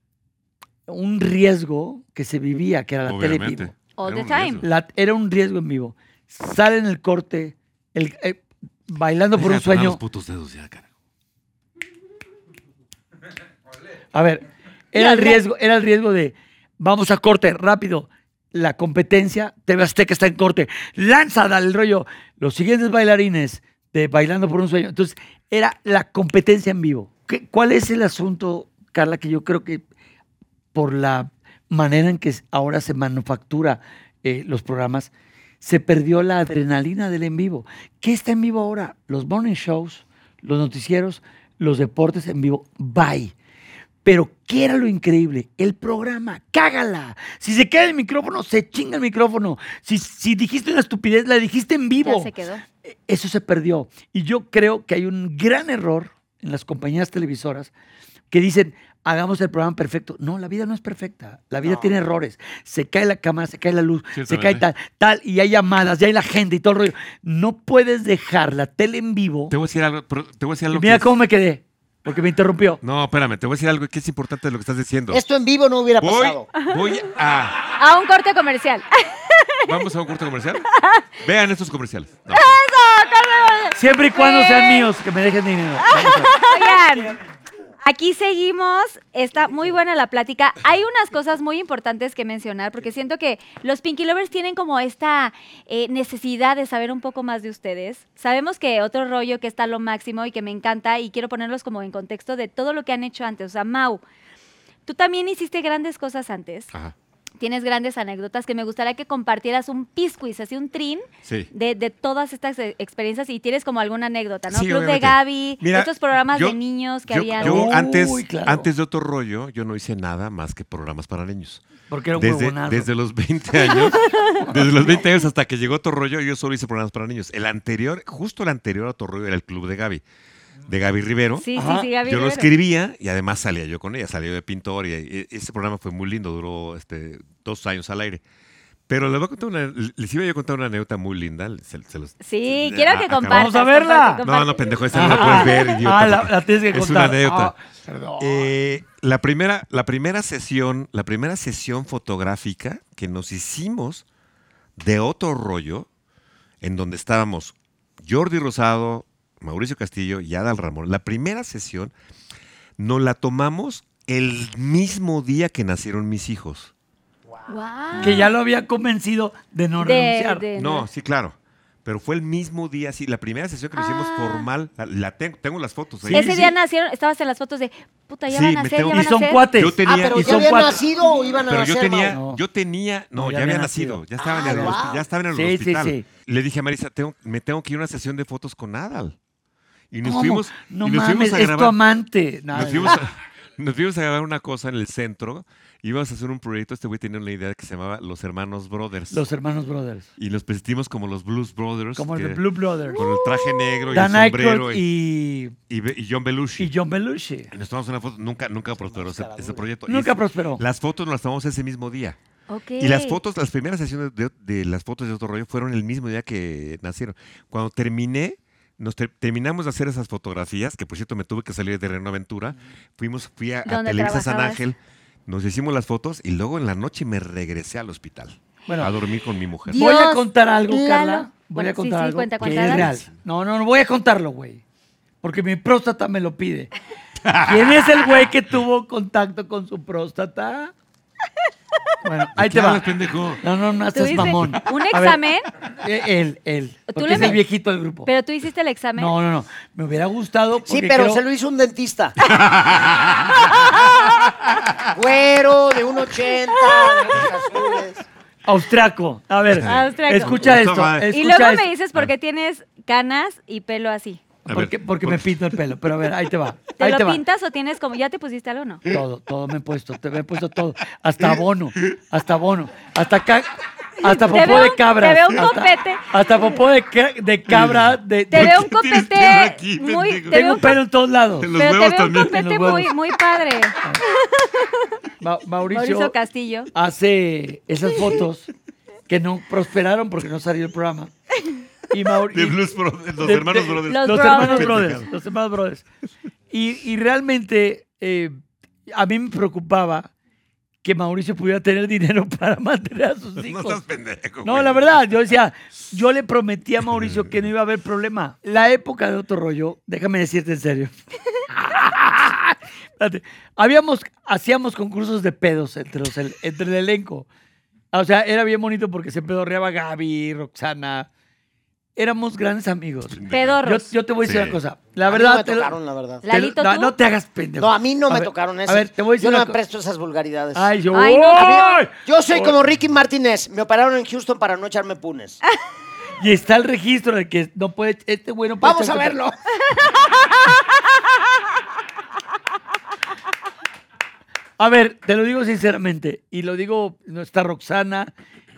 un riesgo que se vivía, que era la tele en Obviamente. vivo. All Era the time. La- era un riesgo en vivo. Sale en el corte, el, eh, bailando por Deja un sueño. los putos dedos ya, carajo. A ver, era el riesgo, era el riesgo de vamos a corte, rápido. La competencia, TV Azteca está en corte. Lanza, dale el rollo. Los siguientes bailarines de Bailando por un Sueño. Entonces, era la competencia en vivo. ¿Qué- ¿Cuál es el asunto, Carla, que yo creo que por la manera en que ahora se manufactura eh, los programas, se perdió la adrenalina del en vivo? ¿Qué está en vivo ahora? Los morning shows, los noticieros, los deportes en vivo. Bye. Pero, ¿qué era lo increíble? El programa, cágala. Si se queda el micrófono, se chinga el micrófono. Si, si dijiste una estupidez, la dijiste en vivo. Ya se quedó. Eh, Eso se perdió. Y yo creo que hay un gran error en las compañías televisoras que dicen, hagamos el programa perfecto. No, la vida no es perfecta. La vida No. tiene errores. Se cae la cámara, se cae la luz, se cae tal, tal, y hay llamadas, ya hay la gente y todo el rollo. No puedes dejar la tele en vivo. Te voy a decir algo. pero Te voy a decir algo Y mira que es- cómo me quedé, porque me interrumpió. No, espérame, te voy a decir algo que es importante de lo que estás diciendo. Esto en vivo no hubiera Voy, pasado. voy a. A un corte comercial. Vamos a un corte comercial. Vean estos comerciales. No. Siempre y cuando sean míos, que me dejen dinero. Vamos a ver. Oigan, aquí seguimos. Está muy buena la plática. Hay unas cosas muy importantes que mencionar porque siento que los Pinky Lovers tienen como esta eh, necesidad de saber un poco más de ustedes. Sabemos que otro rollo que está lo máximo y que me encanta y quiero ponerlos como en contexto de todo lo que han hecho antes. O sea, Mau, tú también hiciste grandes cosas antes. Ajá. Tienes grandes anécdotas que me gustaría que compartieras un pisquiz, así un trin Sí. de, de todas estas eh, experiencias y tienes como alguna anécdota, ¿no? Sí, Club de. Gaby, Mira, otros programas yo- de niños que yo, habían. yo Uy, antes, claro. antes de otro rollo, yo no hice nada más que programas para niños. Porque era un Desde, huevonazo. desde los 20 años, desde los 20 años hasta que llegó otro rollo, yo solo hice programas para niños. El anterior, justo el anterior a otro rollo era el Club de Gaby, de Gaby Rivero. Sí, Ajá. sí, sí, Gaby Yo lo Rivero. escribía y además salía yo con ella, salía de pintor y, y ese programa fue muy lindo, duró este, dos años al aire. Pero les, voy a contar una, les iba yo a contar una anécdota muy linda. se- se los- Sí, se- quiero a- que compartas. Vamos a verla. comparte, No, comparte. no, pendejo, esa no la puedes ver, idiota. Ah, la, tienes que es una contar. anécdota. Ah, perdón. Eh, la, primera, la primera sesión, la primera sesión fotográfica que nos hicimos de otro rollo, en donde estábamos Jordi Rosado, Mauricio Castillo y Adal Ramón, la primera sesión nos la tomamos el mismo día que nacieron mis hijos. Guau. que ya lo había convencido de no De- renunciar. de- No, sí, claro. Pero fue el mismo día, sí, la primera sesión que lo hicimos Ah. formal, la, la tengo, tengo las fotos ahí. Ese día nacieron, estabas en las fotos de, puta, ya Sí, van a nacer, tengo- ya Y van a son nacer. cuates. Yo tenía- Ah, pero y ya son habían cuates. nacido o iban a Pero yo nacer, tenía? No. yo tenía, no, No, ya ya, había nacido, nacido. ya estaban Ah, en el, wow. ya estaban en el Sí, sí, hospital. sí. Le dije a Marisa, tengo- me tengo que ir a una sesión de fotos con Adal. Y nos ¿Cómo? fuimos, no y nos mames, fuimos a es tu amante. Nada. Nos fuimos, a, nos fuimos a grabar una cosa en el centro. Íbamos a hacer un proyecto. Este güey tenía una idea que se llamaba Los Hermanos Brothers. Los hermanos brothers. y nos vestimos como los Blues Brothers. Como de Blue Brothers. Con el traje negro y el sombrero. Y, y, John Belushi. y John Belushi. Y nos tomamos una foto. Nunca, nunca prosperó ese, ese proyecto. Nunca prosperó. Las fotos nos las tomamos ese mismo día. Y las fotos, las primeras sesiones de, de las fotos de otro rollo fueron el mismo día que nacieron. Cuando terminé, Nos ter- terminamos de hacer esas fotografías, que por cierto me tuve que salir de Reno Aventura. Fuimos, fui a, a ¿Dónde Televisa San? Ángel, nos hicimos las fotos y luego en la noche me regresé al hospital Bueno. a dormir con mi mujer. Dios, Voy a contar algo, Lalo. Carla. Voy Bueno, a contar sí, algo cuenta, que cuenta, es dale. real. No, no, no voy a contarlo, güey. Porque mi próstata me lo pide. ¿Quién es el güey que tuvo contacto con su próstata? Bueno, ahí te ¿Qué va. hablas, pendejo? No, no, no, ¿Tú estás dices mamón. un A ver, examen? eh, él, él. ¿Tú Porque le es el me- viejito del grupo. Pero tú hiciste el examen. No, no, no. Me hubiera gustado. Sí, porque pero creo- se lo hizo un dentista. Güero, de 1,80, de ojos azules. Austriaco. A ver, Austriaco. escucha esto. Y escucha luego esto. me dices por qué tienes canas y pelo así. A ver, Porque, porque me pinto el pelo. Pero a ver, ahí te va. ¿Te ahí lo te va. pintas o tienes como ya te pusiste algo no? Todo, todo me he puesto, te me he puesto todo. Hasta abono, hasta abono, hasta ca- hasta popó veo- de cabra. te veo un hasta, copete. Hasta popó de, ca- de cabra. De, Te veo un copete aquí, muy te Tengo veo un pelo en todos lados. En los pero te veo un copete muy muy padre. Ma- Mauricio, Mauricio Castillo. hace esas fotos que no prosperaron porque no salió el programa. Y Mauri- De y- Blues Brothers, los de- hermanos de- Brothers. Los Los, Brothers. hermanos brothers. Los hermanos brothers. Y, y realmente eh, a mí me preocupaba que Mauricio pudiera tener dinero para mantener a sus No hijos. estás pendejo. No, güey. la verdad, yo decía, yo le prometí a Mauricio que no iba a haber problema. La época de otro rollo, déjame decirte en serio. Habíamos, hacíamos concursos de pedos entre, los, el- entre el elenco. O sea, era bien bonito porque se pedorreaba Gaby, Roxana. Éramos grandes amigos. Yo, Pedorros. yo te voy a decir Sí. una cosa. La A mí verdad. no me te lo- tocaron, la verdad. te lo- Lalito, no, ¿tú? no te hagas pendejo. No, a mí no A me ver, tocaron A esas. ver, te voy a decir Yo no una me co- presto esas vulgaridades. Ay, yo. Ay, no, ¡Ay! Yo soy como Ricky Martínez. Me operaron en Houston para no echarme punes. Y está el registro de que no puede. Este güey no puede Vamos a echarse- verlo. A ver, te lo digo sinceramente, y lo digo, no está Roxana,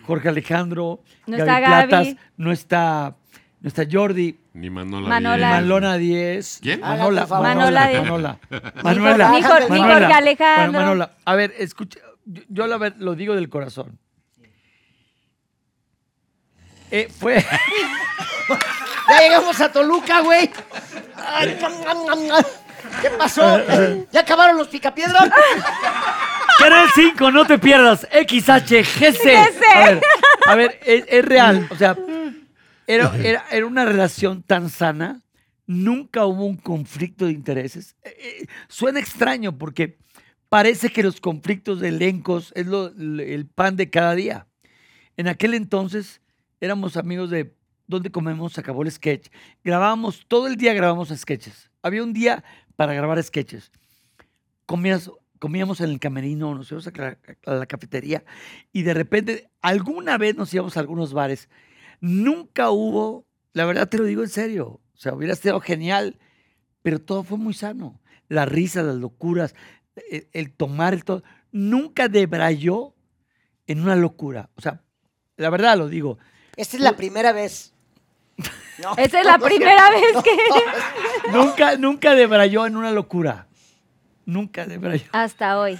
Jorge Alejandro, No Gaby está Gaby. Platas, no está, no está Jordi, Ni Manola. Manola. Díaz. Manolona 10. ¿Quién? Manola. Manola. Manola. Jorge- ni Manuela. Jorge Alejandro. Bueno, Manola, a ver, escucha, yo, yo la ver- lo digo del corazón. Eh, fue, Ya llegamos a Toluca, güey. ¿Qué pasó? ¿Ya acabaron los picapiedras? Canal 5, no te pierdas. XHGC. A ver, a ver es, es real. O sea, era, era, era una relación tan sana. Nunca hubo un conflicto de intereses. Eh, eh, suena extraño porque parece que los conflictos de elencos es lo- el pan de cada día. En aquel entonces éramos amigos de ¿Dónde comemos? Acabó el sketch. Grabábamos, todo el día grabábamos sketches. Había un día para grabar sketches. Comías, comíamos en el camerino, nos íbamos a, la- a la cafetería y de repente alguna vez nos íbamos a algunos bares. Nunca hubo, la verdad te lo digo en serio, o sea, hubiera sido genial, pero todo fue muy sano. La risa, las locuras, el, el tomar, el todo, nunca debrayó en una locura. O sea, la verdad lo digo. Esta es la primera vez. No, Esa es la no primera vez que Nunca, nunca debrayó en una locura. Nunca debrayó. hasta hoy.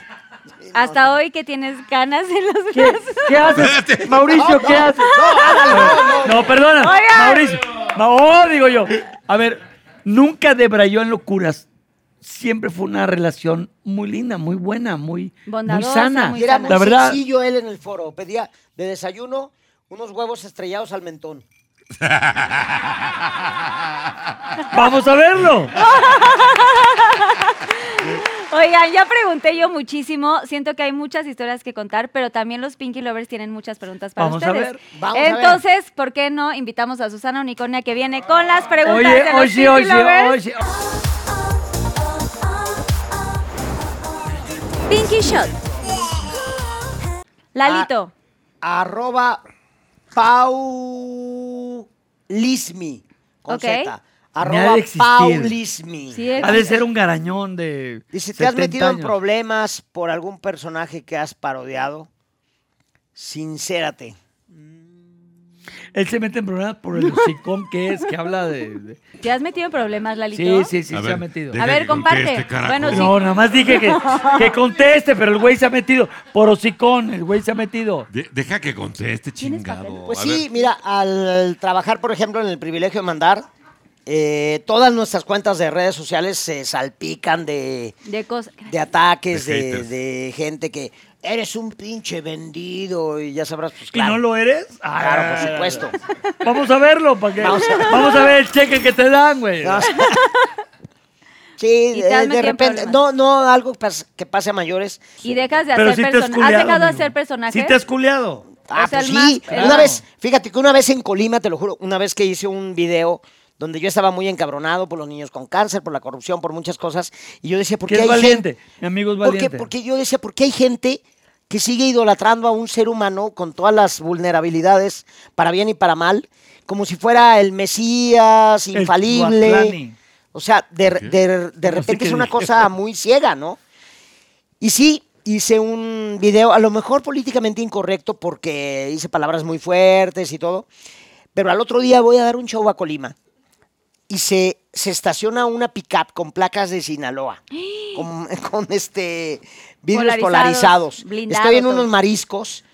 Hasta hoy que tienes ganas en los ¿Qué, brazos. qué haces? Mauricio, ¿qué haces? No, perdona. Oigan. Mauricio. No, digo yo. A ver, nunca debrayó en locuras. Siempre fue una relación muy linda, muy buena, muy, muy Bondadosa, sana. muy Y era sana. muy La verdad, sencillo él en el foro. Pedía de desayuno unos huevos estrellados al mentón. vamos a verlo. Oigan, ya pregunté yo muchísimo. Siento que hay muchas historias que contar, pero también los Pinky Lovers tienen muchas preguntas para Vamos a ustedes. ver. Vamos a ver. Entonces, ¿por qué no invitamos a Susana Unicornia que viene con las preguntas Oye, de los oye, Pinky oye, Lovers? oye. Pinky Shot. Lalito. Arroba Paulismi. Con Ok. Z. Arroba de. Paulismi. Sí, Ha de ser un garañón de. Dice, ¿te has 70 metido en problemas por algún personaje que has parodiado? Sincérate. Él se mete en problemas por el hocicón que es, que habla de. de- ¿Te has metido en problemas, Lalito? Sí, sí, sí, A se ver, ha metido. A ver, comparte. Bueno, sí. No, nada más dije que, que conteste, pero el güey se ha metido por hocicón, el güey se ha metido. De- deja que conteste, ¿Tienes chingado. Pues A sí, ver. mira, al trabajar, por ejemplo, en el privilegio de mandar, eh, todas nuestras cuentas de redes sociales se salpican de, De cosas. de ataques, De de, haters. de gente que eres un pinche vendido y ya sabrás, pues ¿Y claro. no lo eres? Claro, Ah, por supuesto. Vamos a verlo, ¿para qué? Vamos Vamos a- ver el cheque que te dan, güey. No, Sí, Y de, repente, no, no algo que pase a mayores. Y dejas de Pero hacer sí personajes. ¿Has dejado de hacer personajes? Sí te has culeado. Ah, O sea, pues sí. más- Una Claro. vez, fíjate que una vez en Colima, te lo juro, una vez que hice un video donde yo estaba muy encabronado por los niños con cáncer, por la corrupción, por muchas cosas, y yo decía, ¿por qué es hay valiente. gente? Mi amigo es ¿Por qué? valiente. Porque yo decía, ¿por qué hay gente que sigue idolatrando a un ser humano con todas las vulnerabilidades, para bien y para mal, como si fuera el Mesías, infalible? O sea, de, de- de No sé repente es una dije. cosa muy ciega, ¿no? Y sí, hice un video, a lo mejor políticamente incorrecto porque hice palabras muy fuertes y todo, pero al otro día voy a dar un show a Colima y se, se estaciona una pickup con placas de Sinaloa, con, con este vidrios Polarizados, polarizados. Estoy en todo. unos mariscos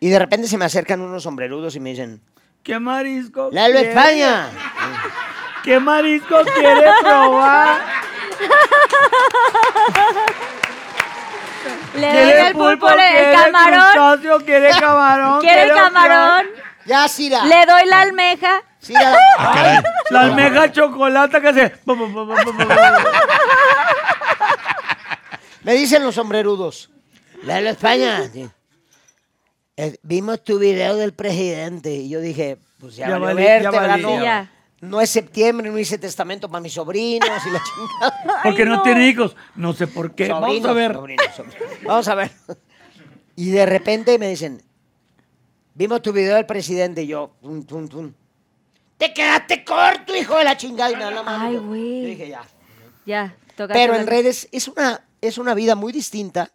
y de repente se me acercan unos sombrerudos y me dicen, ¿Qué marisco? ¡Lalo quiere? España! ¿Qué marisco quiere probar? Le doy ¿Quiere el pulpo, el ¿Quiere camarón. ¿Quiere camarón? ¿Quiere camarón? ¡Ya, Cira! Le doy la almeja. Cira, Ah, caray. La almeja chocolate que hace. Me dicen los sombrerudos. Lalo España. sí. Eh, vimos tu video del presidente y yo dije, pues ya, Ya valió valí, verte, ya ¿verdad? valí, No, ya valí. no es septiembre, no hice testamento para mis sobrinos y la chingada. Porque no. no. tiene hijos. No sé por qué. Vamos Sobrinos, a ver. sobrinos, sobrinos. Vamos a ver. Y de repente me dicen, vimos tu video del presidente y yo, tum, tum, tum. Te quedaste corto, hijo de la chingada. Y me da la mano. Ay, Yo güey. dije, ya. Ya, toca. Pero en redes es una, es una vida muy distinta,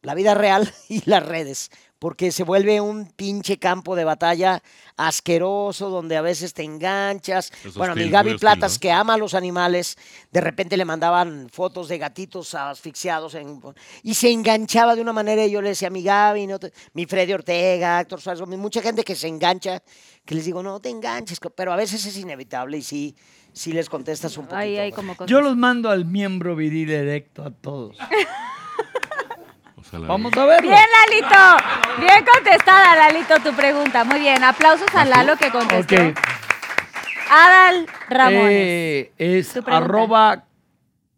la vida real y las redes, porque se vuelve un pinche campo de batalla asqueroso donde a veces te enganchas. Es bueno, a mi hostil, Gaby hostil, Platas, ¿no? que ama a los animales, de repente le mandaban fotos de gatitos asfixiados en- y se enganchaba de una manera y yo le decía a mi Gaby, no te- mi Freddy Ortega, Héctor Suárez, mucha gente que se engancha, que les digo, no te enganches, pero a veces es inevitable y sí, sí les contestas un poquito. Ahí hay güey. como cosas. Yo los mando al miembro viril erecto a todos. Vamos a verlo. Bien, Lalito. Bien contestada, Lalito, tu pregunta. Muy bien. Aplausos a Lalo que contestó. Ok. Adal Ramones. Eh, es Tu pregunta. arroba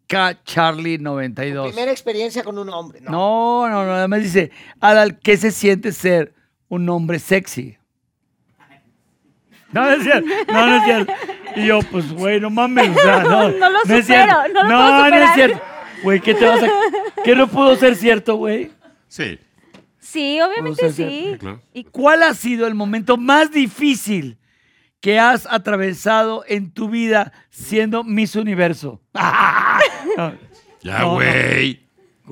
kcharlie92. Primera experiencia con un hombre. No. No, no, no. Nada más dice, Adal, ¿qué se siente ser un hombre sexy? No, no es cierto. No, no es cierto. Y yo, pues, güey, no mames. o sea, no, No lo es cierto. supero, no lo no, puedo no es superar. cierto. Güey, ¿qué te vas a...? ¿Qué no pudo ser cierto, güey? Sí, Sí, obviamente sí. claro. Y ¿Cuál ha sido el momento más difícil que has atravesado en tu vida siendo Miss Universo? No, Ya, No, no. güey.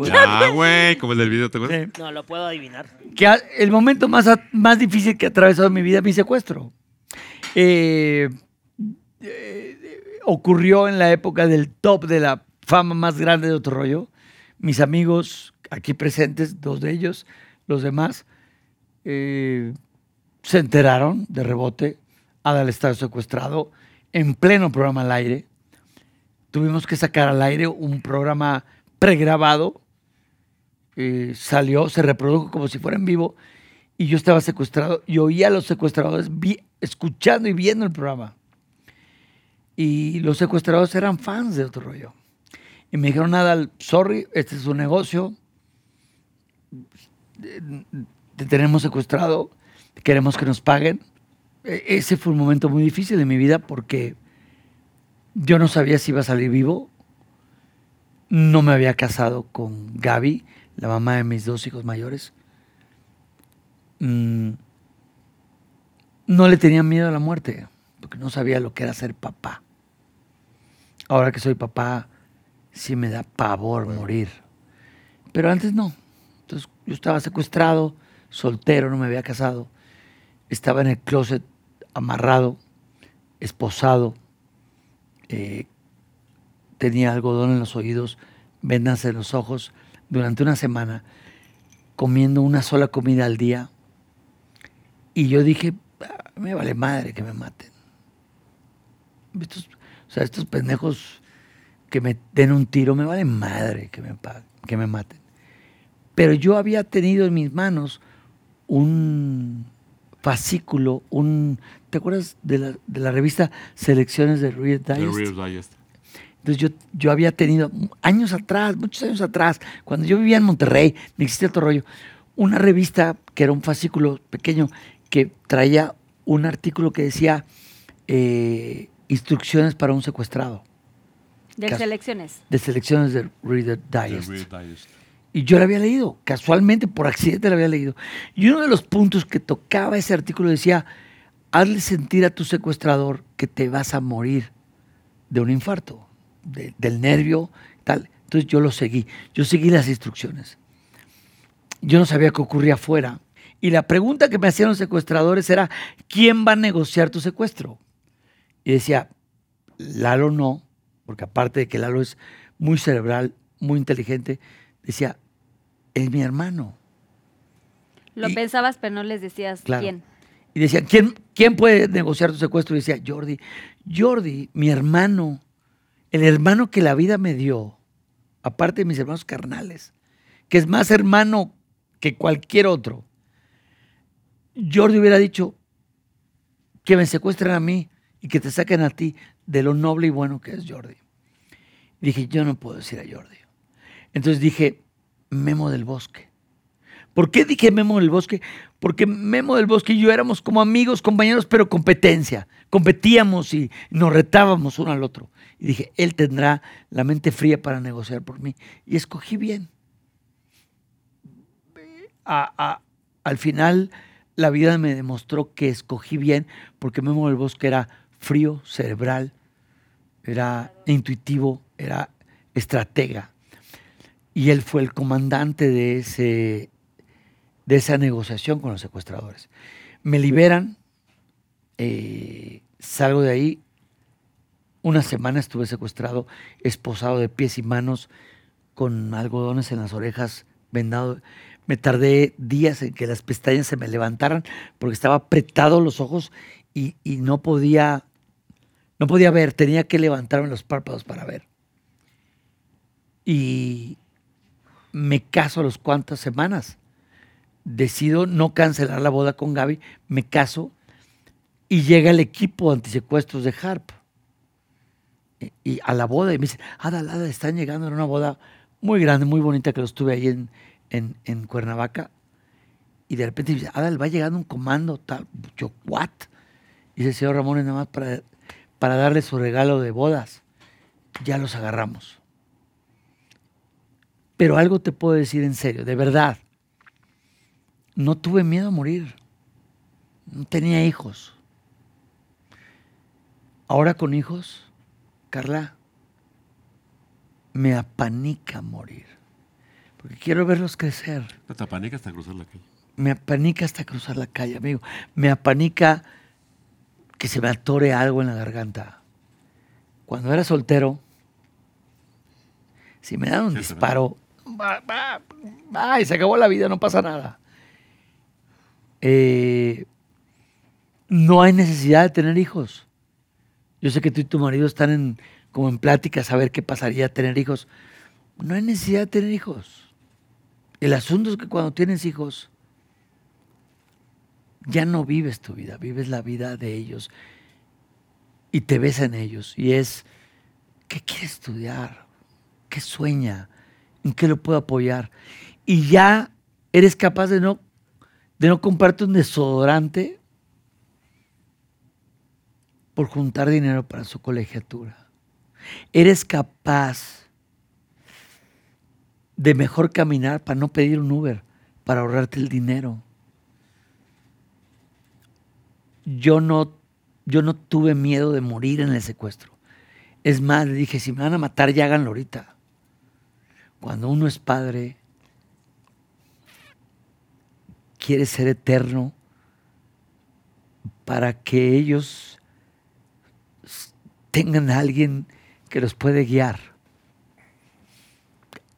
Ya, güey. Como el del video, ¿te acuerdas? sí. No, lo puedo adivinar. que ha- el momento más, a- más difícil que he atravesado en mi vida, mi secuestro. Eh, eh, ocurrió en la época del top de la fama más grande de otro rollo. Mis amigos aquí presentes, dos de ellos, los demás, eh, se enteraron de rebote. Adal estaba secuestrado en pleno programa al aire. Tuvimos que sacar al aire un programa pregrabado eh, salió, se reprodujo como si fuera en vivo y yo estaba secuestrado y oía a los secuestradores vi- escuchando y viendo el programa. Y los secuestradores eran fans de otro rollo. Y me dijeron, nada, sorry, este es un negocio, te tenemos secuestrado, queremos que nos paguen. E- Ese fue un momento muy difícil de mi vida porque yo no sabía si iba a salir vivo no me había casado con Gaby, la mamá de mis dos hijos mayores. Mm, no le tenía miedo a la muerte, porque no sabía lo que era ser papá. Ahora que soy papá, sí me da pavor morir. Pero antes no. Entonces yo estaba secuestrado, soltero, no me había casado. Estaba en el closet amarrado, esposado, eh, tenía algodón en los oídos, vendas en los ojos, durante una semana, comiendo una sola comida al día. Y yo dije, "Ah, me vale madre que me maten. estos, o sea, estos pendejos que me den un tiro, me vale madre que me, que me maten. Pero yo había tenido en mis manos un fascículo, un... ¿Te acuerdas de la, de la revista Selecciones de Digest? Reader's Digest. Entonces yo, yo había tenido años atrás, muchos años atrás, cuando yo vivía en Monterrey, no existía todo rollo, una revista que era un fascículo pequeño que traía un artículo que decía eh, instrucciones para un secuestrado, De Cas- selecciones. de selecciones de Reader The Digest. Digest. Y yo la había leído, casualmente, por accidente la había leído. Y uno de los puntos que tocaba ese artículo decía, hazle sentir a tu secuestrador que te vas a morir de un infarto, de- del nervio, tal. Entonces yo lo seguí, yo seguí las instrucciones. Yo no sabía qué ocurría afuera. Y la pregunta que me hacían los secuestradores era, ¿quién va a negociar tu secuestro? Y decía, Lalo no, porque aparte de que Lalo es muy cerebral, muy inteligente, decía, es mi hermano. Lo Y- pensabas, pero no les decías Claro. quién. Y decían, ¿quién, ¿quién puede negociar tu secuestro? Y decía, Jordi. Jordi, mi hermano, el hermano que la vida me dio, aparte de mis hermanos carnales, que es más hermano que cualquier otro. Jordi hubiera dicho que me secuestren a mí y que te saquen a ti de lo noble y bueno que es Jordi. Dije, yo no puedo decir a Jordi. Entonces dije, Memo del Bosque. ¿Por qué dije Memo del Bosque? Porque Memo del Bosque y yo éramos como amigos, compañeros, pero competencia. Competíamos y nos retábamos uno al otro. Y dije, él tendrá la mente fría para negociar por mí. Y escogí bien. Al final, la vida me demostró que escogí bien porque Memo del Bosque era frío, cerebral, era intuitivo, era estratega. Y él fue el comandante de, ese, de esa negociación con los secuestradores. Me liberan, eh, salgo de ahí, una semana estuve secuestrado, esposado de pies y manos, con algodones en las orejas, vendado. Me tardé días en que las pestañas se me levantaran porque estaba apretado los ojos y, y no podía no podía ver, tenía que levantarme los párpados para ver. Y me caso a las cuantas semanas. Decido no cancelar la boda con Gaby, me caso y llega el equipo antisecuestros de Harp. Y, y a la boda y me dicen, Ada, Ada, están llegando en una boda muy grande, muy bonita que los tuve ahí en, en, Cuernavaca. Y de repente dice, Adal, va llegando un comando tal. Yo, ¿what? Y dice señor Ramón, nada más para, para darle su regalo de bodas. Ya los agarramos. Pero algo te puedo decir en serio, de verdad. No tuve miedo a morir. No tenía hijos. Ahora con hijos, Carla, me apanica morir. Porque quiero verlos crecer. Te apanica hasta cruzar la calle. Me apanica hasta cruzar la calle, amigo. Me apanica que se me atore algo en la garganta. Cuando era soltero, si me dan un Sí, disparo, y se acabó la vida, no pasa nada. Eh, no hay necesidad de tener hijos. Yo sé que tú y tu marido están en, como en pláticas a ver qué pasaría tener hijos. No hay necesidad de tener hijos. El asunto es que cuando tienes hijos, ya no vives tu vida, vives la vida de ellos y te ves en ellos. Y es, ¿qué quiere estudiar? ¿Qué sueña? ¿En qué lo puedo apoyar? Y ya eres capaz de no, de no comprarte un desodorante por juntar dinero para su colegiatura. Eres capaz de mejor caminar para no pedir un Uber, para ahorrarte el dinero. Yo no, yo no tuve miedo de morir en el secuestro. Es más, le dije, si me van a matar, ya háganlo ahorita. Cuando uno es padre, quiere ser eterno para que ellos tengan a alguien que los puede guiar,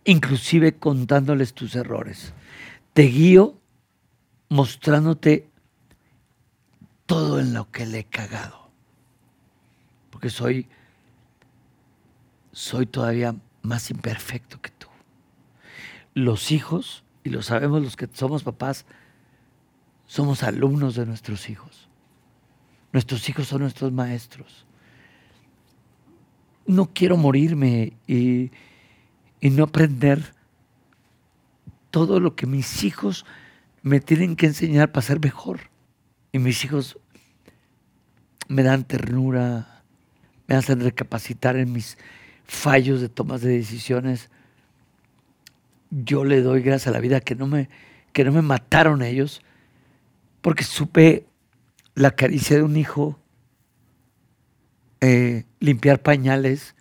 inclusive contándoles tus errores. Te guío mostrándote todo en lo que le he cagado. porque soy, soy todavía más imperfecto que. Los hijos, y lo sabemos los que somos papás, somos alumnos de nuestros hijos. Nuestros hijos son nuestros maestros. No quiero morirme y, y no aprender todo lo que mis hijos me tienen que enseñar para ser mejor. Y mis hijos me dan ternura, me hacen recapacitar en mis fallos de tomas de decisiones. Yo le doy gracias a la vida que no me, que no me mataron ellos, porque supe la caricia de un hijo, eh, limpiar pañales,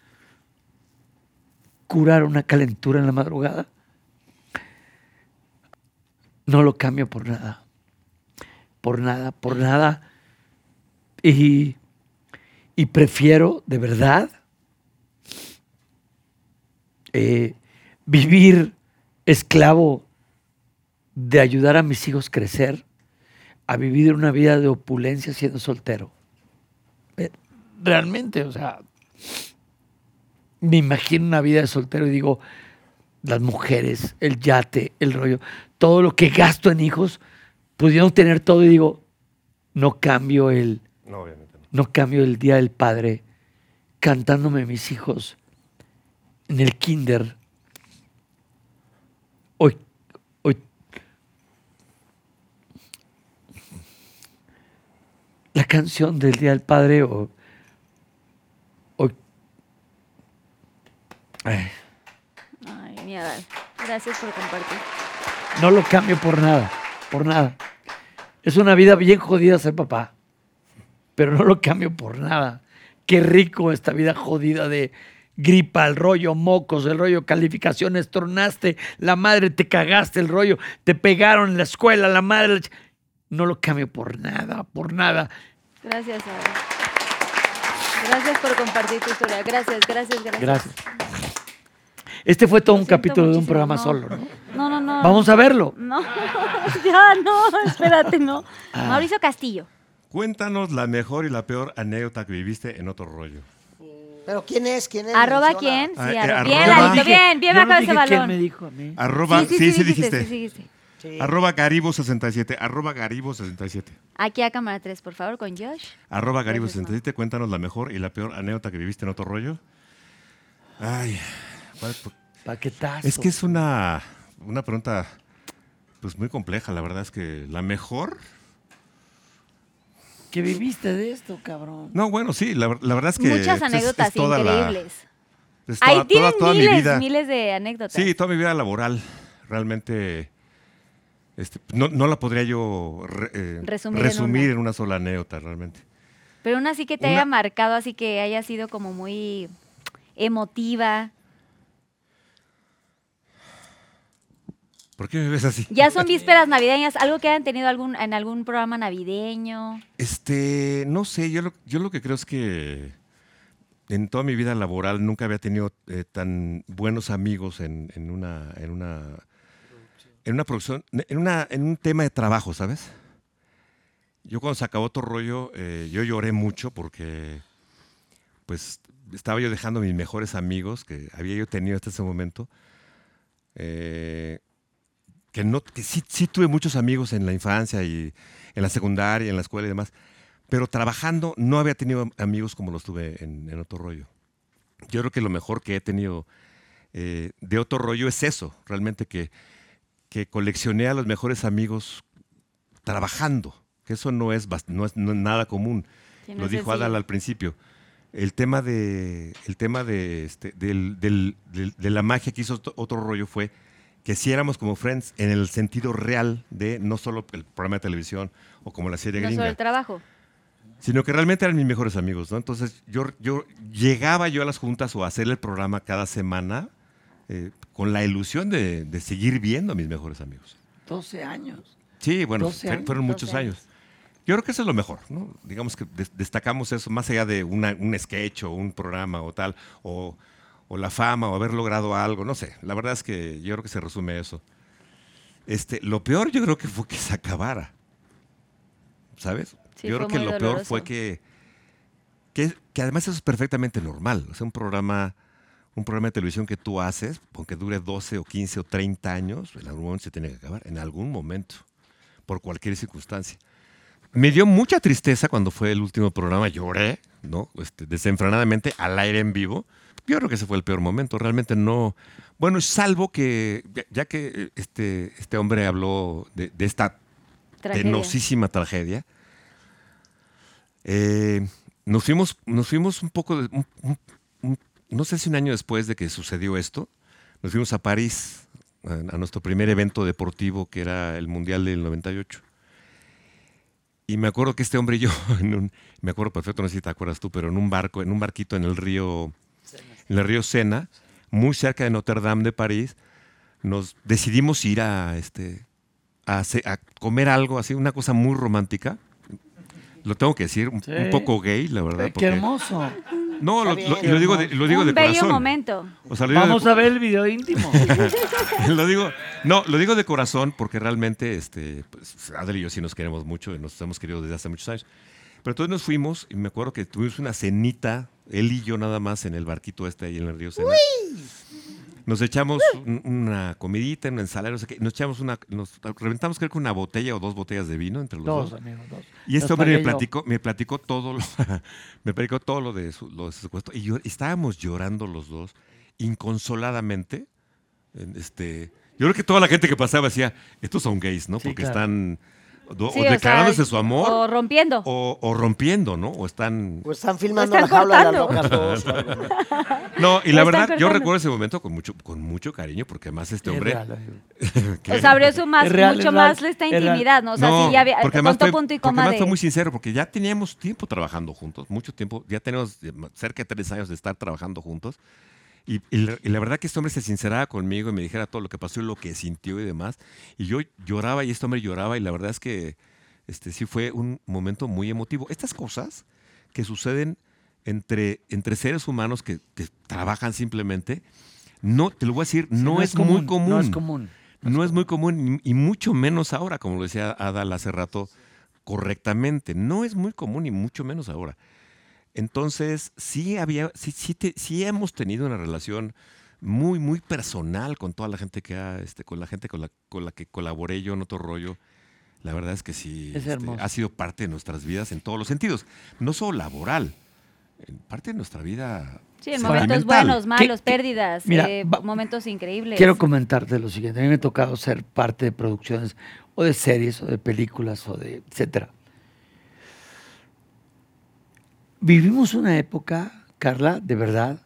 curar una calentura en la madrugada. No lo cambio por nada. Por nada, por nada. Y, y prefiero, de verdad, eh, vivir esclavo de ayudar a mis hijos a crecer a vivir una vida de opulencia siendo soltero. Eh, Realmente, o sea, me imagino una vida de soltero y digo, las mujeres, el yate, el rollo, todo lo que gasto en hijos, pudieron tener todo y digo, no cambio el, No, obviamente no. no cambio el día del padre cantándome mis hijos en el kinder. Hoy, hoy. La canción del día del padre o. Ay, Ay, mi Adal. Gracias por compartir. no lo cambio por nada, por nada. Es una vida bien jodida ser papá, pero no lo cambio por nada. Qué rico esta vida jodida de gripa, el rollo mocos, el rollo calificaciones, tornaste, la madre te cagaste el rollo, te pegaron en la escuela, la madre... No lo cambio por nada, por nada. Gracias, Adal. Gracias por compartir tu historia. Gracias, gracias, gracias. Gracias. Este fue todo Lo un capítulo de un programa No. solo, ¿no? No, no, no. Vamos a verlo. No, ya no, espérate, no. Ah. Mauricio Castillo. Cuéntanos la mejor y la peor anécdota que viviste en otro rollo. ¿Pero quién es? ¿Quién es? ¿Arroba quién? Sí, Ah, eh, arroba. Bien, Lalito, bien, bien Yo no bajado ese dije quién balón. me dijo a mí. Arroba, sí, sí, sí, sí dijiste. Sí. Arroba Garibo67, arroba Garibo67. Aquí a cámara 3, por favor, con Josh. Arroba Gracias, Garibo67, cuéntanos la mejor y la peor anécdota que viviste en otro rollo. Ay, ¿cuál- Paquetazo. es que es una, una pregunta pues muy compleja, la verdad es que la mejor... ¿Qué viviste de esto, cabrón? No, bueno, sí, la, la verdad es que... Muchas pues, es- anéctotas es toda la- increíbles. es toda- Ahí toda- tienen toda mi miles, vida. miles de anécdotas. Sí, toda mi vida laboral. Realmente este, no, no la podría yo re- eh, Resumir en una. en una sola anécdota, realmente. Pero una así que te Una- haya marcado, así que haya sido como muy emotiva. ¿Por qué me ves así? Ya son vísperas navideñas, algo que hayan tenido algún, en algún programa navideño. Este, no sé, yo lo, yo lo que creo es que en toda mi vida laboral nunca había tenido eh, tan buenos amigos en, en una, en una, en una producción, en, un tema de trabajo, ¿sabes? Yo cuando se acabó otro rollo, eh, yo lloré mucho porque, pues, estaba yo dejando a mis mejores amigos que había yo tenido hasta ese momento. eh, que no, que sí, sí tuve muchos amigos en la infancia y en la secundaria, en la escuela y demás, pero trabajando no había tenido amigos como los tuve en, en otro rollo. Yo creo que lo mejor que he tenido eh, de otro rollo es eso, realmente que, que coleccioné a los mejores amigos trabajando, que eso no es, no es, nada común. Lo dijo. Adal al principio. El tema de, el tema de, este, del- del- del- de la magia que hizo otro- otro rollo fue que si éramos como Friends en el sentido real de no solo el programa de televisión o como la serie No gringa, solo el trabajo. sino que realmente eran mis mejores amigos, ¿no? Entonces yo, yo llegaba yo a las juntas o a hacer el programa cada semana eh, con la ilusión de, de seguir viendo a mis mejores amigos. 12 años. Sí, bueno, 12 fue- años, fueron muchos 12 años. Yo creo que eso es lo mejor, ¿no? Digamos que des- destacamos eso, más allá de una- un sketch o un programa o tal, o, o la fama o haber logrado algo, no sé. La verdad es que yo creo que se resume eso. Este, lo peor yo creo que fue que se acabara. ¿Sabes? Sí, yo creo que lo peor fue que que, que además eso es perfectamente normal. O sea, un programa, un programa de televisión que tú haces, aunque dure 12 o 15 o 30 años, en algún momento se tiene que acabar, en algún momento, por cualquier circunstancia. Me dio mucha tristeza cuando fue el último programa, lloré, ¿no? Este, desenfrenadamente al aire en vivo. Yo creo que ese fue el peor momento, realmente no. Bueno, salvo que, ya, que eh, este, este hombre habló de, de esta Tragedia. penosísima tragedia, eh, nos, fuimos, nos fuimos un poco, de- un- un- un- no sé si un año después de que sucedió esto, nos fuimos a París, a, nuestro primer evento deportivo que era el Mundial del 98. Y me acuerdo que este hombre y yo, me acuerdo perfecto, no sé si te acuerdas tú, pero en un barco, en un barquito en el río, en el río Sena, muy cerca de Notre Dame de París, nos decidimos ir a este a, a comer algo así, una cosa muy romántica. Lo tengo que decir, un, Sí. un poco gay, la verdad. Qué porque- hermoso. No, lo, Está lo- bien, y lo digo de, lo digo Un de bello corazón. momento. O sea, lo digo de Vamos a ver el video íntimo. lo digo, no, lo digo de corazón porque realmente este, pues, Adel y yo sí nos queremos mucho y nos hemos querido desde hace muchos años. Pero entonces nos fuimos y me acuerdo que tuvimos una cenita, él y yo nada más en el barquito este ahí en el río Sena. Nos echamos un- una comidita, una ensalada, no sé qué. Nos echamos una, nos reventamos creo que una botella o dos botellas de vino entre los dos. dos, amigo, dos. Y este hombre me platicó, me platicó todo lo, me platicó todo lo de su, lo de su secuestro. Y yo, estábamos llorando los dos, inconsoladamente. en Este, yo creo que toda la gente que pasaba decía, estos son gays, ¿no? Sí, Porque claro. están Sí, o o sea, declarándose su amor O rompiendo. o, o rompiendo, ¿no? O están... Pues están filmando están la jaula de las locas dos. ¿no? Y la verdad, yo recuerdo ese momento con mucho, con mucho cariño, porque además este Es hombre... real, O sea, abrió su más, Es real, mucho es real, más esta es real. intimidad, ¿no? O sea, No, sí, ya había, porque además fue, punto y porque coma además de... fue muy sincero, porque ya teníamos tiempo trabajando juntos, mucho tiempo, ya tenemos cerca de tres años de estar trabajando juntos. Y, y la, y la verdad que este hombre se sinceraba conmigo y me dijera todo lo que pasó y lo que sintió y demás. Y yo lloraba y este hombre lloraba y la verdad es que este, sí fue un momento muy emotivo. Estas cosas que suceden entre, entre seres humanos que, que trabajan simplemente, no, te lo voy a decir, Sí, no, es, muy común. No es común. No es muy común y y mucho menos ahora, como lo decía Adal hace rato, correctamente. No es muy común y mucho menos ahora. Entonces, sí había, sí, sí, te- sí hemos tenido una relación muy, muy personal con toda la gente que ha, este, con la gente con la, con la que colaboré yo en otro rollo. La verdad es que sí, Es este, ha sido parte de nuestras vidas en todos los sentidos. No solo laboral, en parte de nuestra vida. Sí, en momentos buenos, malos, ¿Qué- qué- pérdidas, mira, eh, va- momentos increíbles. Quiero comentarte lo siguiente. A mí me ha tocado ser parte de producciones o de series o de películas o de etcétera. Vivimos una época, Carla, de verdad,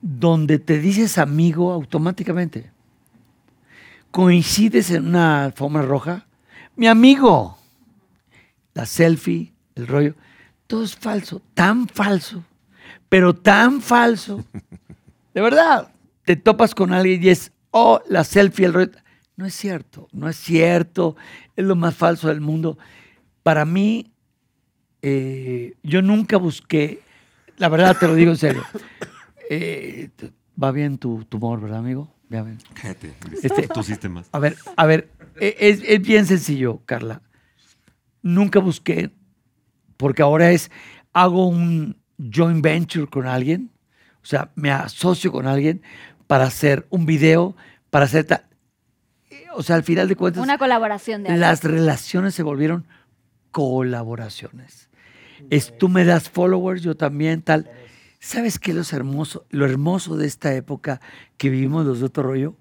donde te dices amigo automáticamente. Coincides en una alfombra roja, mi amigo. La selfie, el rollo, todo es falso, tan falso, pero tan falso. De verdad, te topas con alguien y es, oh, la selfie, el rollo. No es cierto, no es cierto, es lo más falso del mundo. Para mí, eh, yo nunca busqué, la verdad te lo digo en serio, eh, va bien tu tumor, ¿verdad, amigo? Va bien. Cállate, Este- sistemas. A ver, a ver, e- es, es bien sencillo, Carla. Nunca busqué, porque ahora es, hago un joint venture con alguien, o sea, me asocio con alguien para hacer un video, para hacer... ta- O sea, al final de cuentas, Una colaboración de algo. las relaciones se volvieron colaboraciones. Es tú me das followers, yo también, tal. ¿Sabes qué es lo hermoso? Lo hermoso de esta época que vivimos los de otro rollo,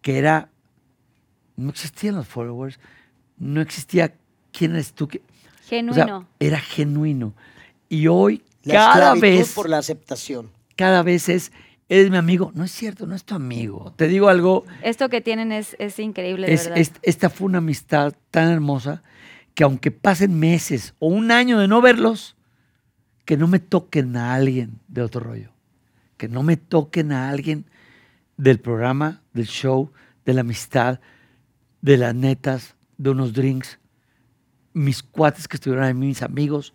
que era, no existían los followers, no existía quién eres tú. o sea, Genuino. era genuino. Y hoy, La cada vez, por la aceptación. cada vez es, eres mi amigo. No es cierto, no es tu amigo. Te digo algo, Esto que tienen es, es increíble, de es, verdad. es- esta fue una amistad tan hermosa que aunque pasen meses o un año de no verlos, que no me toquen a alguien de otro rollo. Que no me toquen a alguien del programa, del show, de la amistad, de las netas, de unos drinks. Mis cuates que estuvieron ahí, mis amigos.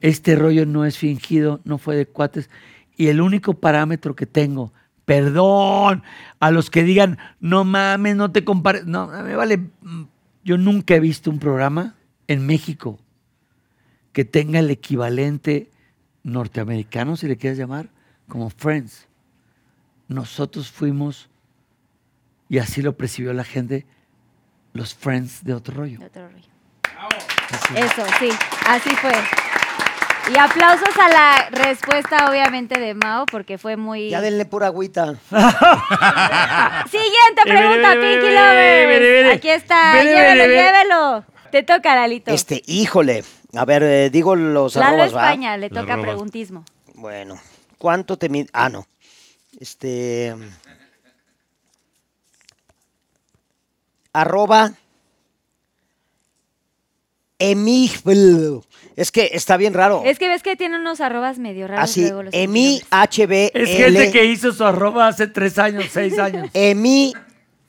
Este rollo no es fingido, no fue de cuates. Y el único parámetro que tengo, perdón, a los que digan, no mames, no te compares. No, me vale. mm, Yo nunca he visto un programa en México que tenga el equivalente norteamericanos, si le quieres llamar, como Friends. Nosotros fuimos, y así lo percibió la gente, los Friends de otro rollo. De otro rollo. Eso, sí, así fue. Y aplausos a la respuesta, obviamente, de Mao, porque fue muy... Ya denle pura agüita. Siguiente pregunta, Pinky Lovers. Aquí está, llévelo, llévelo. Te toca, Lalito. Este, híjole. A ver, eh, digo los Lalo arrobas, ¿va? España, le Los toca arrobas. preguntismo. Bueno, ¿cuánto te mide? Ah, no. Este. Arroba. Emigl. Es que está bien raro. Es que ves que tiene unos arrobas medio raros Así, luego los Emi. HB. Es gente que hizo su arroba hace tres años, seis años. Emi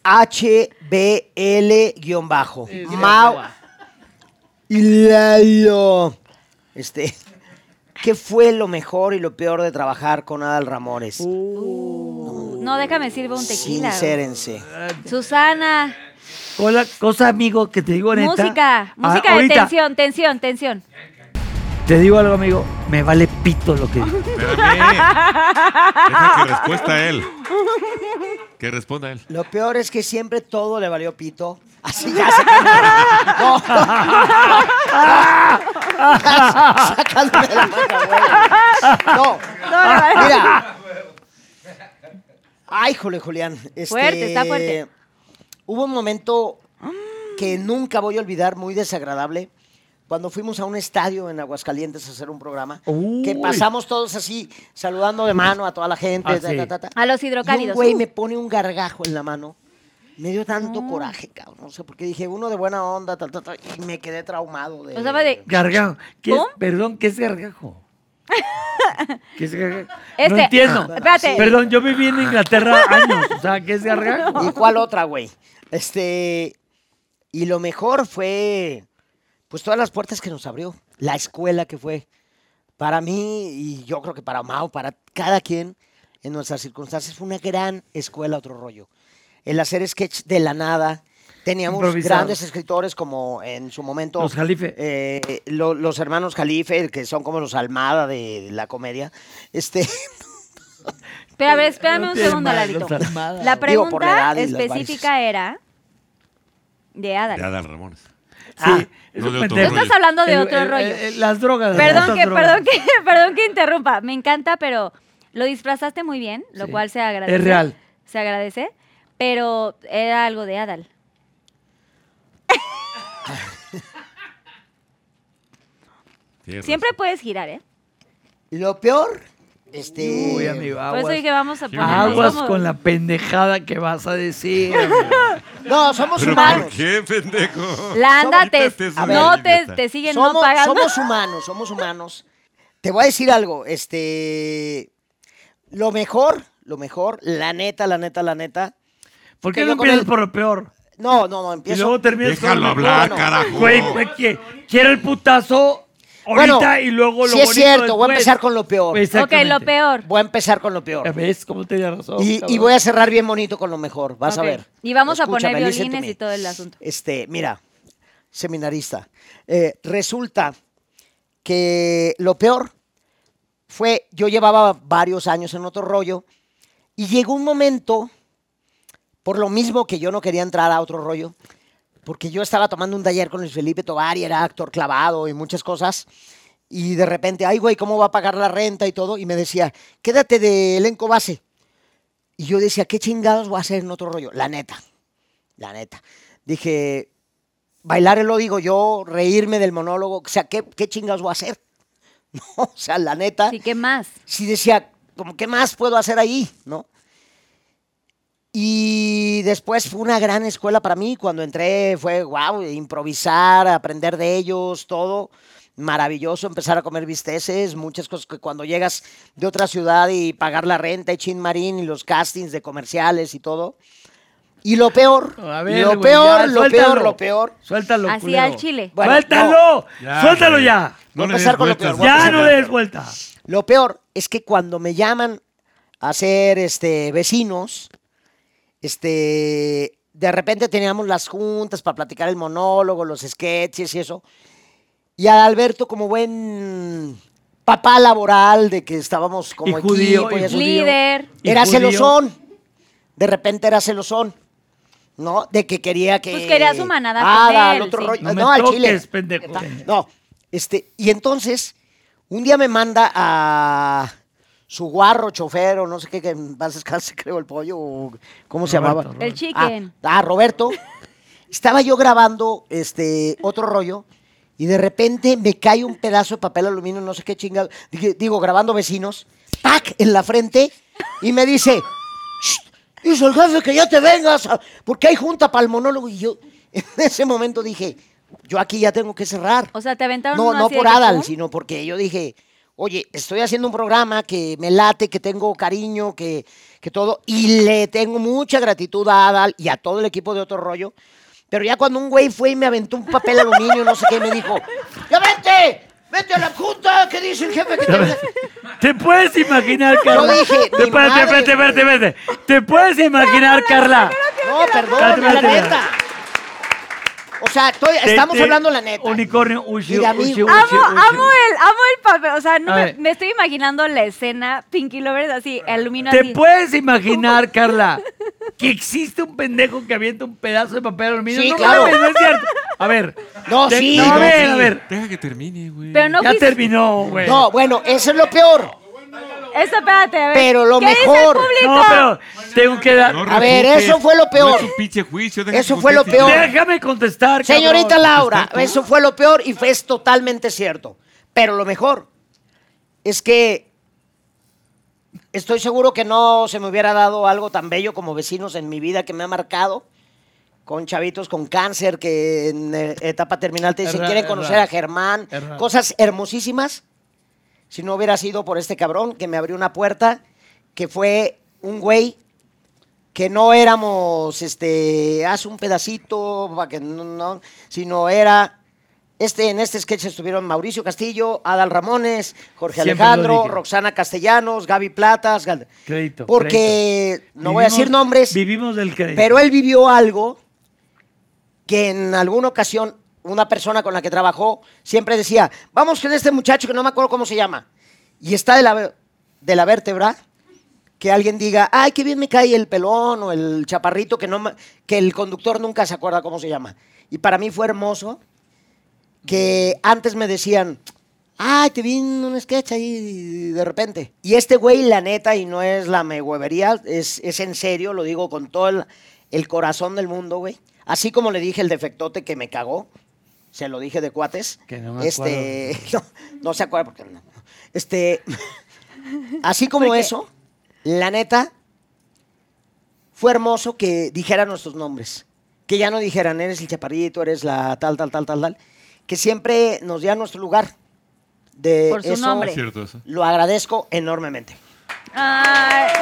HBL guion bajo. Mau. Y Lalo. Este. ¿Qué fue lo mejor y lo peor de trabajar con Adal Ramores? No, déjame sirve un tequila. Sincérense. Susana, Cosa, cosa, amigo, que te digo neta. música, Ah, música de ahorita, tensión, tensión, tensión. Te digo algo, amigo. Me vale pito lo que digo. Deja que respuesta él. Que responda él. Lo peor es que siempre todo le valió pito. Así ya se No. Sacándome la manga, güey. No. Mira. Ay, jole, Julián. Este, Fuerte, está fuerte. Hubo un momento que nunca voy a olvidar, muy desagradable, cuando fuimos a un estadio en Aguascalientes a hacer un programa, que pasamos todos así, saludando de mano a toda la gente. Ah, ta, sí. ta, ta, ta. A los Y un hidrocálidos. güey Uh. me pone un gargajo en la mano. Me dio tanto coraje, cabrón. No sé, porque dije, uno de buena onda, tal, tal, tal, y me quedé traumado. De, O sea, de- Gargajo. ¿Qué es- ¿Cómo? perdón, ¿qué es gargajo? ¿Qué es gargajo? no Este, entiendo. espérate. Perdón, yo viví en Inglaterra años. O sea, ¿qué es gargajo? ¿Y cuál otra, güey? Este. Y lo mejor fue. Pues todas las puertas que nos abrió. La escuela que fue. Para mí, y yo creo que para Mao, para cada quien, en nuestras circunstancias, fue una gran escuela, otro rollo. El hacer sketch de la nada. Teníamos Improvisado. grandes escritores como en su momento. Los Jalife. eh, lo- los hermanos Jalife, que son como los Almada de la comedia. Este. Pero a ver, espérame No un segundo, Lalito. La Digo, por la pregunta específica era de Adal. De Adal Ramones. Sí, es no de otro rollo. Estás hablando de otro el- rollo. el- el- las drogas. Perdón que, drogas. perdón que, perdón que interrumpa. Me encanta, pero lo disfrazaste muy bien, lo Sí. cual se agradece. Es real. Se agradece, pero era algo de Adal. Siempre puedes girar, ¿eh? Lo peor. Este. Uy, amigo, Por eso aguas. dije, vamos a ponernos Aguas con la pendejada que vas a decir. No, somos ¿Pero humanos. por qué, pendejo? La anda te, su no te, te siguen somos, no pagando. somos humanos, somos humanos. Te voy a decir algo, este, lo mejor, lo mejor, la neta, la neta, la neta. ¿Por qué no empiezas por lo peor? No, no, no, Y empiezo. luego terminas Déjalo con hablar, mejor. carajo. Güey, güey, quiero el putazo ahorita Bueno, y luego lo sí es cierto, voy a empezar con lo peor. ok, Exactamente. lo peor. Voy a empezar con lo ¿Ya peor. ves cómo tenía razón? Y, voy a cerrar bien bonito con lo mejor, vas a ver. Y vamos a poner violines y todo el asunto. Este, mira, seminarista. eh, resulta que lo peor fue, yo llevaba varios años en otro rollo y llegó un momento, por lo mismo que yo no quería entrar a otro rollo, porque yo estaba tomando un taller con Luis Felipe Tobar y era actor clavado y muchas cosas. Y de repente, ay, güey, ¿cómo va a pagar la renta y todo? Y me decía, quédate de elenco base. Y yo decía, ¿qué chingados voy a hacer en otro rollo? La neta, la neta. Dije, bailar lo digo yo, reírme del monólogo, o sea, ¿qué, qué chingados voy a hacer? No, o sea, la neta, Sí, ¿qué más? sí decía, como, ¿qué más puedo hacer ahí? ¿No? Y después fue una gran escuela para mí. Cuando entré fue, wow, improvisar, aprender de ellos, todo. Maravilloso, empezar a comer bisteces, muchas cosas que cuando llegas de otra ciudad y pagar la renta y Chin Marín y los castings de comerciales y todo. Y lo peor, A ver, lo peor, ya, lo suéltalo. peor, lo peor. Suéltalo, Así culero. al chile. Bueno, ¡Suéltalo! Ya, ¡Suéltalo ya! Voy No a le empezar con lo peor, voy Ya no le des vuelta. Lo peor es que cuando me llaman a ser este, vecinos, este, de repente teníamos las juntas para platicar el monólogo, los sketches y eso. Y a Alberto, como buen papá laboral, de que estábamos como Y judío, equipo. y y eso. judío. Líder. Y Era judío. celosón. De repente era celosón. ¿No? De que quería que. Pues quería su manada Ah, al otro sí. rollo. No No, me al toques, chile. pendejo. No. Este, y entonces, un día me manda a su guarro, chofer, o no sé qué, que en paz descanse, creo, el pollo, o ¿cómo se Roberto, llamaba? El chicken. Ah, ah, Roberto. Estaba yo grabando este otro rollo y de repente me cae un pedazo de papel aluminio, no sé qué chingado. Digo, grabando vecinos, ¡tac! en la frente y me dice, "Shh, dice el jefe que ya te vengas, porque hay junta para el monólogo. Y yo en ese momento dije, yo aquí ya tengo que cerrar. O sea, te aventaron No, no por Adal, sino porque yo dije, oye, estoy haciendo un programa que me late, que tengo cariño, que, que todo, y le tengo mucha gratitud a Adal y a todo el equipo de otro rollo. Pero ya cuando un güey fue y me aventó un papel aluminio, no sé qué, y me dijo, ¡ya vete! ¡Vete a la junta! ¿Qué dice el jefe que te... ¿Te puedes imaginar, Carla? dije, Te- mi Espérate, madre. espérate, espérate, espérate. ¿Te puedes imaginar, Carla? No, perdón, la neta. O sea, estoy- estamos hablando la neta. Unicornio, amigo. ushi, Amo, el, amo el papel. O sea, no A me, ver. me estoy imaginando la escena Pinky Lovers así, aluminio ¿Te así. puedes imaginar, Carla, que existe un pendejo que avienta un pedazo de papel aluminio? Sí, no, claro. mames, no es cierto. A ver. No, te- sí, no, a no, ver, sí. a ver. Deja que termine, güey. Pero no ya terminó, güey. No, bueno, eso es lo peor. Eso, espérate, a ver. Pero lo ¿Qué dice el mejor- público? No, pero tengo que dar. No A ver, eso fue lo peor. No es un pinche juicio. deja Eso fue lo peor. Déjame contestar, cabrón. Señorita Laura, eso fue lo peor y fue es totalmente cierto. Pero lo mejor es que estoy seguro que no se me hubiera dado algo tan bello como vecinos en mi vida que me ha marcado. Con chavitos con cáncer que en eh, etapa terminal te dicen quieren conocer a Germán. Cosas hermosísimas. Si no hubiera sido por este cabrón que me abrió una puerta, que fue un güey que no éramos, este, haz un pedacito, para que no, no, sino era, este, en este sketch estuvieron Mauricio Castillo, Adal Ramones, Jorge Siempre Alejandro. Roxana Castellanos, Gaby Platas, Gal- Crédito. porque, crédito. no voy a decir nombres, Vivimos del crédito. pero él vivió algo que en alguna ocasión una persona con la que trabajó siempre decía, vamos con este muchacho que no me acuerdo cómo se llama, y está de la, de la vértebra, que alguien diga, ay, qué bien me cae el pelón o el chaparrito, que, no, que el conductor nunca se acuerda cómo se llama. Y para mí fue hermoso que antes me decían, ay, te vi en un sketch ahí de repente. Y este güey, la neta, y no es la mehuevería, es, es en serio, lo digo con todo el, el corazón del mundo, güey. Así como le dije el defectote que me cagó, se lo dije de cuates. Que no me este, no, no se acuerda porque no. Este, así como eso, la neta, fue hermoso que dijeran nuestros nombres. Que ya no dijeran, eres el chaparrito, eres la tal, tal, tal, tal, tal. Que siempre nos dieran nuestro lugar. De Por su eso nombre. Es cierto eso. Lo agradezco enormemente. Ay,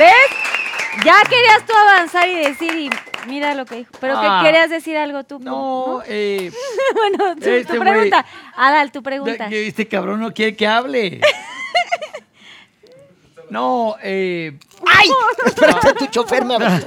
¿Ves? Ya querías tú avanzar y decir, y mira lo que dijo. Pero Ah. que querías decir algo tú. No, eh. bueno, tu, tu Este güey- pregunta. Adal, tu pregunta. Este cabrón no quiere que hable. No, eh. ¡Ay! Espérate, tu chofer me aventó.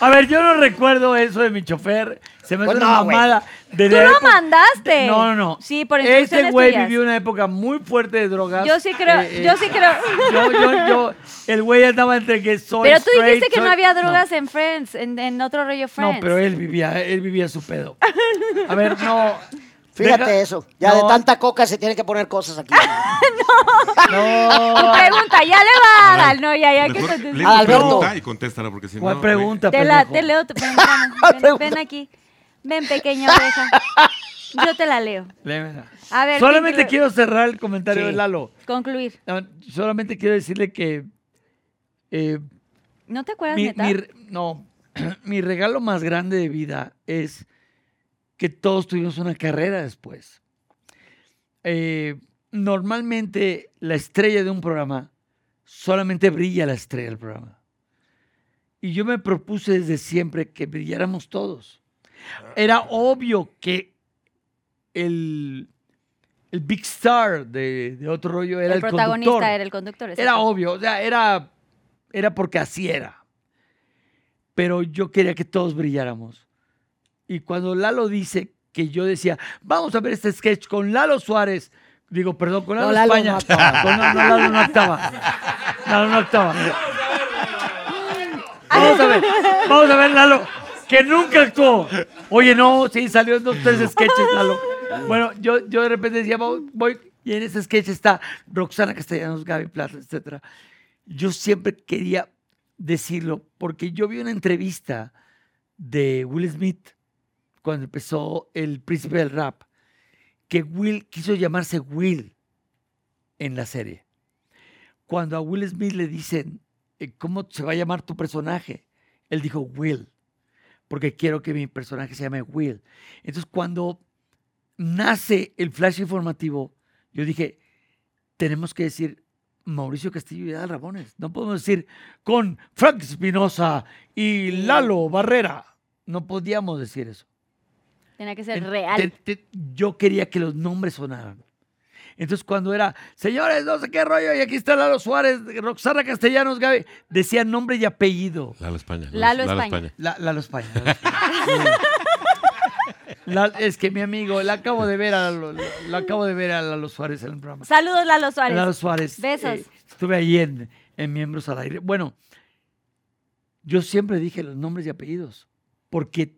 A ver, yo no recuerdo eso de mi chofer. Se me hace Pues una no, güey. mamada. de Tú lo época- mandaste. No, no, no. Sí, por Este instrucciones güey tuyas. vivió una época muy fuerte de drogas. Yo sí creo, Eh, eh, yo sí creo. Yo, yo, yo, el güey andaba entre que soy Pero tú straight, dijiste que no había drogas en Friends, en, en otro rollo Friends. No, pero él vivía, él vivía su pedo. A ver, no. Fíjate deja- eso. Ya no, de tanta coca se tiene que poner cosas aquí. Tu No. pregunta, ya le va a Adal, no, ya, ya que lee tu Alberto. pregunta y contéstala porque si no... ¿Cuál güey. pregunta, Te, la, te leo tu ven, ven, ven aquí. Ven, pequeña oveja. Yo te la leo. Léemela. A ver, Solamente quiero cerrar el comentario Sí. de Lalo. Concluir. No, solamente quiero decirle que eh, ¿No te acuerdas, mi, neta? mi no, mi regalo más grande de vida es que todos tuvimos una carrera después. Eh, normalmente la estrella de un programa solamente brilla la estrella del programa. Y yo me propuse desde siempre que brilláramos todos. Era obvio que el, el big star de, de otro rollo era el el, protagonista conductor. era el conductor. Era obvio, o sea, era, era porque así era. Pero yo quería que todos brilláramos. Y cuando Lalo dice que yo decía, vamos a ver este sketch con Lalo Suárez, digo, perdón, con Lalo, No, Lalo España. no. Con- no, no, Lalo no actuaba. Lalo no actuaba. Vamos a ver, vamos a ver, Lalo, que nunca actuó. Oye, no, sí, salió en dos, tres sketches, Lalo. Bueno, yo, yo de repente decía, voy, y en ese sketch está Roxana Castellanos, Gaby Plata, etcétera. Yo siempre quería decirlo porque yo vi una entrevista de Will Smith cuando empezó El Príncipe del Rap, que Will quiso llamarse Will en la serie. Cuando a Will Smith le dicen, eh, ¿cómo se va a llamar tu personaje? Él dijo Will, porque quiero que mi personaje se llame Will. Entonces, cuando nace el flash informativo, yo dije, tenemos que decir Mauricio Castillo y Adal Ramones. No podemos decir con Frank Espinosa y Lalo Barrera. No podíamos decir eso. Tenía que ser real. te- te- yo quería que los nombres sonaran. Entonces, cuando era, señores, no sé qué rollo, y aquí está Lalo Suárez, Roxana Castellanos, Gaby, decían nombre y apellido. Lalo España. Lalo España. La- Lalo España. Lalo España. La- es que mi amigo, la acabo de ver a Lalo, la acabo de ver a Lalo Suárez en el programa. Saludos, Lalo Suárez. Lalo Suárez. Besos. eh, estuve ahí en, en Miembros al Aire. Bueno, yo siempre dije los nombres y apellidos, porque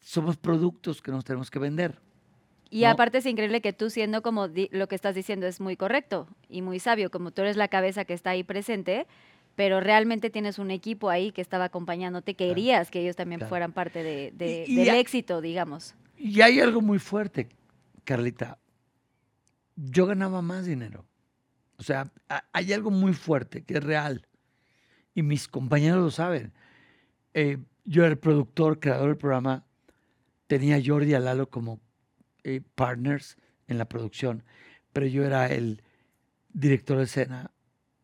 somos productos que nos tenemos que vender. Y No. aparte es increíble que tú siendo como lo que estás diciendo es muy correcto y muy sabio, como tú eres la cabeza que está ahí presente, pero realmente tienes un equipo ahí que estaba acompañándote, querías que ellos también Claro. fueran parte de, de- Y- y del éxito, digamos. Y hay algo muy fuerte, Carlita. Yo ganaba más dinero. O sea, ha- hay algo muy fuerte que es real. Y mis compañeros lo saben. Eh, yo era el productor, creador del programa. Tenía a Jordi y a Lalo como eh, partners en la producción. Pero yo era el director de escena.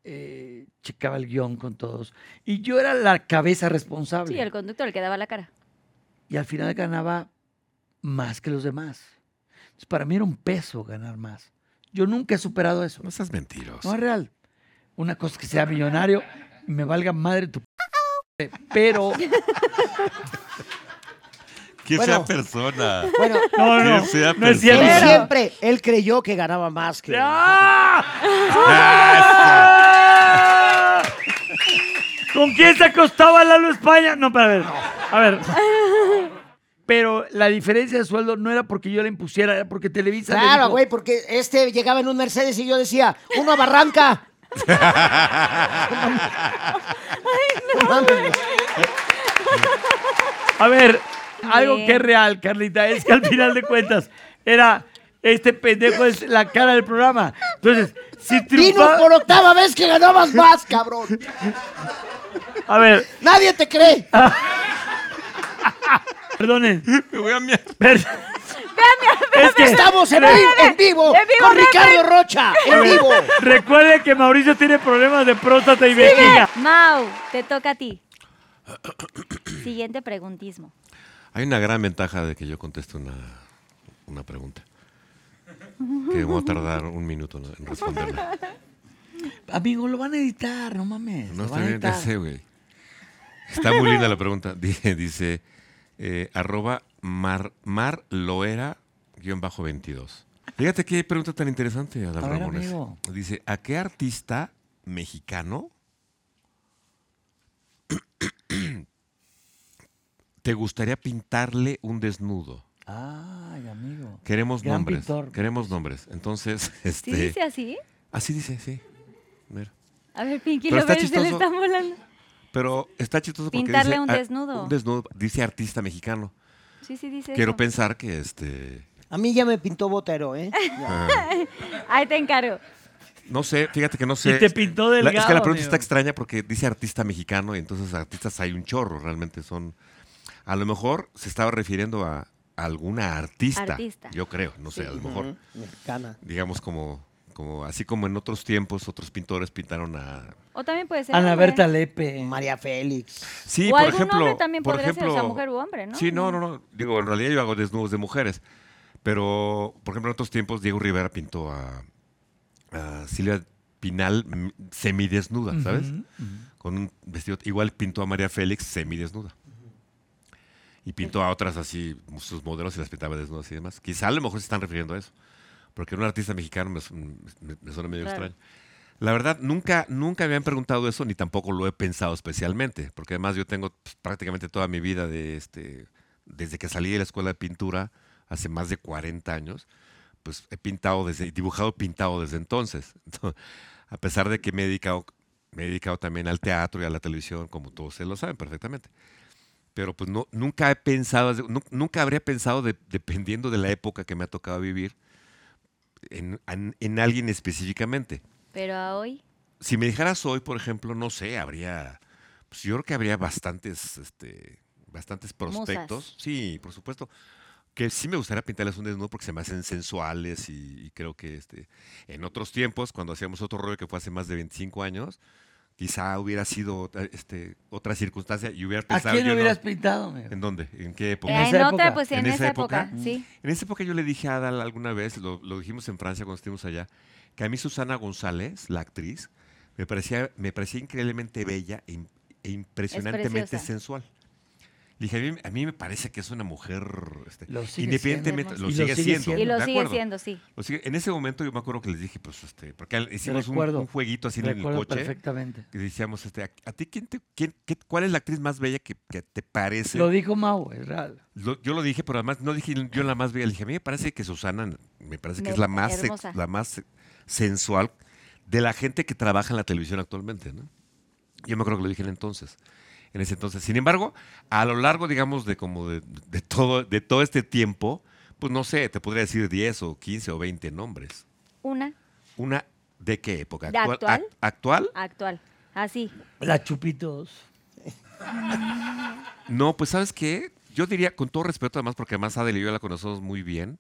eh, checaba el guion con todos. Y yo era la cabeza responsable Sí, el conductor, el que daba la cara. y al final ganaba más que los demás. Entonces, para mí era un peso ganar más. Yo nunca he superado eso. No seas mentiroso. No es real. Una cosa es que sea millonario y me valga madre tu pero Que Bueno. sea persona. Bueno, no, no, Que sea no es él persona. siempre, él creyó que ganaba más que... ¡Ah! Ah, ¿Con quién se acostaba Lalo España? No, para ver. A ver. Pero la diferencia de sueldo no era porque yo la impusiera, era porque Televisa. le Claro, güey, porque este llegaba en un Mercedes y yo decía, uno a Barranca. No mames, güey. A ver, algo que es real, Carlita, es que al final de cuentas era este pendejo es la cara del programa. Entonces, si Dinos triunfaba... por octava vez que ganabas más, cabrón. A ver, Nadie te cree. perdonen. Me voy a miar. Per- Es que Estamos en, vivo, en vivo en vivo, con ven, Ricardo Rocha. En vivo. recuerden que Mauricio tiene problemas de próstata y vejiga. Mau, te toca a ti. Siguiente preguntismo. Hay una gran ventaja de que yo conteste una, una pregunta. Que voy a tardar un minuto en responderla. Amigo, lo van a editar, no mames. No está bien, ya editar. sé, güey. Está muy linda la pregunta. Dice, dice eh, arroba mar, marloera guion bajo 22. Fíjate qué pregunta tan interesante, A ver, Ramones. amigo. Dice, ¿a qué artista mexicano te gustaría pintarle un desnudo? Ay, amigo. Queremos Gran nombres. pintor. Queremos nombres. Entonces, ¿Sí este. dice así? Así dice, sí. Mira. A ver, Pinky Pero está Lovers se le chistoso. está volando. Pero está chistoso porque Pintarle dice, un ah, desnudo. Un desnudo. Dice artista mexicano. Sí, sí dice Quiero eso. pensar que este. A mí ya me pintó Botero, ¿eh? Ya. Ahí te encargo. No sé, fíjate que no sé. Y te pintó La- delgado, es que la pregunta amigo. está extraña porque dice artista mexicano y entonces artistas hay un chorro, realmente son. A lo mejor se estaba refiriendo a alguna artista. Artista. Yo creo, no sé, a lo mejor. Mexicana. Digamos como, como, así como en otros tiempos, otros pintores pintaron a. O también puede ser. Ana hombre. Berta Lepe. María Félix. Sí, o por algún ejemplo. hombre también por podría ser, o sea, ejemplo- mujer u hombre, ¿no? Sí, no, no, no. Digo, en realidad yo hago desnudos de mujeres. Pero, por ejemplo, en otros tiempos, Diego Rivera pintó a, a Silvia Pinal semidesnuda, ¿sabes? Con un vestido. Igual pintó a María Félix semidesnuda. Y pintó a otras así, sus modelos y las pintaba desnudas y demás. Quizá a lo mejor se están refiriendo a eso, porque un artista mexicano me, me- me suena medio Claro. extraño. La verdad, nunca, nunca me han preguntado eso, ni tampoco lo he pensado especialmente, porque además yo tengo pues, prácticamente toda mi vida, de este, desde que salí de la escuela de pintura, hace más de 40 años, pues he pintado desde, dibujado pintado desde entonces. Entonces, a pesar de que me he dedicado, me he dedicado también al teatro y a la televisión, como todos ustedes lo saben perfectamente. Pero pues no, nunca he pensado, nu- nunca habría pensado, de- dependiendo de la época que me ha tocado vivir, en, en- en alguien específicamente. Pero a hoy, Si me dijeras hoy, por ejemplo, no sé, habría, pues yo creo que habría bastantes, este, bastantes prospectos. Musas. Sí, por supuesto. Que sí me gustaría pintarles un desnudo porque se me hacen sensuales y, y creo que este, en otros tiempos, cuando hacíamos otro rollo que fue hace más de 25 años, quizá hubiera sido eh, este, otra circunstancia y hubiera ¿A pensado quién yo, no, hubieras pintado, amigo? ¿En dónde? ¿En qué época? En en, esa otra, época. pues en, ¿En esa esa época, época? sí. En esa época yo le dije a Adal alguna vez, lo, lo dijimos en Francia cuando estuvimos allá, que a mí Susana González, la actriz, me parecía, me parecía increíblemente bella e, e impresionantemente sensual. Le dije, a mí, a mí me parece que es una mujer, este, Lo sigue independientemente, siendo, lo Y lo sigue, sigue siendo. siendo. Y lo ¿de sigue acuerdo? siendo, sí. Lo sigue- en ese momento yo me acuerdo que les dije, pues, este, porque hicimos un, Recuerdo. un jueguito así en el coche. perfectamente. Que decíamos, este, ¿a, a ti quién te, quién, qué- cuál es la actriz más bella que, que te parece? Lo dijo Mau, es real. Lo- yo lo dije, pero además no dije yo la más bella. Le dije, a mí me parece que Susana, me parece que Me- es la más, sex- la más se- sensual de la gente que trabaja en la televisión actualmente, ¿no? Yo me acuerdo que lo dije en entonces, en ese entonces. Sin embargo, a lo largo, digamos, de como de, de todo, de todo este tiempo, pues no sé, te podría decir 10 o 15 o 20 nombres. Una Una, ¿de qué época? ¿De actual? ac- ¿Actual? actual. Así. La Chupitos. No, pues ¿sabes qué? Yo diría, con todo respeto además, porque además Adel y yo la conocemos muy bien,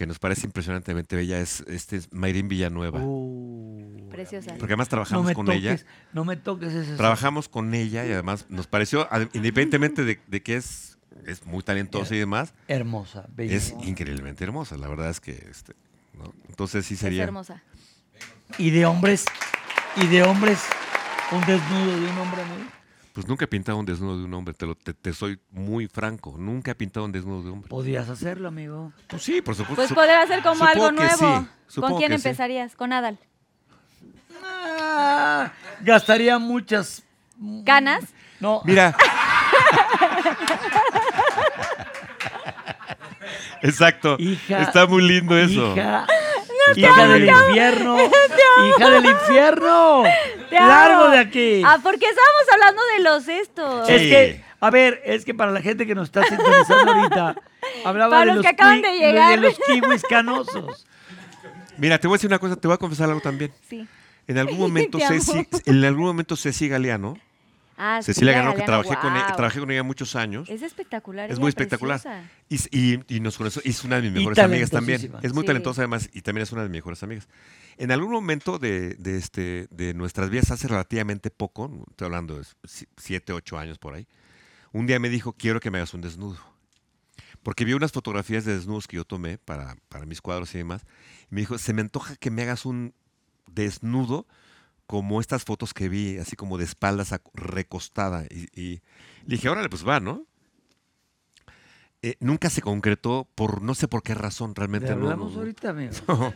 que nos parece impresionantemente bella, es, este es Mayrín Villanueva. Uh, Preciosa. Porque además no trabajamos me con toques, ella. no me toques ese. Trabajamos con ella y además nos pareció, independientemente de, de que es, es muy talentosa y demás, Hermosa, bella. es increíblemente hermosa. La verdad es que, este, ¿no? entonces sí Es sería... hermosa. Y de hombres, y de hombres, un desnudo de un hombre, amigo. Pues nunca he pintado un desnudo de un hombre, te, lo- te, te soy muy franco. Nunca he pintado un desnudo de hombre. Podías hacerlo, amigo. Pues sí, por supuesto. Pues poder hacer como supongo algo que nuevo. sí, supongo ¿Con quién que sí. empezarías? Con Adal. Ah, gastaría muchas. ¿Ganas? No, Mira. Exacto. Hija, Está muy lindo eso. Hija, Hija del infierno. Hija del infierno. Te amo. Largo de aquí. Ah, porque estábamos hablando de los estos. Sí. Es que, a ver, es que para la gente que nos está sintonizando ahorita, hablaba Para de los los, que acaban qui- de llegar. de los kiwis canosos. Mira, te voy a decir una cosa, te voy a confesar algo también. Sí. En algún momento. Ceci, en algún momento Ceci Galeano, Ah, Cecilia Galeano, que trabajé con ella, trabajé con ella muchos años. Es espectacular. Es ella, muy espectacular. Y, y- y nos conoció, y es una de mis mejores amigas también. Es muy Sí. talentosa además y también es una de mis mejores amigas. En algún momento de, de este, de nuestras vidas, hace relativamente poco, estoy hablando de si- siete, ocho años por ahí, un día me dijo, quiero que me hagas un desnudo. Porque vi unas fotografías de desnudos que yo tomé para, para mis cuadros y demás. Y me dijo, se me antoja que me hagas un desnudo como estas fotos que vi, así como de espaldas recostada. Y, y le dije, órale, pues va, ¿no? Eh, nunca se concretó por no sé por qué razón, realmente no. hablamos no- ahorita, amigo.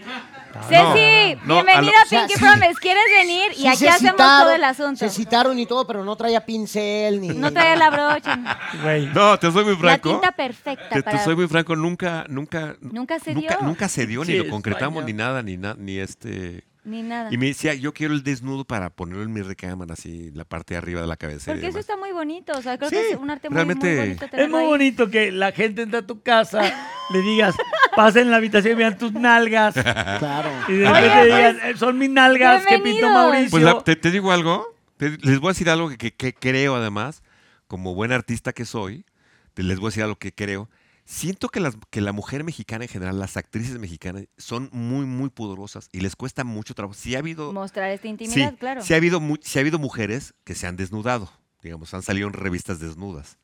Ceci, no, a lo- bienvenida a O sea, Pinky sí. Promise. ¿Quieres venir? Y aquí hacemos citaron, todo el asunto. Se citaron y todo, pero no traía pincel ni. No trae la brocha. Güey. No, te soy muy La franco. tinta perfecta Te, te soy muy franco, nunca, nunca, Nunca se nunca, dio. nunca se dio, ni lo concretamos, España. ni nada, ni nada, ni este. Ni nada. Y me decía, yo quiero el desnudo para ponerlo en mi recámara, así, en la parte de arriba de la cabeza. Porque eso está muy bonito. O sea, creo Sí, que es un arte muy, realmente- muy bonito Es muy ahí. bonito que la gente entra a tu casa, le digas, pasen en la habitación y vean tus nalgas. Claro. Y de repente Oye, digan, "Eh, son mis nalgas que pintó. Mauricio. Pues la- te, te digo algo, te- les voy a decir algo que, que- que creo además, como buen artista que soy, te- les voy a decir algo que creo. Siento que, las, que la mujer mexicana en general, las actrices mexicanas, son muy, muy pudorosas y les cuesta mucho trabajo. Si ha habido... Mostrar esta intimidad, sí, claro. sí ha habido, sí ha habido mujeres que se han desnudado, digamos, han salido en revistas desnudas.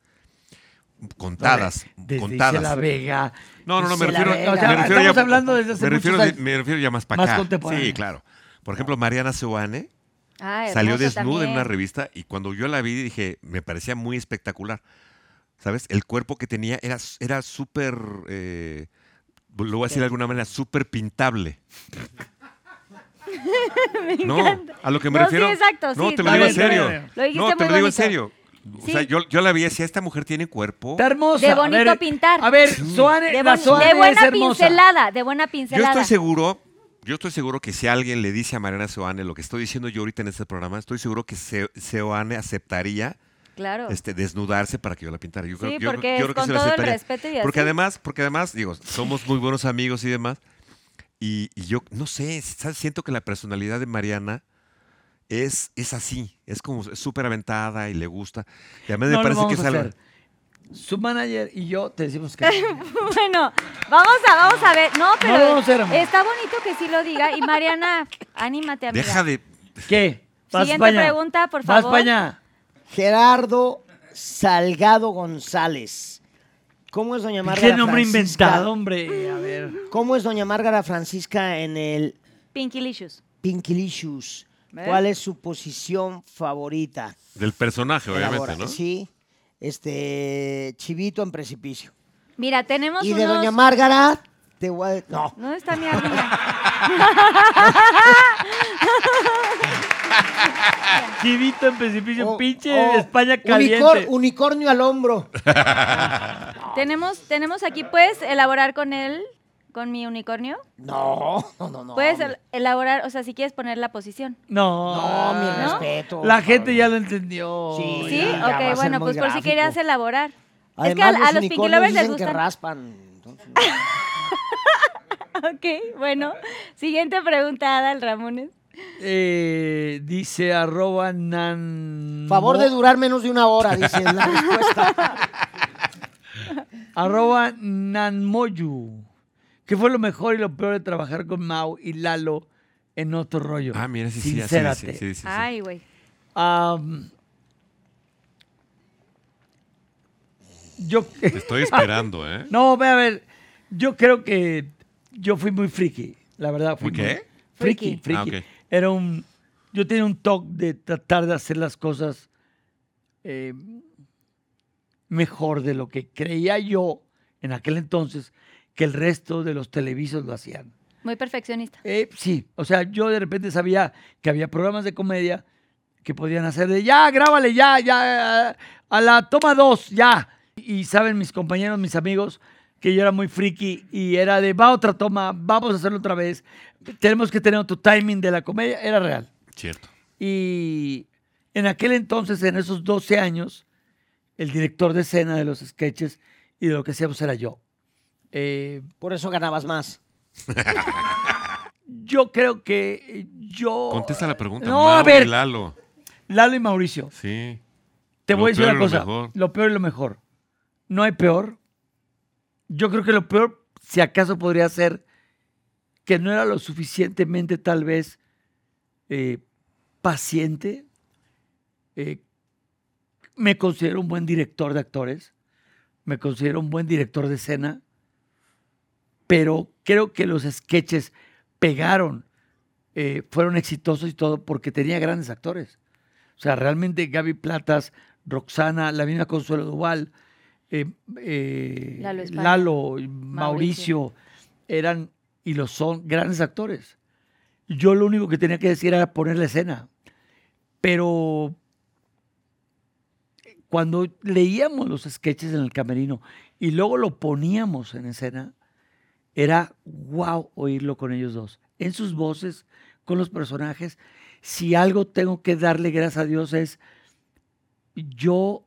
Contadas, Desde contadas. Isela Vega. No, no, no, me refiero, Vega. O sea, me refiero estamos ya- hablando desde hace me refiero, años. me refiero ya más para Más acá. contemporáneo. Sí, claro. Por ejemplo, Mariana Seoane Ah, salió desnuda en una revista y cuando yo la vi dije, me parecía muy espectacular. ¿Sabes? El cuerpo que tenía era, era súper, eh, lo voy a decir de alguna manera, súper pintable. no, a lo que me No, sí, refiero. exacto, no, sí, te lo digo en serio. Lo dijiste no, te muy lo digo en serio. O sea, yo, yo la vi decía, esta mujer tiene cuerpo. Está hermosa. De A bonito ver, pintar. A ver, Suane, De, la boni- Suane de buena es hermosa. pincelada, de buena Yo pincelada. estoy seguro, yo estoy seguro que si alguien le dice a Mariana Seoane lo que estoy diciendo yo ahorita en este programa, estoy seguro que Se- Seoane aceptaría Claro. este, desnudarse para que yo la pintara. Yo creo, yo- porque yo creo que con se lo todo el aceptaría. respeto y Porque así. además, porque además, digo, somos muy buenos amigos y demás. Y, y yo, no sé, ¿sabes? siento que la personalidad de Mariana es, es así, es como súper aventada y le gusta. Y a mí me No parece que es a algo... Su manager y yo te decimos que Bueno, vamos a, vamos a ver. No, pero vamos a hacer, está bonito que sí lo diga. Y Mariana, anímate, amiga. Deja de... ¿Qué? Siguiente pregunta, por Vas favor. para allá. Gerardo Salgado González. ¿Cómo es doña Márgara ¿Qué nombre Francisca? inventado, hombre? A ver. ¿Cómo es doña Márgara Francisca en el Pinkylicious. Pinkylicious? ¿Ves? ¿Cuál es su posición favorita? Del personaje, obviamente, Elabora. ¿no? Sí. Este, Chivito en precipicio. Mira, tenemos Y de unos... doña Márgara, te voy a- No. ¿Dónde está mi amiga? Chivito en precipicio, O- pinche o España unicor- caliente. unicornio al hombro. tenemos, tenemos aquí, ¿puedes elaborar con él, con mi unicornio? No, no, no, no. Puedes el- elaborar, o sea, si quieres poner la posición. No, No, mi ¿No? respeto. La gente ya lo entendió. Sí. ¿Sí? ya, ok, bueno, pues por si querías elaborar. Además, es que a, a los Pinky unicornios Lovers les dicen que gustan. raspan. entonces- Ok, bueno. Siguiente pregunta, Adal Ramones. Eh, dice arroba nan... Favor de durar menos de una hora, dice la respuesta. Arroba nanmoyu. ¿Qué fue lo mejor y lo peor de trabajar con Mau y Lalo en otro rollo? Ah, mira, sí, sí, sí, sí, sí, sí, sí, sí. Ay, güey. Yo... Te estoy esperando, ¿eh? No, ve a ver, yo creo que yo fui muy friki, la verdad. Fui ¿Muy qué? Friki, Friki. friki. Ah. Era un... Yo tenía un toque de tratar de hacer las cosas eh, mejor de lo que creía yo en aquel entonces que el resto de los televisos lo hacían. Muy perfeccionista. Eh, sí, o sea, yo de repente sabía que había programas de comedia que podían hacer de ya, grábale, ya, ya, a la toma dos, ya. Y saben mis compañeros, mis amigos, que yo era muy friki y era de va otra toma, vamos a hacerlo otra vez, tenemos que tener otro timing de la comedia, era real. Cierto. Y en aquel entonces, en esos 12 años, el director de escena de los sketches y de lo que hacíamos era yo. Eh, Por eso ganabas más. yo creo que yo... Contesta la pregunta. No, a ver. y Lalo. Lalo y Mauricio, Sí. te Lo voy a decir una lo cosa. mejor. Lo peor y lo mejor. No hay peor. Yo creo que lo peor, si acaso podría ser que no era lo suficientemente tal vez eh, paciente. Eh, me considero un buen director de actores. Me considero un buen director de escena. Pero creo que los sketches pegaron, eh, fueron exitosos y todo porque tenía grandes actores. O sea, realmente Gaby Platas, Roxana, la misma Consuelo Duval, eh, eh, Lalo. Lalo, y Mauricio, eran y lo son grandes actores. Yo lo único que tenía que decir era poner la escena. Pero cuando leíamos los sketches en el camerino y luego lo poníamos en escena, era wow oírlo con ellos dos. En sus voces, con los personajes. Si algo tengo que darle gracias a Dios es, yo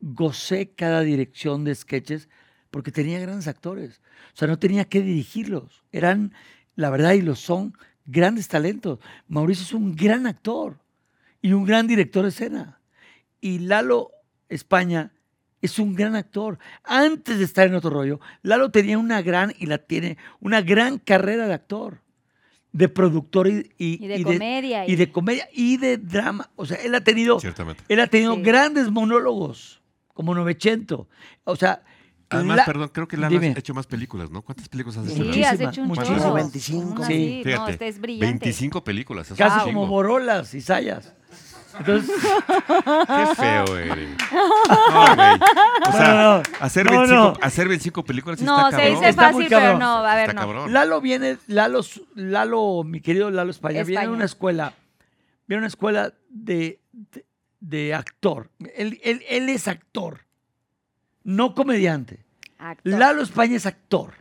gocé cada dirección de sketches porque tenía grandes actores. O sea, no tenía que dirigirlos. Eran, la verdad, y lo son, grandes talentos. Mauricio es un gran actor y un gran director de escena. Y Lalo España es un gran actor. Antes de estar en otro rollo, Lalo tenía una gran, y la tiene, una gran carrera de actor, de productor y, y- Y de y comedia, y y- de comedia y de drama. O sea, él ha tenido, Ciertamente. él ha tenido Sí. grandes monólogos, como Novecento. O sea, Además, la- perdón, creo que Lalo Dime. ha hecho más películas, ¿no? ¿Cuántas películas has hecho? Sí, has hecho un muchísimas, chorro. 25. Una Sí. así, No, Fíjate, este es brillante. 25 películas. eso casi como. Borolas y Sayas. Entonces, Qué feo eres. No, güey. O sea, No, no. hacer, No, 25, no. hacer 25 películas No, está se cabrón. dice Está muy fácil, pero no, a ver, Está no. cabrón. Lalo viene, Lalo, Lalo, mi querido Lalo España, viene de España. una escuela, viene de una escuela de, de, de actor. Él, él- él es actor, no comediante. Actor. Lalo España es actor.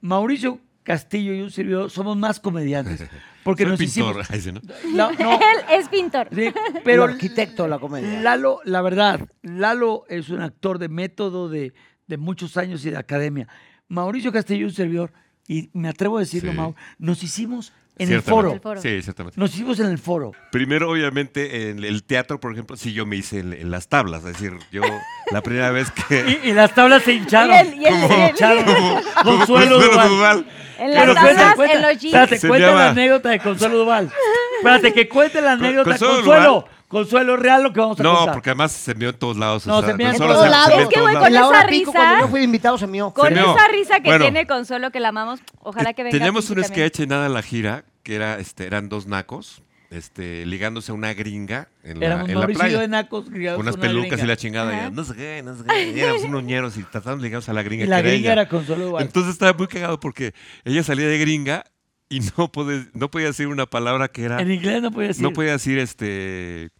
Mauricio Castillo y un servidor somos más comediantes. Porque Soy nos pintor. hicimos. La- no, Él es pintor. sí, Pero pero arquitecto de la comedia. Lalo, la verdad, Lalo es un actor de método de, de muchos años y de academia. Mauricio Castillo, un servidor, y me atrevo a decirlo, Sí. Mau, nos hicimos en el foro. El foro. Sí, ciertamente. Nos hicimos en el foro. Primero, obviamente, en el teatro, por ejemplo, sí yo me hice en, en las tablas. Es decir, yo la primera vez que... Y, y las tablas se hincharon. Y el- y el- Se y el- hincharon. Consuelo Duval. Duval. En las cuenta, tablas, cuenta, en los jeans. Se cuenta llama- la anécdota de Consuelo Duval. Espérate, que cuente la anécdota. Consuelo Consuelo. Consuelo, real lo que vamos a No, contar. porque además se envió en todos lados. No, o sea, se envió en todos se- se lados. envió en Es que, güey, la esa risa- cuando yo fui invitado, se mió. Con Se esa risa que Bueno. tiene Consuelo, que la amamos, ojalá que venga. Teníamos Pinky un sketch en nada en la gira que era, este, eran dos nacos este, ligándose a una gringa en la, Éramos en la playa. de Nacos. con unas con una pelucas gringa. y la chingada. Y, no sé qué, no sé qué. Y éramos unos ñeros y tratamos de ligarnos a la gringa. Y la que era gringa ella. era Consuelo Duval. Entonces estaba muy cagado porque ella salía de gringa y no, puede, no podía decir una palabra que era. en inglés no podía decir. No podía decir este.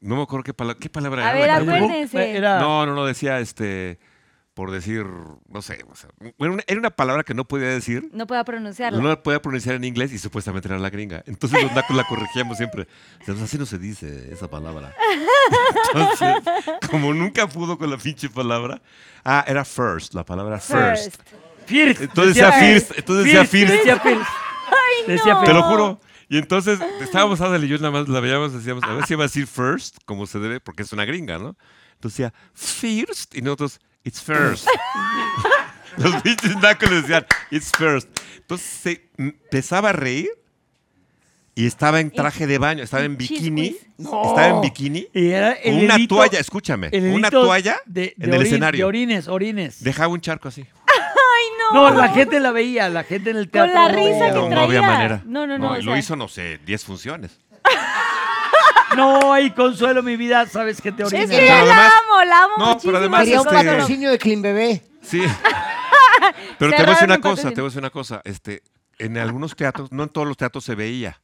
No me acuerdo qué, pala- qué palabra A era. ver, la- acuérdense. Era, No, no, no, decía este. Por decir, no sé. o sea, era, una, era una palabra que no podía decir. No puedo pronunciarlo. No la podía pronunciar en inglés y supuestamente era la gringa. Entonces los nacos la corregíamos siempre. Así no se dice esa palabra. Entonces, como nunca pudo con la pinche palabra. Ah, era first, la palabra first. First. First. Entonces decía first, entonces decía first. First. Decía Te lo juro. Y entonces estábamos Adel y yo nada más la veíamos, decíamos, a ver si iba a decir first, como se debe, porque es una gringa, ¿no? Entonces decía first y nosotros, it's first. Los pinches nacos le decían, it's first. Entonces se empezaba a reír y estaba en traje de baño, estaba en bikini. No. Estaba en bikini. Y era el Con una toalla, escúchame, el una toalla de, de en el orin- escenario. De orines, orines. Dejaba un charco así. No, la gente la veía, la gente en el teatro. Con la risa veía. que No, no traía. había manera. No, no, no. y lo sea, hizo, no sé, 10 funciones. No, ahí consuelo mi vida, sabes que te Es orinas. que Pero yo la además- amo, la amo No, pero muchísimo. además Quería un este- patrocinio de Clean Bebé. Sí. Pero te voy a decir una cosa, te voy a decir una cosa. Este, en algunos teatros, no en todos los teatros se veía.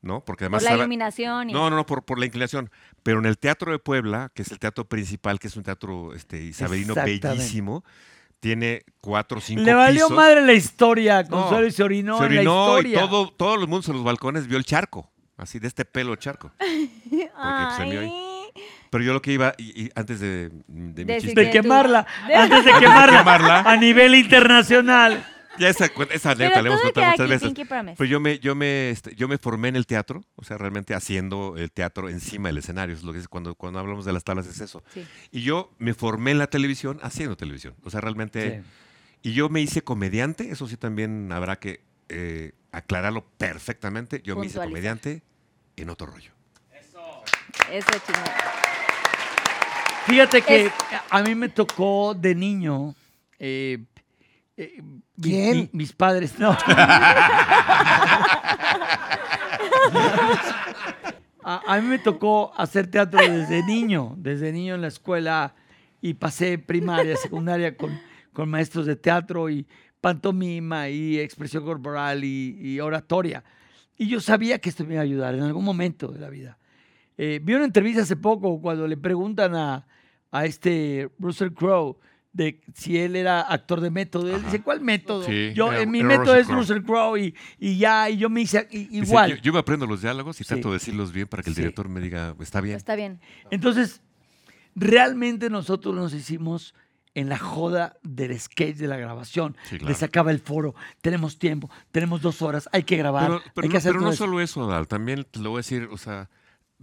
¿No? Porque además Por la estaba- iluminación. y- No, no, no, por, por la inclinación. Pero en el Teatro de Puebla, que es el teatro principal, que es un teatro este, isabelino bellísimo, tiene cuatro o cinco Le valió pisos. madre la historia, No, Consuelo, y se orinó, se en la orinó historia. y todo, todo el mundo en los balcones vio el charco. Así de este pelo charco. Porque pues, se ahí. Pero yo lo que iba, y, y antes de, de mi chiste, De que- quemarla, De- antes de quemarla, quemarla. a nivel internacional. Ya esa, esa anécdota la hemos contado muchas veces. Pero yo me, yo me, este, yo me formé en el teatro, o sea, realmente haciendo el teatro encima del escenario. Es lo que es cuando, cuando hablamos de las tablas es eso. Sí. Y yo me formé en la televisión haciendo televisión. O sea, realmente. Y yo me hice comediante, eso sí también habrá que eh, aclararlo perfectamente. Yo me hice comediante en otro rollo. Eso chingón. Fíjate que Es- a mí me tocó de niño. eh, eh, mi- ¿Quién? mi- mis padres, no. a, a mí me tocó hacer teatro desde niño, desde niño en la escuela y pasé primaria, secundaria con, con maestros de teatro y pantomima y expresión corporal y, y oratoria. Y yo sabía que esto me iba a ayudar en algún momento de la vida. Eh, vi una entrevista hace poco cuando le preguntan a, a este Russell Crowe de si él era actor de método. Él Ajá. dice, ¿cuál método? Sí, yo, era- eh, mi era método Russell es. Russell Crowe y, y ya, y yo me hice Dice, igual. yo, yo me aprendo los diálogos y Sí. trato de decirlos bien para que el Sí. director me diga, está bien. Está bien. Entonces, realmente nosotros nos hicimos en la joda del sketch de la grabación. Sí, claro. Les acaba el foro, tenemos tiempo, tenemos dos horas, hay que grabar, Pero, pero hay que no, hacer pero todo no eso. solo eso, Adal, también te lo voy a decir, o sea,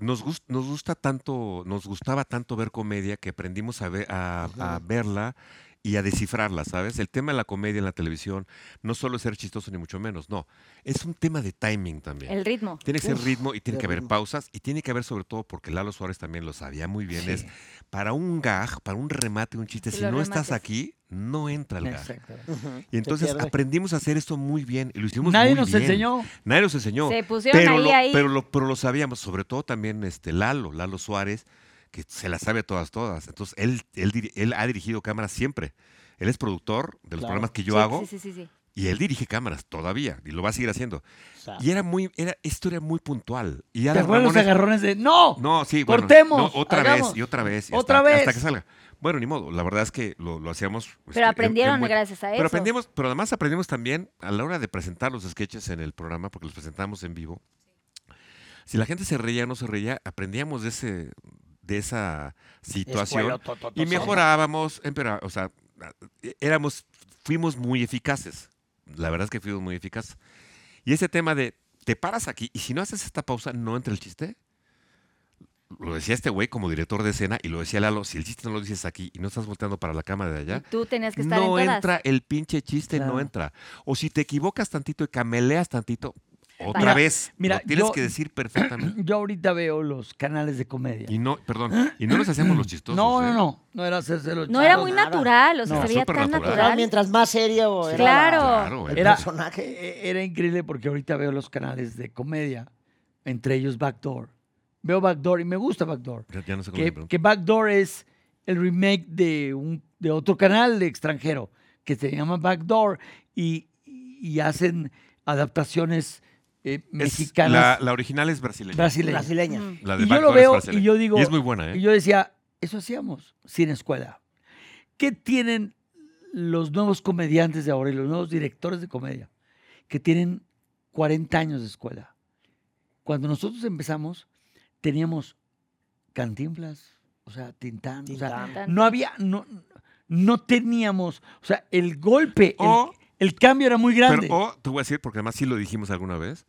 nos, gus- nos gusta tanto, nos gustaba tanto ver comedia que aprendimos a, ver- a, a verla y a descifrarlas, ¿sabes? El tema de la comedia en la televisión no solo es ser chistoso ni mucho menos, no. Es un tema de timing también. El ritmo. Tiene que ser Uf, ritmo y tiene que haber ritmo. pausas y tiene que haber sobre todo, porque Lalo Suárez también lo sabía muy bien, es para un gag, para un remate, un chiste, Sí, si los no estás remates. aquí, no entra el gag. Exacto. Y entonces aprendimos a hacer esto muy bien y lo hicimos Nadie muy nos bien. enseñó. Nadie nos enseñó. Se pusieron pero ahí, lo, ahí. Pero lo, pero lo sabíamos, sobre todo también este Lalo, Lalo Suárez, que se la sabe todas, todas. Entonces, él, él, él ha dirigido cámaras siempre. Él es productor de los Claro. programas que yo Sí, hago Sí, sí, sí, sí. y él dirige cámaras todavía y lo va a seguir haciendo. O sea, Y era muy, era, esto era muy puntual. Y ¿Te Adal acuerdas los agarrones de no? no, sí, bueno, Cortemos, no, otra hagamos. vez y otra vez. y Otra hasta, vez. Hasta que salga. Bueno, ni modo. La verdad es que lo, lo hacíamos. este, Pero en- en aprendieron buen- gracias a eso. Pero aprendimos, pero además aprendimos también a la hora de presentar los sketches en el programa, porque los presentamos en vivo. Si la gente se reía o no se reía, aprendíamos de ese, de esa situación y mejorábamos, o sea, éramos, fuimos muy eficaces. La verdad es que fuimos muy eficaces. Y ese tema de te paras aquí y si no haces esta pausa, no entra el chiste. Lo decía este güey como director de escena y lo decía Lalo, si el chiste no lo dices aquí y no estás volteando para la cámara de allá, tú tenías que estar no en todas. entra el pinche chiste, Claro. no entra. O si te equivocas tantito y cameleas tantito, otra Mira, vez, mira, lo tienes yo- que decir perfectamente. Yo ahorita veo los canales de comedia. Y no, perdón, y no nos hacemos los chistosos. no, no, ¿eh? no. No era hacerse los No era muy nada. natural, o sea, No, se veía súper tan natural. Mientras más serio era Claro. la- Claro, el Era- personaje. E- Era increíble porque ahorita veo los canales de comedia, entre ellos Backdoor. Veo Backdoor y me gusta Backdoor. Ya, ya no sé cómo Que, Backdoor es el remake de, un, de otro canal de extranjero que se llama Backdoor y, y hacen adaptaciones eh, mexicanas la, la original es brasileña. brasileñas. Brasileña. Ujú. La de Y yo lo veo brasileña. y yo digo- Y es muy buena, ¿eh? Y yo decía, eso hacíamos sin escuela. ¿Qué tienen los nuevos comediantes de ahora y los nuevos directores de comedia que tienen 40 años de escuela? Cuando nosotros empezamos, teníamos cantinflas, o sea, tintán, o sea, Tintán. no había, no, no teníamos, o sea, el golpe, el- O- el, cambio era muy grande. Pero, o, te voy a decir, porque además sí lo dijimos alguna vez,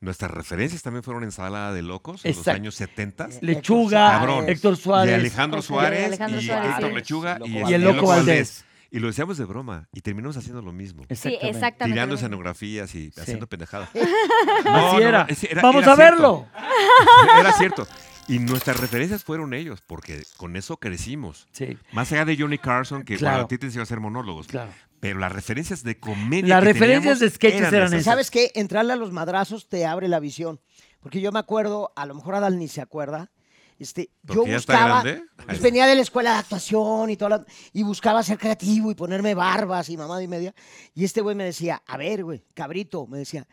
nuestras referencias también fueron ensalada de locos en los años 70. Lechuga, Cabrón. Héctor Suárez. Y Alejandro Suárez, Alejandro y Héctor sí. Lechuga y, el Loco Valdés. Y lo decíamos de broma y terminamos haciendo lo mismo. Sí, Exactamente. exactamente. Tirando escenografías y haciendo pendejadas. Así era. Vamos era a cierto. verlo. Era cierto. Y nuestras referencias fueron ellos, porque con eso crecimos. Sí, Más allá de Johnny Carson, que Claro. bueno, a ti te enseñó a hacer monólogos. claro. Pero las referencias de comedia. Las que referencias de sketches eran esas. esas. ¿Sabes qué? Entrarle a los madrazos te abre la visión. Porque yo me acuerdo, a lo mejor Adal ni se acuerda, este, yo ya buscaba, pues, venía de la escuela de actuación y toda la- y buscaba ser creativo y ponerme barbas y mamada y media. Y este güey me decía, a ver, güey, cabrito, me decía,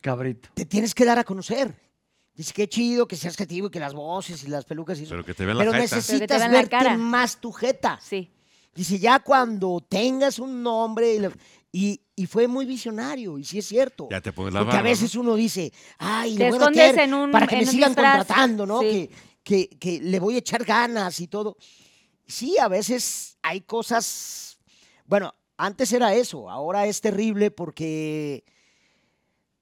Cabrito. te tienes que dar a conocer. Dice, qué chido que seas creativo y que las voces y las pelucas y eso. Pero que te vean la Pero jeta. Pero que te necesitas vean la verte cara. más tu jeta. Sí. Dice, ya cuando tengas un nombre. Y, y- fue muy visionario, y sí es cierto. Ya te pones la Porque a veces uno dice, ay, Te le voy a escondes meter en un- para que en me un sigan disfraz. contratando, ¿no? Sí. Que, que, que le voy a echar ganas y todo. Sí, a veces hay cosas. Bueno, antes era eso, ahora es terrible porque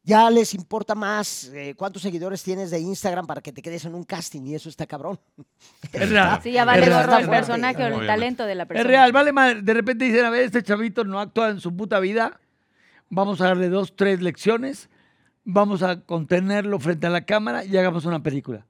ya les importa más eh, cuántos seguidores tienes de Instagram para que te quedes en un casting y eso está cabrón. Es real. Sí, ya vale gorro el fuerte. personaje o el talento de la persona. Es real, vale madre. De repente dicen, a ver, este chavito no actúa en su puta vida. Vamos a darle dos, tres lecciones. Vamos a contenerlo frente a la cámara y hagamos una película.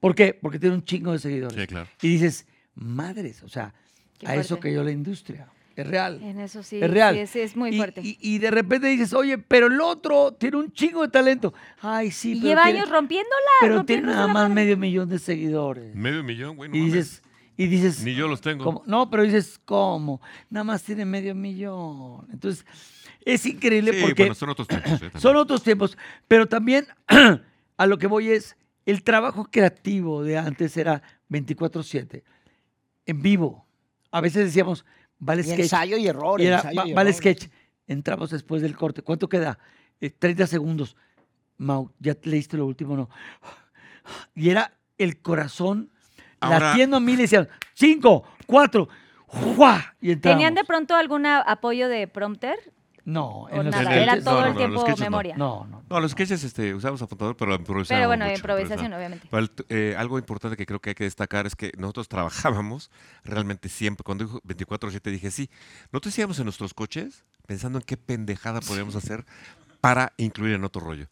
¿Por qué? Porque tiene un chingo de seguidores. Sí, claro. Y dices, madres, o sea, Qué a eso fuerte. cayó la industria. Es real. En eso sí. es real. Sí, es, es muy Y- fuerte. Y, y de repente dices, oye, pero el otro tiene un chingo de talento. Ay, sí, Y pero lleva tiene- años rompiéndola. Pero tiene nada más madre. medio millón de seguidores. Medio millón, güey. no Y mames. dices, y dices, Ni yo los tengo. ¿Cómo? No, pero dices, ¿cómo? Nada más tiene medio millón. Entonces, es increíble Sí, porque bueno, son otros tiempos. ¿eh? Son otros tiempos. Pero también a lo que voy es, el trabajo creativo de antes era 24/7, en vivo. A veces decíamos, vale Y sketch. ensayo y error. Y era, ensayo "Va- y vale error". sketch. Entramos después del corte. ¿Cuánto queda? Eh, 30 segundos. Mau, ¿ya leíste lo último? No. Y era el corazón Ahora- latiendo a mí. Le decían, cinco, cuatro, ¡juá! Y. ¿Tenían de pronto algún apoyo de prompter? No, en los nada, sketches- era todo no, el no, tiempo no. memoria. No, no. No, los sketches este, usamos apuntador, pero improvisábamos Pero bueno, mucho, improvisación, obviamente. Pero eh, algo importante que creo que hay que destacar es que nosotros trabajábamos realmente siempre. Cuando dijo 24-7 dije, sí, nosotros íbamos en nuestros coches pensando en qué pendejada podíamos hacer para incluir en otro rollo.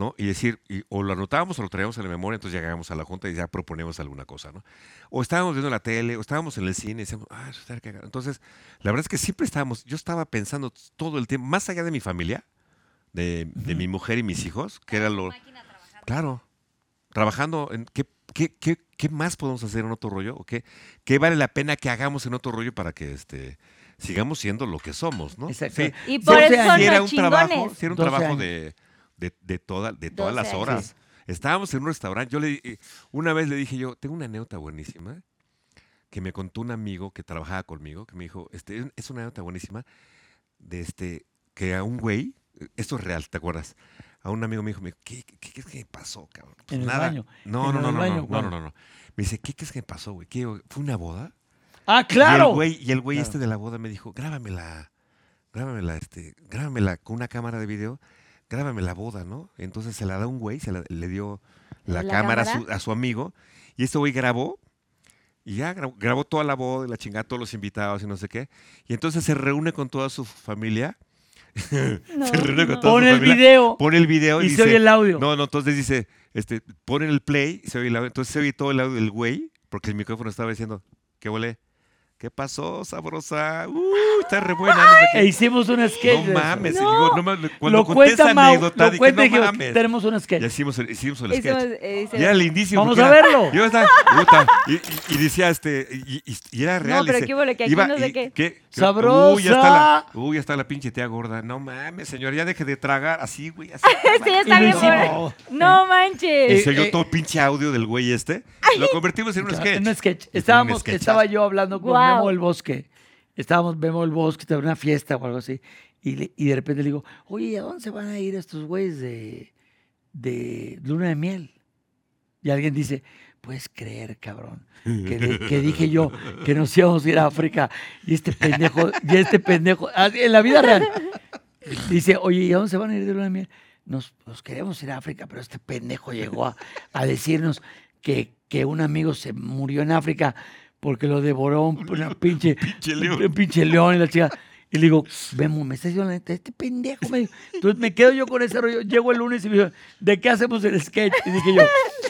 ¿No? Y decir, y- o lo anotábamos o lo traíamos en la memoria, entonces llegábamos a la junta y ya proponíamos alguna cosa, ¿no? O estábamos viendo la tele, o estábamos en el cine y decíamos, ah, eso estaría cagado". Entonces, la verdad es que siempre estábamos, yo estaba pensando todo el tiempo, más allá de mi familia, de, de mi mujer y mis hijos, que era lo... Claro, trabajando en qué, qué, qué, qué más podemos hacer en otro rollo, o qué, qué vale la pena que hagamos en otro rollo para que este sigamos siendo lo que somos, ¿no? Exacto. Sí, Y por 12 eso sí era un trabajo, sí era un 12 trabajo de, de, de, toda, de todas 12 las años. horas. Estábamos en un restaurante, yo le una vez le dije yo, tengo una anécdota buenísima que me contó un amigo que trabajaba conmigo, que me dijo, este, es una anécdota buenísima de este, que a un güey, esto es real, ¿te acuerdas? A un amigo me dijo, ¿qué, qué, qué me pasó, cabrón? Pues En el nada. baño. No, En no, no, el no, baño, no, no, no, no. Me dice, ¿qué crees que me pasó, güey? ¿Qué, ¿Fue una boda? Ah, Y claro. el güey, y el güey Claro. este de la boda me dijo, grábamela, grábamela, este, grábamela con una cámara de video, grábame la boda, ¿no? Entonces se la da un güey, se la- le dio la, ¿La cámara, a su, a su amigo, y este güey grabó, y ya grabó, grabó toda la boda, y la chingada, todos los invitados y no sé qué, y entonces se reúne con toda su familia, No, se reúne con toda Pon su el familia, video pone el video y, y dice, se oye el audio. no, no, entonces dice, este, ponen el play, se oye el audio, entonces se oye todo el audio del güey, porque el micrófono estaba diciendo, ¿qué huele? ¿Qué pasó, sabrosa? Uh, está re buena, no sé qué. E hicimos un sketch. No mames, y No. digo, no mames, cuando lo conté esa cuenta Mau, anécdota, lo dije, cuenta no y mames. tenemos un sketch. Ya hicimos el, hicimos el Hicimos- sketch. eh, Y era lindísimo. Vamos a era- verlo. Yo estaba, y, y- y decía este, y, y- y era real. pero dice, qué hubo, que aquí iba- no sé y- qué. ¿qué? ¡Sabrosa! Uy, ya está la, uy, ya está la pinche tía gorda. No mames, señor, ya deje de tragar así, güey, así. Sí, está Y bien hicimos. No Y manches. se oyó todo pinche audio del güey este. Lo convertimos en un sketch. En un sketch. Y Estábamos, estaba yo hablando con Guau. Memo del Bosque. Estábamos Memo del Bosque, estaba una fiesta o algo así. Y, le- y de repente le digo, oye, ¿a dónde se van a ir estos güeyes de, de luna de miel? Y alguien dice, puedes creer, cabrón, que, de- que dije yo que nos íbamos a ir a África y este pendejo, y este pendejo, en la vida real, dice, oye, ¿y a dónde se van a ir de luna de miel? Nos, nos queremos ir a África, pero este pendejo llegó a, a decirnos que, que un amigo se murió en África porque lo devoró un, una pinche, Pinche león. un pinche león y la chica. Y le digo, Vemo, me estás diciendo la neta, este pendejo. Me dijo. Entonces me quedo yo con ese rollo. Llego el lunes y me dijo, ¿de qué hacemos el sketch? Y dije yo,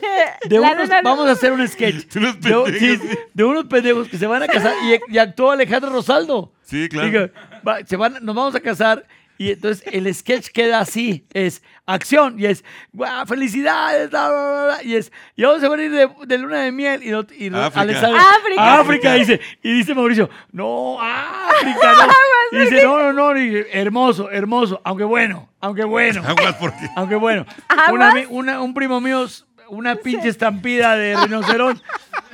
de unos, luna- vamos a hacer un sketch. De unos De, un- sí, pendejos. de unos pendejos que se van a casar. Y, y actuó Alejandro Rosaldo. Sí, claro. Digo, va- se van, nos vamos a casar y entonces el sketch queda así, es acción y es "Guau, felicidades, bla, bla, bla, bla", y es y vamos a venir de, de luna de miel y, no- y África. África. África, dice y dice Mauricio, no, África, no. Y dice, no, no, no, y dice, hermoso, hermoso, aunque bueno, aunque bueno, aunque bueno. Una una- un primo mío, una pinche estampida de rinocerón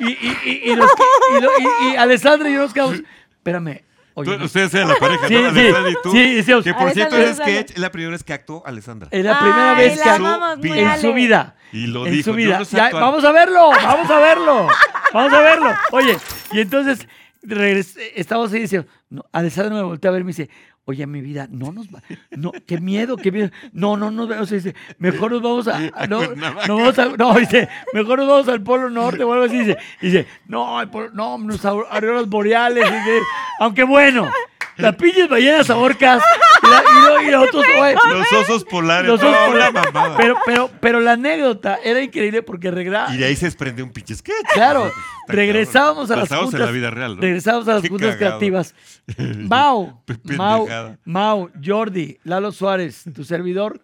y, y, y, y, los que- y lo- y- y Alessandro y yo nos quedamos, espérame, oye, ustedes sean la pareja, Sí, ¿no? sí, Alessandra y tú. sí, decíamos, que por cierto, ese sketch es la primera vez que actuó Alessandra. Es la primera Ay, vez que muy en su vida. Y lo en dijo. su vida. no sé Ya, actuar. vamos a verlo, vamos a verlo, vamos a verlo. Oye, y entonces regres- estamos ahí diciendo, no, Alessandro me voltea a ver y me dice, oye, mi vida, no nos va, no, qué miedo, qué miedo. No, no nos vemos, dice, mejor nos vamos a, a- no, Cuernavaca. no, vamos a- no, dice, mejor nos vamos al Polo Norte o algo así, dice, dice, no, el polo- no, nos au- auroras boreales, dice, aunque bueno, las pinches ballenas ahorcas y, la, y, lo- y los otros, güey, Los osos polares. los no, osos polares. mamada. Pero, pero, pero la anécdota era increíble porque regresa. Y de ahí se desprende un pinche sketch. Claro, regresábamos a las juntas. en la vida real, ¿no? Regresábamos a las Qué juntas cagado. creativas. Mau, Mau. Mau, Jordi, Lalo Suárez, tu servidor,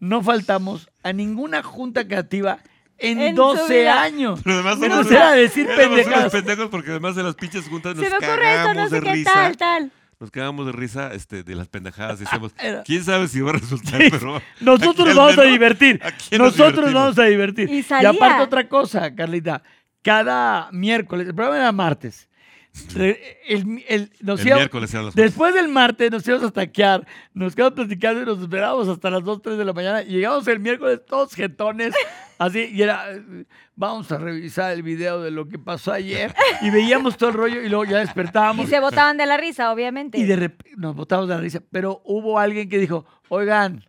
no faltamos a ninguna junta creativa en, En su 12 vida. años. Pero además somos era decir éramos unos pendejadas. pendejos porque además de las pinches juntas nos Se me ocurre esto, cagamos no sé de qué risa. tal, tal. Nos cagamos de risa este, de las pendejadas. Decíamos, quién sabe si va a resultar, Sí, pero. Nosotros vamos a divertir. Nosotros nos vamos a divertir. Y salía. aparte otra cosa, Carlita. Cada miércoles, el programa era martes. El, el- nos El íbamos- miércoles Después del martes nos íbamos a taquear, nos quedamos platicando y nos esperábamos hasta las 2, 3 de la mañana. Y llegamos el miércoles todos jetones, así, y era, vamos a revisar el video de lo que pasó ayer. Y veíamos todo el rollo y luego ya Y despertábamos. se botaban de la risa, obviamente. Y de repente nos botamos de la risa. Pero hubo alguien que dijo, oigan,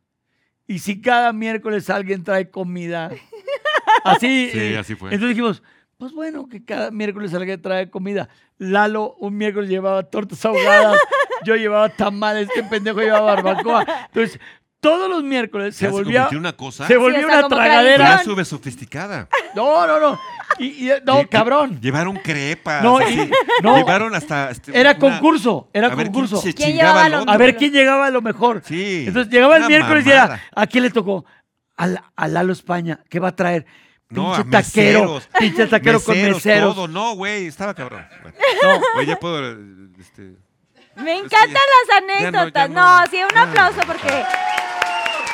¿y si cada miércoles alguien trae comida? Así. Sí, así fue. Entonces dijimos, pues bueno, que cada miércoles alguien trae comida. Lalo un miércoles llevaba tortas ahogadas, yo llevaba tamales, este pendejo llevaba barbacoa. Entonces, todos los miércoles se Ya volvía, una cosa. se volvía hasta una tragadera. Sube sofisticada. No, no, no. Y, y- no, Lle- cabrón. Llevaron crepas. No, y- no. Llevaron hasta. este, Era una- concurso, era a ver quién concurso. se ¿Quién chingaba llevaba al lo otro. A ver quién llegaba a lo mejor. Sí. Entonces llegaba el miércoles y era. ¿a quién le tocó? Al, a Lalo España. ¿Qué va a traer? No, pinche a taquero. meseros. Pinche taquero con Meseros. Todo. No, güey, estaba cabrón. No. Oye, ya puedo. eh, Este, Me encantan ya- las ya no, anécdotas. ya no, no. sí, un aplauso porque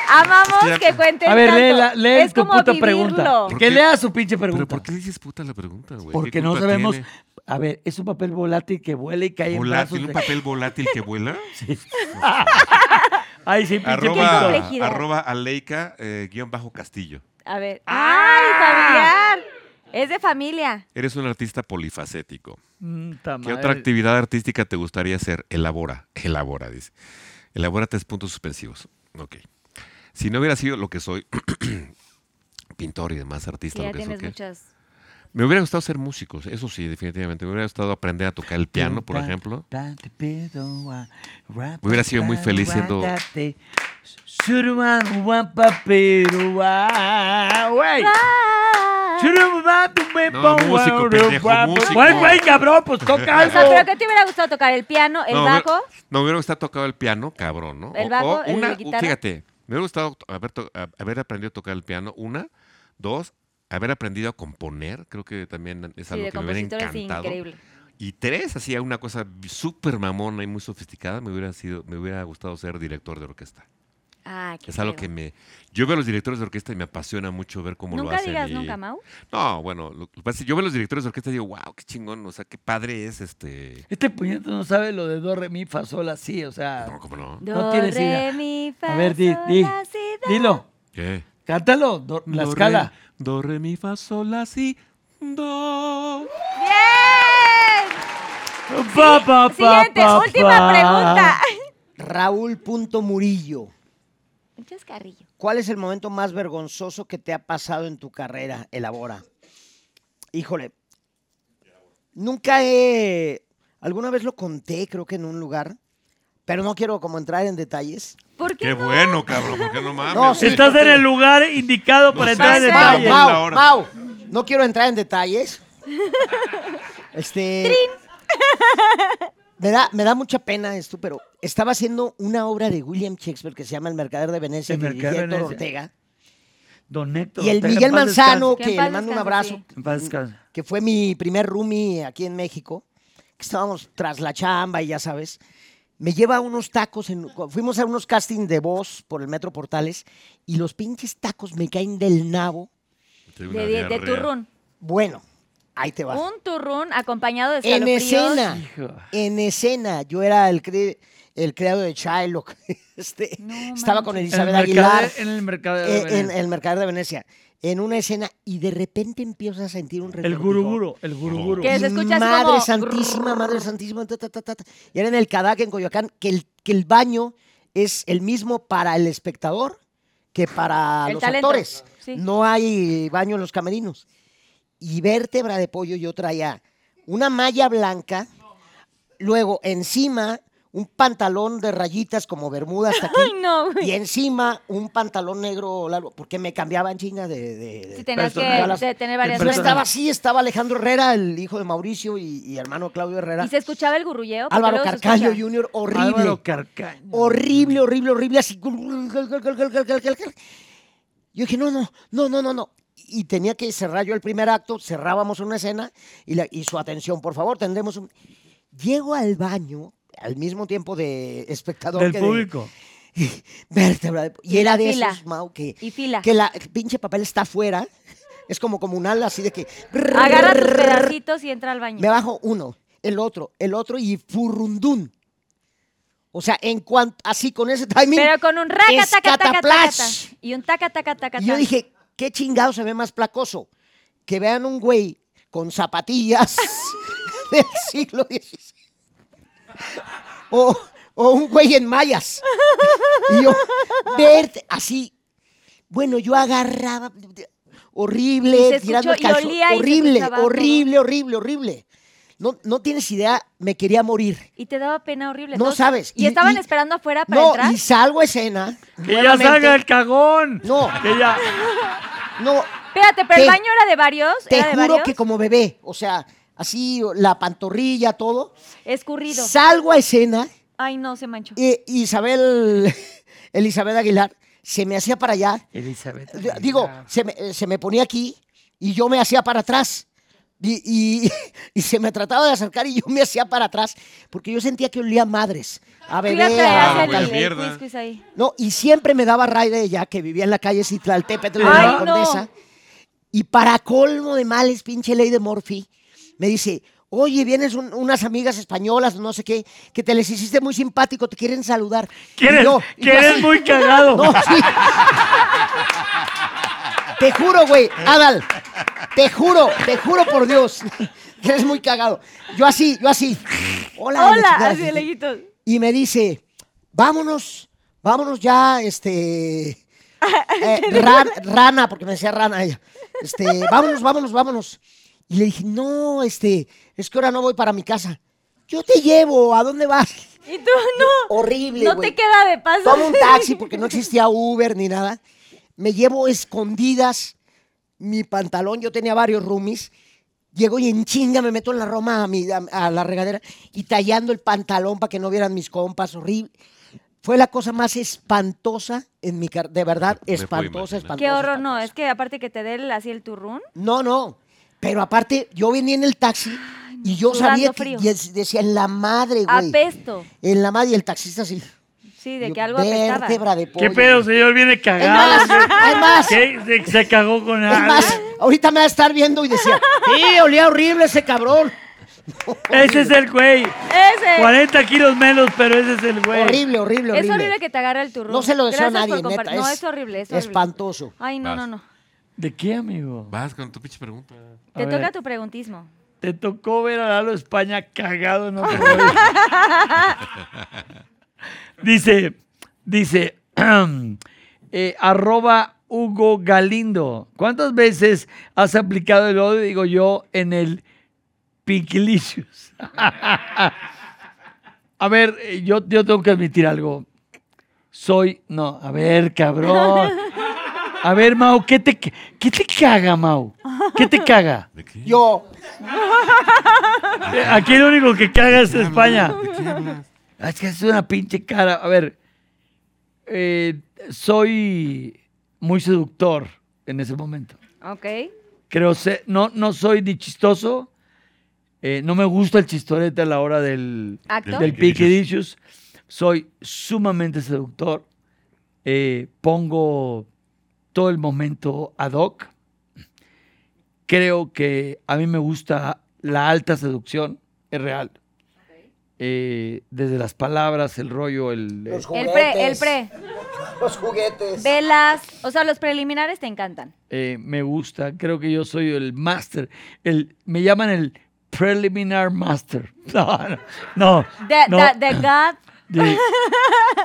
amamos que cuenten A ver, tanto. lee, la- lee es tu como puta vivirlo. pregunta. ¿Por Que lea su pinche ¿Pero pregunta. por qué dices puta la pregunta, güey? ¿Qué Porque no sabemos. tiene? A ver, es un papel volátil que vuela y cae en Volátil, brazos. un de- papel volátil que vuela. Ay, sí, pinche arroba, arroba Aleika, eh, guion bajo Castillo. A ver. Ah. ¡Ay, familiar! Es de familia. Eres un artista polifacético. Mm, ¿Qué otra actividad artística te gustaría hacer? Elabora. Elabora, dice. Elabora tres puntos suspensivos. Ok. Si no hubiera sido lo que soy, pintor y demás Sí, artista, ya lo muchas. me hubiera gustado ser músico, eso sí, definitivamente. Me hubiera gustado aprender a tocar el piano, por ejemplo. Me hubiera sido muy feliz siendo- Güey. No, músico, pendejo, músico. Güey, cabrón, pues toca O sea, algo. ¿pero qué te hubiera gustado tocar? ¿El piano? ¿El no, me- bajo? No, me hubiera gustado tocar el piano, cabrón, ¿no? ¿El bajo, o el una, guitarra? Fíjate, me hubiera gustado haber, haber aprendido a tocar el piano, una. Dos, haber aprendido a componer, creo que también es algo que me hubiera es encantado. increíble. Y tres, hacía una cosa súper mamona y muy sofisticada, me hubiera sido, me hubiera gustado ser director de orquesta. Ah, qué Es algo pedo. que me... Yo veo a los directores de orquesta y me apasiona mucho ver cómo lo Nunca hacen. digas y- nunca, Mau. No, bueno, lo que pasa es que yo veo a los directores de orquesta y digo, wow, qué chingón, o sea, qué padre es este... Este puñeto no sabe lo de do, re, mi, fa, sol, así, o sea. No, ¿cómo no? No Do, tienes re, idea. mi, fa, A ver, di, sol, di. Dilo. ¿Qué? Cántalo, do- la Do, escala. re, do, re, mi, fa, sol, la, si, do. ¡Bien! Pa, pa, pa, Siguiente, pa, última pa. pregunta. Raúl Punto Murillo. Un chascarrillo. ¿Cuál es el momento más vergonzoso que te ha pasado en tu carrera? Elabora. Híjole. Nunca he. Alguna vez lo conté, creo que en un lugar. Pero no quiero como entrar en detalles. ¿Por qué Qué no? bueno, cabrón, ¿por qué no mames? No, sí. Estás en el lugar indicado para No entrar en seas Mau, detalle. mamón. Mau, hora. Mau, no quiero entrar en detalles. Este. Me da, me da mucha pena esto, pero estaba haciendo una obra de William Shakespeare que se llama El Mercader de Venecia, El Mercader de Héctor Venecia. Ortega. Don Héctor. Y el Ortega, Miguel Manzano, descanse. que le mando un abrazo, sí. Que fue mi primer roomie aquí en México, que estábamos tras la chamba y ya sabes, me lleva unos tacos, en- fuimos a unos castings de voz por el Metro Portales y los pinches tacos me caen del nabo. De, de, turrún. Bueno, ahí te va. Un turrún acompañado de En escena, Hijo. en escena, yo era el, cre- el creado de Shylock, este, No estaba con. En el Elizabeth Aguilar En el mercado de eh, en Venecia. el Mercader de Venecia, en una escena y de repente empiezo a sentir un El retortijón. guruguro, el guruguro. Que se escucha Madre como santísima, madre santísima. ta, ta, ta, ta, ta. Y era en el Cadac, en Coyoacán, que el, que el baño es el mismo para el espectador que para El los talento, actores. sí. No hay baño en los camerinos. Y vértebra de pollo yo traía una malla blanca, luego encima un pantalón de rayitas como bermuda hasta aquí. Ay, no, güey. Y encima un pantalón negro largo, porque me cambiaban chinga de, de- de- Sí, tenías que de tener varias yo estaba así, estaba Alejandro Herrera, el hijo de Mauricio y, y hermano Claudio Herrera. ¿Y se escuchaba el gurrulleo? Álvaro Carcaño. Jr., horrible. Álvaro Carcaño. Horrible, horrible, horrible, así. Yo dije, no, no, no, no, no, no. Y tenía que cerrar yo el primer acto, cerrábamos una escena y, la- y su atención, por favor, tendremos un... Llego al baño al mismo tiempo de espectador Del que de- público. vértebra de- y Y era de fila. esos, Mau, que, Y fila. que la el pinche papel está afuera. Es como comunal, así de que... Agarra tus pedacitos y entra al baño. Me bajo uno. el otro, el otro y furrundún. O sea, en cuanto, así con ese timing. Pero con un raca, taca, taca, taca. Y un taca, taca, taca, Y yo dije, ¿qué chingado se ve más placoso? Que vean un güey con zapatillas del siglo XVI. O, o un güey en mallas. Y yo, verte así. Bueno, yo agarraba. Horrible, Y se tirando el y calzón. olía y se Horrible, escuchaba horrible, horrible, horrible. No, no tienes idea, me quería morir. Y te daba pena horrible. No Todos- sabes. Y, Y- estaban y- esperando afuera para No, entrar. y salgo a escena. Que ya salga el cagón. No. Que ya. No, Espérate, pero el Te- baño era de varios. Te ¿Era de juro varios? que como bebé, o sea, así la pantorrilla, todo. Escurrido. Salgo a escena Ay, no, se manchó. y Isabel, Elizabeth Aguilar, se me hacía para allá. Elizabeth. Digo, se me, se me ponía aquí y yo me hacía para atrás. Y, y- y se me trataba de acercar y yo me hacía para atrás porque yo sentía que olía a madres, a bebé, a el, pues, mierda. No, y siempre me daba ray de ella, que vivía en la calle Citlaltépetl de Ay, la no. Condesa. Y para colmo de males, pinche ley de Morphy, me dice, oye, vienes un- unas amigas españolas, no sé qué, que te les hiciste muy simpático, te quieren saludar. Que Y eres, yo- y que yo eres así, muy cagado. No, sí. Te juro, güey, Adal, te juro, te juro por Dios, que eres muy cagado. Yo así, yo así. Hola, la Hola, así de lejitos. Y me dice, vámonos, vámonos ya, este... eh, ran- rana, porque me decía rana ella. Este, vámonos, vámonos, vámonos. Y le dije, no, este, es que ahora no voy para mi casa. Yo te llevo, ¿a dónde vas? Y tú no. Horrible, No te queda de paso. Tomo un taxi porque no existía Uber ni nada. Me llevo escondidas mi pantalón. Yo tenía varios roomies. Llego y en chinga me meto en la Roma a, mi- a- a la regadera y tallando el pantalón para que no vieran mis compas. Horrible. Fue la cosa más espantosa en mi carrera. De verdad, Me espantosa, espantosa. Qué horror, no. Es que aparte que te dé el- así el turrún. No, no. Pero aparte, yo venía en el taxi y yo sabía que frío. decía en la madre, güey. Apesto. En la madre y el taxista así. Sí, de que algo apestaba. vértebra de ¿Qué pollo. pedo, señor? Viene Es cagado. más, es más. ¿Qué? Se, se cagó con Es algo. más, ahorita me va a estar viendo y decía, sí, olía horrible ese cabrón. Ese es el güey. Ese. 40 kilos menos, pero ese es el güey. Horrible, horrible, horrible. Es horrible que te agarre el turrón. No se lo deseo a nadie, neta. No, es horrible, es horrible. Espantoso. Ay, no, Vas. no, no. ¿De qué, amigo? Vas con tu pinche pregunta. A Te ver. toca tu preguntismo. Te tocó ver a Lalo España cagado en otro. dice, dice, eh, arroba Hugo Galindo. ¿Cuántas veces has aplicado el odio, digo yo, en el Pinkilicious? a ver, eh, yo, yo tengo que admitir algo. Soy, no, a ver, cabrón. A ver, Mau, ¿qué te, qué te caga, Mau? ¿Qué te caga? ¿De qué? Yo, Aquí el único que caga es España. ¿De qué hablas? Ah, Es que es una pinche cara. A ver, eh, soy muy seductor en ese momento. Ok. Creo ser, no, no soy ni chistoso. eh, no me gusta el chistorete a la hora del, Acto. del piquidicious. Soy sumamente seductor. eh, pongo todo el momento ad hoc. Creo que a mí me gusta la alta seducción, es real. Eh, desde las palabras, el rollo, el... los El pre, el pre. Los juguetes. Velas. O sea, los preliminares te encantan. eh, me gusta. Creo que yo soy el master. El, me llaman el preliminar master. No, no. no, The, no. the- the God. De-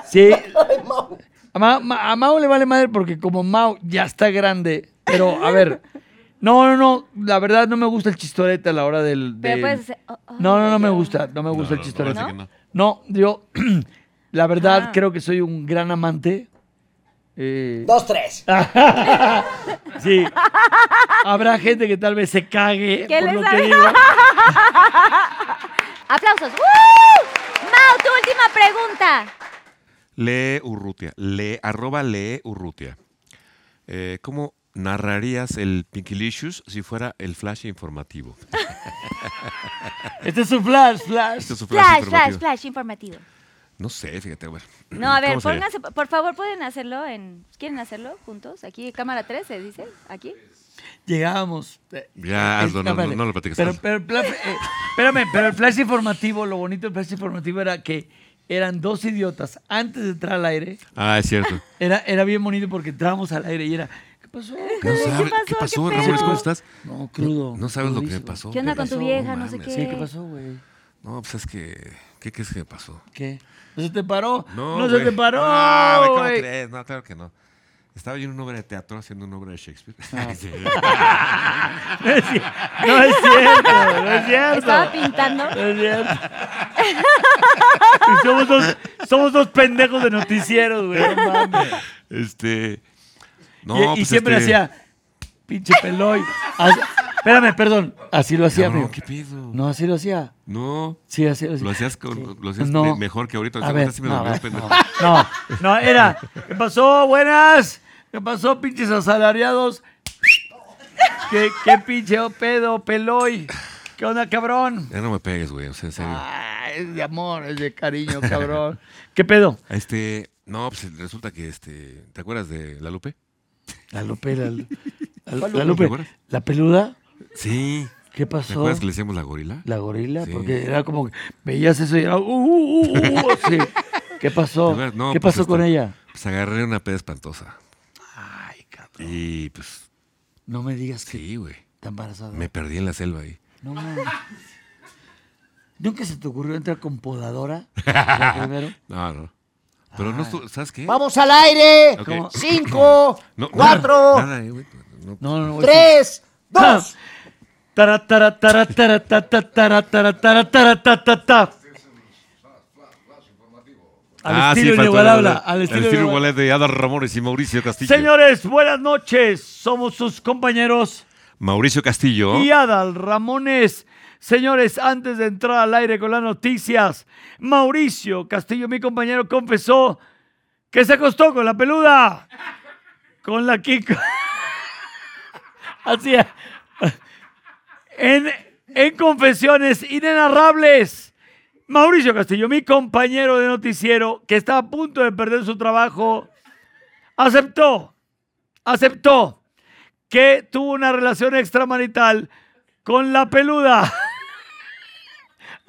sí. A Mau, Ma- a Mau le vale madre porque como Mau ya está grande. Pero, a ver. No, no, no. La verdad no me gusta el chistorete a la hora del... Pero del- puedes hacer, oh, oh, No, no, no me gusta. No me gusta No, el chistorete. no. No, yo, la verdad, Ah. creo que soy un gran amante. Eh, Dos, tres. sí. Habrá gente que tal vez se cague ¿Qué por les lo sabe? que digo. Aplausos. ¡Woo! Mau, tu última pregunta. Lee Urrutia. Lee, arroba lee Urrutia. Eh, ¿Cómo narrarías el Pinkilicious si fuera el flash informativo? Este es un flash, flash. Este es su flash, Flash, flash, informativo. flash informativo. No sé, fíjate, güey. No, a ver, pónganse, por favor, pueden hacerlo en. ¿Quieren hacerlo juntos? Aquí, cámara 3, se dice. Aquí. llegábamos. eh, Ya, eh, hazlo, no, no, lo platiques, Pero, pero, eh, espérame, pero el flash informativo, lo bonito del flash informativo era que eran dos idiotas antes de entrar al aire. Ah, es cierto. Era, era bien bonito porque entrábamos al aire y era, ¿qué pasó? No sabes, pasó? ¿Qué pasó, ¿Qué Ramones? ¿Cómo estás? No, crudo. No sabes lo que me pasó. ¿Qué onda con tu pasó? vieja? No sé mames. qué. Sí, ¿qué pasó, güey? No, pues es que. ¿Qué crees que me pasó? ¿Qué? ¿No se te paró? No, No, se güey. te paró, Ah, güey, ¿cómo crees? No, claro que no. Estaba yo en una obra de teatro haciendo una obra de Shakespeare. Ah. Sí. No es, ci- no es cierto, no es cierto. Estaba pintando. No es cierto. Y somos, dos, somos dos pendejos de noticieros, güey. No mames. este. No, y, y pues siempre este, hacía, pinche peloy. Espérame, perdón. Así lo hacía, No, amigo. ¿qué pedo? No, así lo hacía. No. Sí, así lo hacía. Lo hacías, con, lo hacías No. me- mejor que ahorita. A Ahorita ver, sí me no, dolió, a ver, pendejo. no, no, era, ¿qué pasó? Buenas. ¿Qué pasó, pinches asalariados? ¿Qué, qué pinche pedo, peloy? ¿Qué onda, cabrón? Ya no me pegues, güey. O sea, en serio. Ah, es de amor, es de cariño, cabrón. ¿Qué pedo? Este. No, pues resulta que este. ¿Te acuerdas de La Lupe? La Lupe, la, la- la ¿Te Lupe, acuerdas? la peluda. Sí. ¿Qué ¿Te pasó? acuerdas que le decíamos la gorila? La gorila, Sí. porque era como que veías eso y era uh, uh, uh, sí. ¿Qué pasó? ¿Te? No, ¿Qué pues, pasó con este, ella? Pues agarré una peda espantosa. Ay, cabrón. Y pues. No me digas que Sí, güey. está embarazada. Me perdí en la selva ahí. No mames. ¿Nunca se te ocurrió entrar con podadora? ¿La primero? No, no. Pero no, estu- ¿sabes qué? Vamos al aire. Cinco, No, cuatro, Nada, nada, eh, güey. No, No, no, no. tres, dos. Tara, tara, tara, tara, ta, ta, tara, tara, tara, tara, ta, ta, ta. Al Ah, estilo faltó inigualable. el- Al el estilo estilo inigualable. igual de Adal Ramones y Mauricio Castillo. Señores, buenas noches. Somos sus compañeros Mauricio Castillo. y Adal Ramones. Señores, antes de entrar al aire con las noticias, Mauricio Castillo, mi compañero, confesó que se acostó con la peluda. Con la Kiko. Así es. En, en confesiones inenarrables, Mauricio Castillo, mi compañero de noticiero, que está a punto de perder su trabajo, aceptó, aceptó que tuvo una relación extramarital con la peluda.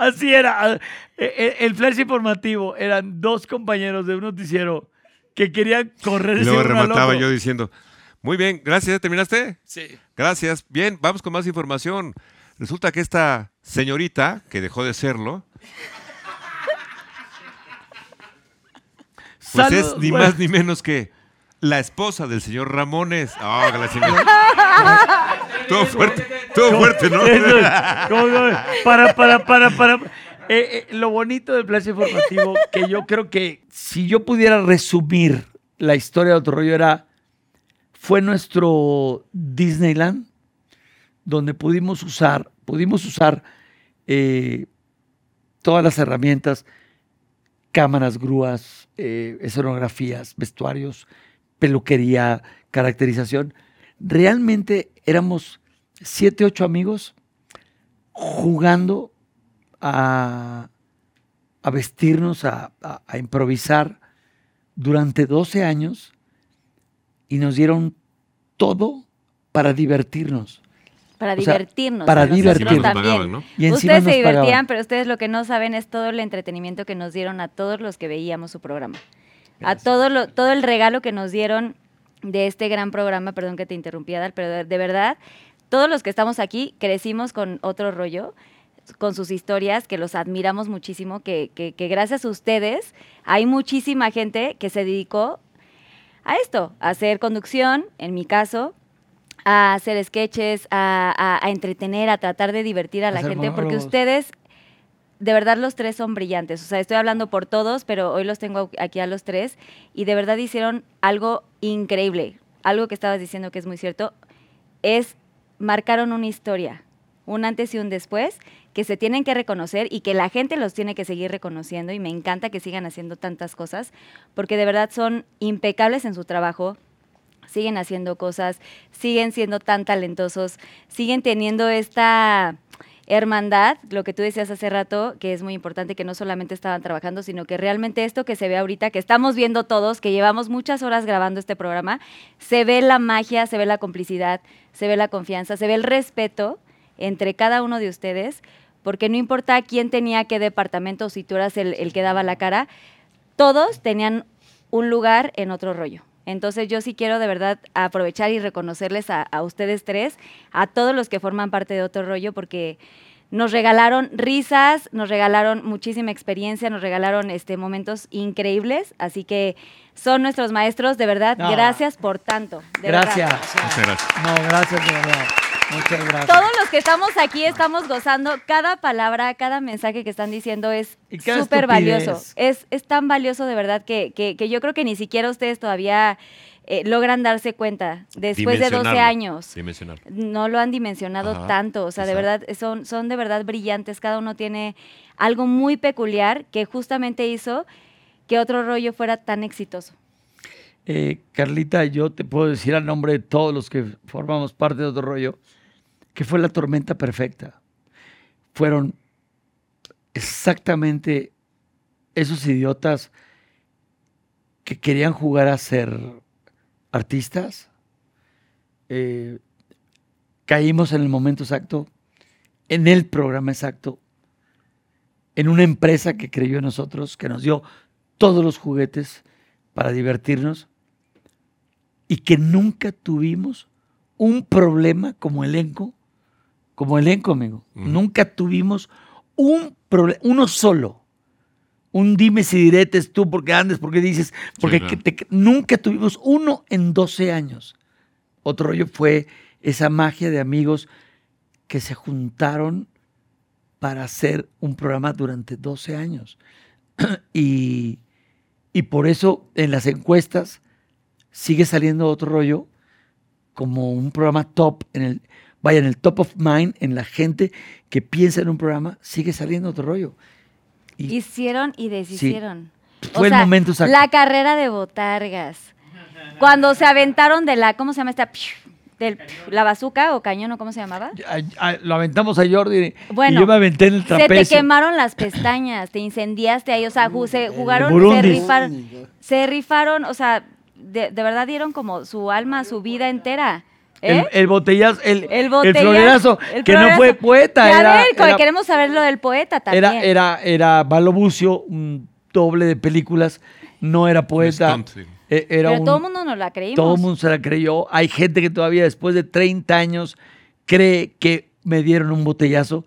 Así era. Eh, eh, El flash informativo eran dos compañeros de un noticiero que querían correr Y luego remataba yo diciendo, muy bien, gracias, ¿terminaste? Sí. Gracias. Bien, vamos con más información. Resulta que esta señorita, que dejó de serlo, pues es ni bueno. más ni menos que la esposa del señor Ramones. Ah, que la chingada. todo fuerte, todo fuerte, ¿no? Para, para, para, para. Eh, eh, lo bonito del flash informativo, que yo creo que si yo pudiera resumir la historia de otro rollo, era. Fue nuestro Disneyland, donde pudimos usar, pudimos usar eh, todas las herramientas, cámaras, grúas, escenografías, vestuarios, peluquería, caracterización. Realmente éramos siete, ocho amigos jugando a, a vestirnos, a, a- a improvisar durante 12 años y nos dieron todo para divertirnos. Para O sea, divertirnos. para divertirnos. Nos también. pagaban, ¿no? Y encima Ustedes se divertían, pagaban. pero ustedes lo que no saben es todo el entretenimiento que nos dieron a todos los que veíamos su programa. A todo, lo, todo el regalo que nos dieron de este gran programa, perdón que te interrumpí, Adal, pero de, de verdad, todos los que estamos aquí crecimos con otro rollo, con sus historias, que los admiramos muchísimo, que, que- que gracias a ustedes hay muchísima gente que se dedicó a esto, a hacer conducción, en mi caso, a hacer sketches, a, a- a entretener, a tratar de divertir a la gente, porque ustedes, de verdad, los tres son brillantes. O sea, estoy hablando por todos, pero hoy los tengo aquí a los tres y de verdad hicieron algo increíble. Algo que estabas diciendo que es muy cierto, es marcaron una historia, un antes y un después, que se tienen que reconocer y que la gente los tiene que seguir reconociendo y me encanta que sigan haciendo tantas cosas, porque de verdad son impecables en su trabajo, siguen haciendo cosas, siguen siendo tan talentosos, siguen teniendo esta hermandad, lo que tú decías hace rato, que es muy importante que no solamente estaban trabajando, sino que realmente esto que se ve ahorita, que estamos viendo todos, que llevamos muchas horas grabando este programa, se ve la magia, se ve la complicidad, se ve la confianza, se ve el respeto entre cada uno de ustedes, porque no importa quién tenía qué departamento, si tú eras el, el que daba la cara, todos tenían un lugar en otro rollo. Entonces yo sí quiero de verdad aprovechar y reconocerles a, a ustedes tres, a todos los que forman parte de otro rollo, porque nos regalaron risas, nos regalaron muchísima experiencia, nos regalaron este, momentos increíbles, así que son nuestros maestros, de verdad, No. gracias por tanto. de. Gracias. Muchas gracias. No, gracias de verdad. Muchas gracias. Todos los que estamos aquí estamos gozando cada palabra, cada mensaje que están diciendo es súper valioso. Es, es tan valioso de verdad que, que- que yo creo que ni siquiera ustedes todavía eh, logran darse cuenta después de 12 Dimensionarlo. años. No lo han dimensionado Ajá, tanto, o sea, de verdad, son, son de verdad brillantes, cada uno tiene algo muy peculiar que justamente hizo que otro rollo fuera tan exitoso. Eh, Carlita, yo te puedo decir al nombre de todos los que formamos parte de otro rollo, que fue la tormenta perfecta. Fueron exactamente esos idiotas que querían jugar a ser artistas. Eh, caímos en el momento exacto, en el programa exacto, en una empresa que creyó en nosotros, que nos dio todos los juguetes para divertirnos y que nunca tuvimos un problema como elenco, como elenco, amigo. Nunca tuvimos un problema, uno solo. Un dime si diretes tú porque andes, porque dices, porque claro. que te- nunca tuvimos uno en 12 años. Otro rollo fue esa magia de amigos que se juntaron para hacer un programa durante 12 años. y, y por eso en las encuestas sigue saliendo otro rollo como un programa top en el vaya en el top of mind en la gente que piensa en un programa sigue saliendo otro rollo y Hicieron y deshicieron. Fue el momento exacto. La carrera de botargas. Cuando se aventaron de la, ¿cómo se llama esta? Del, la bazuca o cañón o cómo se llamaba. a- a- lo aventamos a Jordi Bueno, y yo me aventé en el Se te trapecio quemaron las pestañas, te incendiaste ahí, o sea, ju- se jugaron, se se rifaron, o sea, de, de verdad dieron como su alma, su vida entera. ¿eh? el, el botellazo el, El botella- florerazo el que no florerazo. fue poeta Y a era, ver, era- queremos saber lo del poeta también. era, era, era Valo Bucio, un doble de películas, no era poeta. eh, Era Pero un, todo el mundo nos la creímos. todo el mundo se la creyó. Hay gente que todavía después de 30 años cree que me dieron un botellazo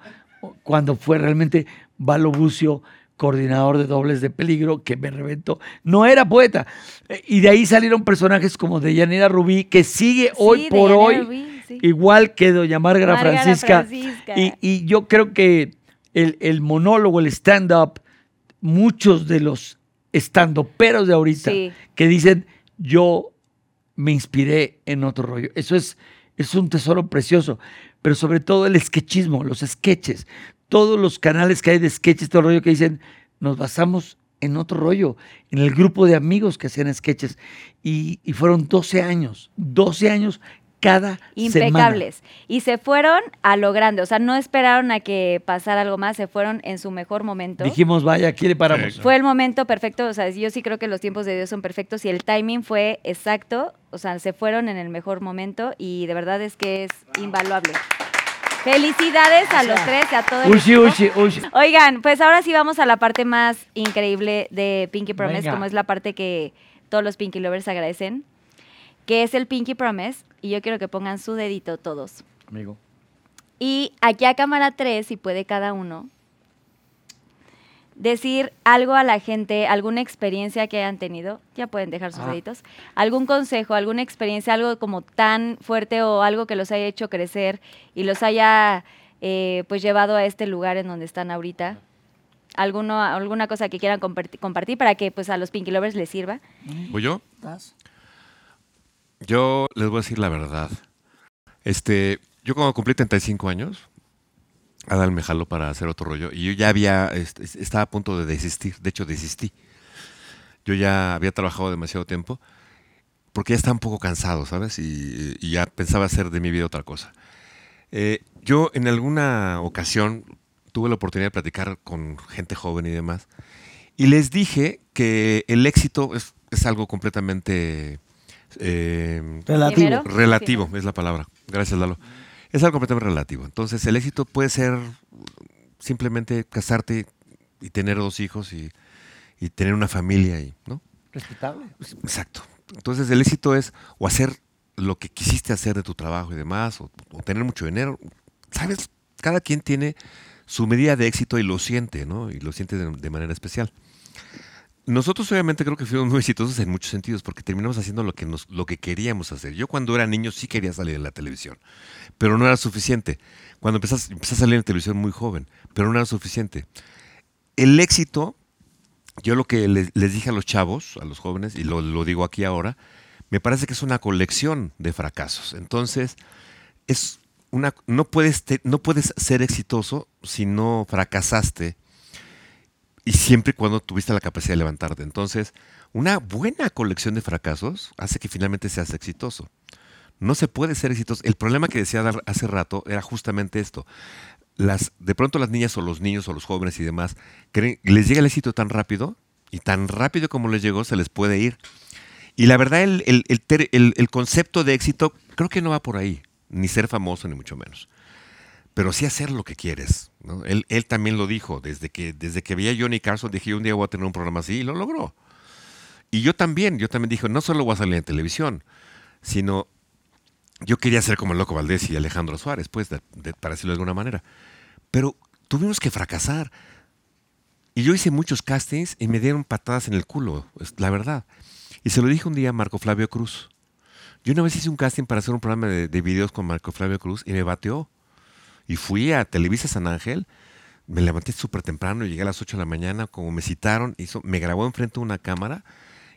cuando fue realmente Valo Bucio, coordinador de dobles de peligro, que me reventó. No era poeta. Eh, Y de ahí salieron personajes como Deyanira Rubí, que sigue hoy por Deyanira hoy, Rubí, sí. igual que Doña Márgara Francisca. Francisca. Y, y yo creo que el, el monólogo, el stand-up, muchos de los stand-uperos de ahorita Sí. que dicen, yo me inspiré en otro rollo. Eso es, es un tesoro precioso. Pero sobre todo el sketchismo, los sketches, todos los canales que hay de sketches, todo el rollo que dicen, nos basamos en otro rollo, en el grupo de amigos que hacían sketches. Y, y fueron 12 años, 12 años cada semana. Impecables. Y se fueron a lo grande, o sea, no esperaron a que pasara algo más, se fueron en su mejor momento. Dijimos, vaya, aquí le paramos. Sí. Fue el momento perfecto, o sea, yo sí creo que los tiempos de Dios son perfectos y el timing fue exacto, o sea, se fueron en el mejor momento y de verdad es que es invaluable. Felicidades a los tres y a todo el Ushi, equipo. ushi, ushi. Oigan, pues ahora sí vamos a la parte más increíble de Pinky Promise, Venga. como es la parte que todos los Pinky Lovers agradecen, que es el Pinky Promise, y yo quiero que pongan su dedito todos. Amigo. Y aquí a cámara 3, si puede cada uno, decir algo a la gente, alguna experiencia que hayan tenido, ya pueden dejar sus Ah. deditos, algún consejo, alguna experiencia, algo como tan fuerte o algo que los haya hecho crecer y los haya eh, pues llevado a este lugar en donde están ahorita. Alguno, alguna cosa que quieran comparti- compartir para que pues a los Pinky Lovers les sirva. ¿O yo? Yo les voy a decir la verdad. Este, yo cuando cumplí 35 años, Adal me jaló para hacer otro rollo y yo ya había, este, estaba a punto de desistir, de hecho desistí. Yo ya había trabajado demasiado tiempo porque ya estaba un poco cansado, ¿sabes? Y, y ya pensaba hacer de mi vida otra cosa. Eh, yo en alguna ocasión tuve la oportunidad de platicar con gente joven y demás, y les dije que el éxito es, es algo completamente eh, Relativo. Relativo, es la palabra. Gracias, Lalo. Es algo completamente relativo. Entonces, el éxito puede ser simplemente casarte y tener dos hijos y, y tener una familia, y, ¿no? Respetable. Exacto. Entonces el éxito es o hacer lo que quisiste hacer de tu trabajo y demás, o, o tener mucho dinero. Sabes, cada quien tiene su medida de éxito y lo siente, ¿no? Y lo siente de, de manera especial. Nosotros obviamente creo que fuimos muy exitosos en muchos sentidos porque terminamos haciendo lo que, nos, lo que queríamos hacer. Yo cuando era niño sí quería salir en la televisión, pero no era suficiente. Cuando empecé, empecé a salir en televisión muy joven, pero no era suficiente. El éxito yo lo que le- les, dije a los chavos, a los jóvenes, y lo, lo digo aquí ahora, me parece que es una colección de fracasos. Entonces, es una, no, puedes te- no puedes ser exitoso si no fracasaste y siempre cuando tuviste la capacidad de levantarte. Entonces, una buena colección de fracasos hace que finalmente seas exitoso. No se puede ser exitoso. El problema que decía dar- hace rato era justamente esto. Las, de pronto las niñas o los niños o los jóvenes y demás creen, les llega el éxito tan rápido y tan rápido como les llegó se les puede ir. Y la verdad, el, el- el concepto de éxito creo que no va por ahí, ni ser famoso, ni mucho menos. Pero sí hacer lo que quieres. Él, él también lo dijo, desde que, desde que veía a Johnny Carson, dije, un día voy a tener un programa así, y lo logró. Y yo también, yo también dije, no solo voy a salir en televisión, sino yo quería ser como el Loco Valdés y Alejandro Suárez, pues, de- para decirlo de alguna manera. Pero tuvimos que fracasar. Y yo hice muchos castings y me dieron patadas en el culo, la verdad. Y se lo dije un día a Marco Flavio Cruz. Yo una vez hice un casting para hacer un programa de videos con Marco Flavio Cruz y me bateó. Y fui a Televisa San Ángel, me levanté súper temprano, llegué a las 8 de la mañana, como me citaron, hizo, me grabó enfrente de una cámara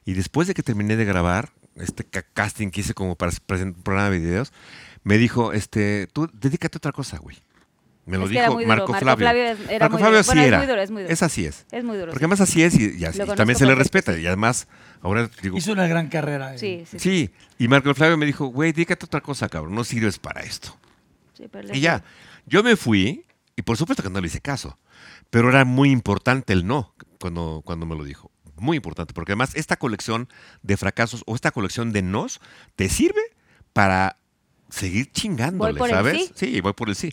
y después de que terminé de grabar, este ca- casting que hice como para presentar un programa de videos, me dijo, este, tú dedícate a otra cosa, güey. Me lo Es era dijo. Marco, Marco Flavio. Flavio es- era Marco muy Flavio duro. sí Bueno, es era. muy duro, es muy duro. Es así es. Es muy duro. Porque sí. además así es y, y así- y también se le respeta. sí. Y además, ahora digo, Hizo una gran carrera. eh. Sí, sí, sí. sí. Y Marco Flavio me dijo, güey, dedícate a otra cosa, cabrón. No sirves para esto. Sí, pero le Y ya, yo me fui y por supuesto que no le hice caso. Pero era muy importante el no cuando, cuando me lo dijo. Muy importante, porque además esta colección de fracasos o esta colección de nos te sirve para seguir chingándole, Voy por el ¿sabes? sí. voy por el sí.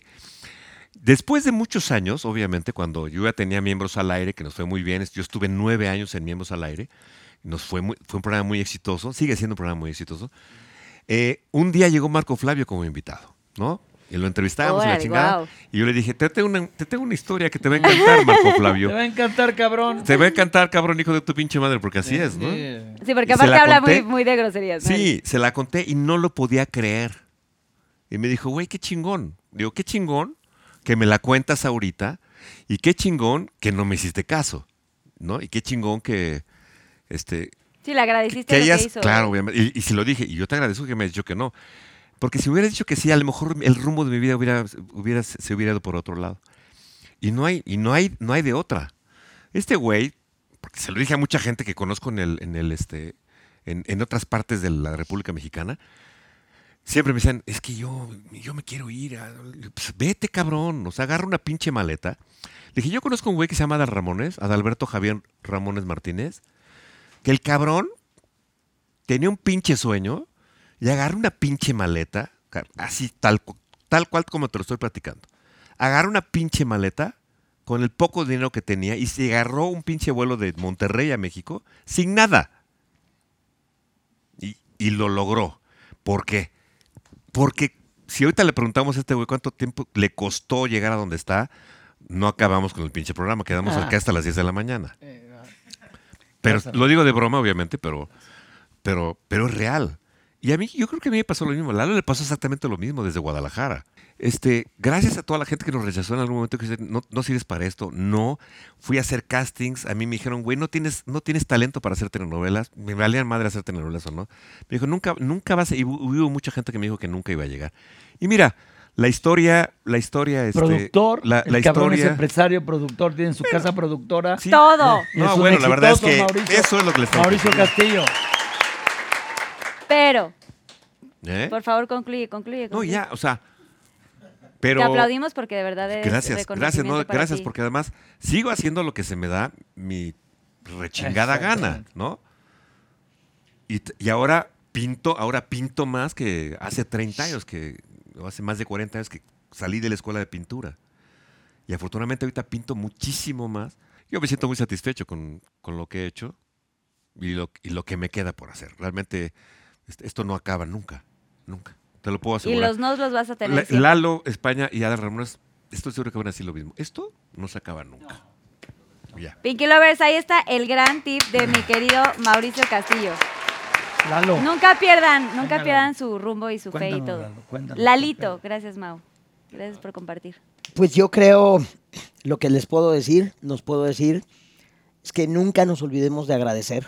Después de muchos años, obviamente, cuando yo ya tenía miembros al aire, que nos fue muy bien, yo estuve nueve años en miembros al aire, nos fue, muy- fue un programa muy exitoso, sigue siendo un programa muy exitoso. Eh, un día llegó Marco Flavio como invitado, ¿no? Y lo entrevistábamos y la chingada. Y yo le dije, te tengo, una, te tengo una historia que te va a encantar, Marco Te Flavio. va a encantar, cabrón. Te va a encantar, cabrón, hijo de tu pinche madre, porque así es, ¿no? Sí. Sí, porque aparte la habla muy, muy de groserías. ¿no? Sí, se la conté y no lo podía creer. Y me dijo, güey, qué chingón. Digo, qué chingón que me la cuentas ahorita y qué chingón que no me hiciste caso, ¿no? Y qué chingón que, este, Sí, le agradeciste que lo hayas, que hizo. claro, obviamente, y, y si lo dije, y yo te agradezco que me hayas dicho que no. Porque si hubieras dicho que sí, a lo mejor el rumbo de mi vida hubiera, hubiera, se hubiera ido por otro lado. Y no hay, y no hay, no hay de otra. Este güey, porque se lo dije a mucha gente que conozco en el, en el este, en, en otras partes de la República Mexicana, siempre me decían, es que yo, yo me quiero ir. a- pues, vete, cabrón. O sea, agarra una pinche maleta. Le dije, yo conozco un güey que se llama Adal Ramones, Adalberto Javier Ramones Martínez, que el cabrón tenía un pinche sueño y agarra una pinche maleta, así tal, tal cual como te lo estoy platicando. Agarra una pinche maleta con el poco dinero que tenía y se agarró un pinche vuelo de Monterrey a México sin nada. Y, y lo logró. ¿Por qué? Porque si ahorita le preguntamos a este güey cuánto tiempo le costó llegar a donde está, no acabamos con el pinche programa, quedamos Ah. acá hasta las 10 de la mañana. Eh, ah. Pero lo digo de broma, obviamente, pero, pero, pero es real. Y a mí, yo creo que a mí me pasó lo mismo. A Lalo le pasó exactamente lo mismo desde Guadalajara. Este, gracias a toda la gente que nos rechazó en algún momento que dice, no, no sirves para esto. No, fui a hacer castings. A mí me dijeron, güey, no tienes, no tienes talento para hacer telenovelas. Me valían madre hacer telenovelas o no. Me dijo, nunca, nunca vas a... Y hu- hubo mucha gente que me dijo que nunca iba a llegar. Y mira, la historia, la historia, este, productor, la, el la cabrón es empresario, productor, tiene su casa productora. Sí. Todo. No, bueno, la verdad es que Mauricio- eso es lo que le estamos Mauricio. Castillo. Pero, ¿Eh? por favor, concluye, concluye. No, ya, o sea, Pero Te aplaudimos porque de verdad es gracias, gracias, no, para gracias, ti. porque además sigo haciendo lo que se me da mi rechingada gana, ¿no? Y, ahora pinto, ahora pinto más que hace 30 años, que o hace más de 40 años que salí de la escuela de pintura. Y afortunadamente ahorita pinto muchísimo más. Yo me siento muy satisfecho con, con lo que he hecho y lo, y lo que me queda por hacer. Realmente esto no acaba nunca, nunca. Te lo puedo Y asegurar. los nos los vas a tener. La-. Lalo, España y Adal Ramones, estoy seguro que van a decir lo mismo. Esto no se acaba nunca. Ya. Pinky Lovers, ahí está el gran tip de mi querido Mauricio Castillo. Lalo. Nunca pierdan, nunca pierdan su rumbo y su fe y todo. Lalo, cuéntanos. Lalito, gracias Mau. Gracias por compartir. Pues yo creo, lo que les puedo decir, nos puedo decir, es que nunca nos olvidemos de agradecer,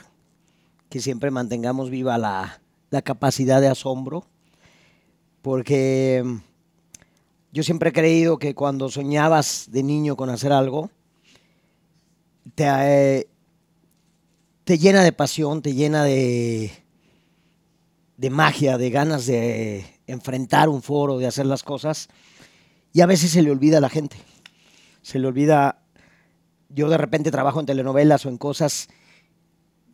que siempre mantengamos viva la, la capacidad de asombro, porque mm, yo siempre he creído que cuando soñabas de niño con hacer algo, te, eh, te llena de pasión, te llena de, de magia, de ganas de enfrentar un foro, de hacer las cosas. Y a veces se le olvida a la gente. Se le olvida. Yo de repente trabajo en telenovelas o en cosas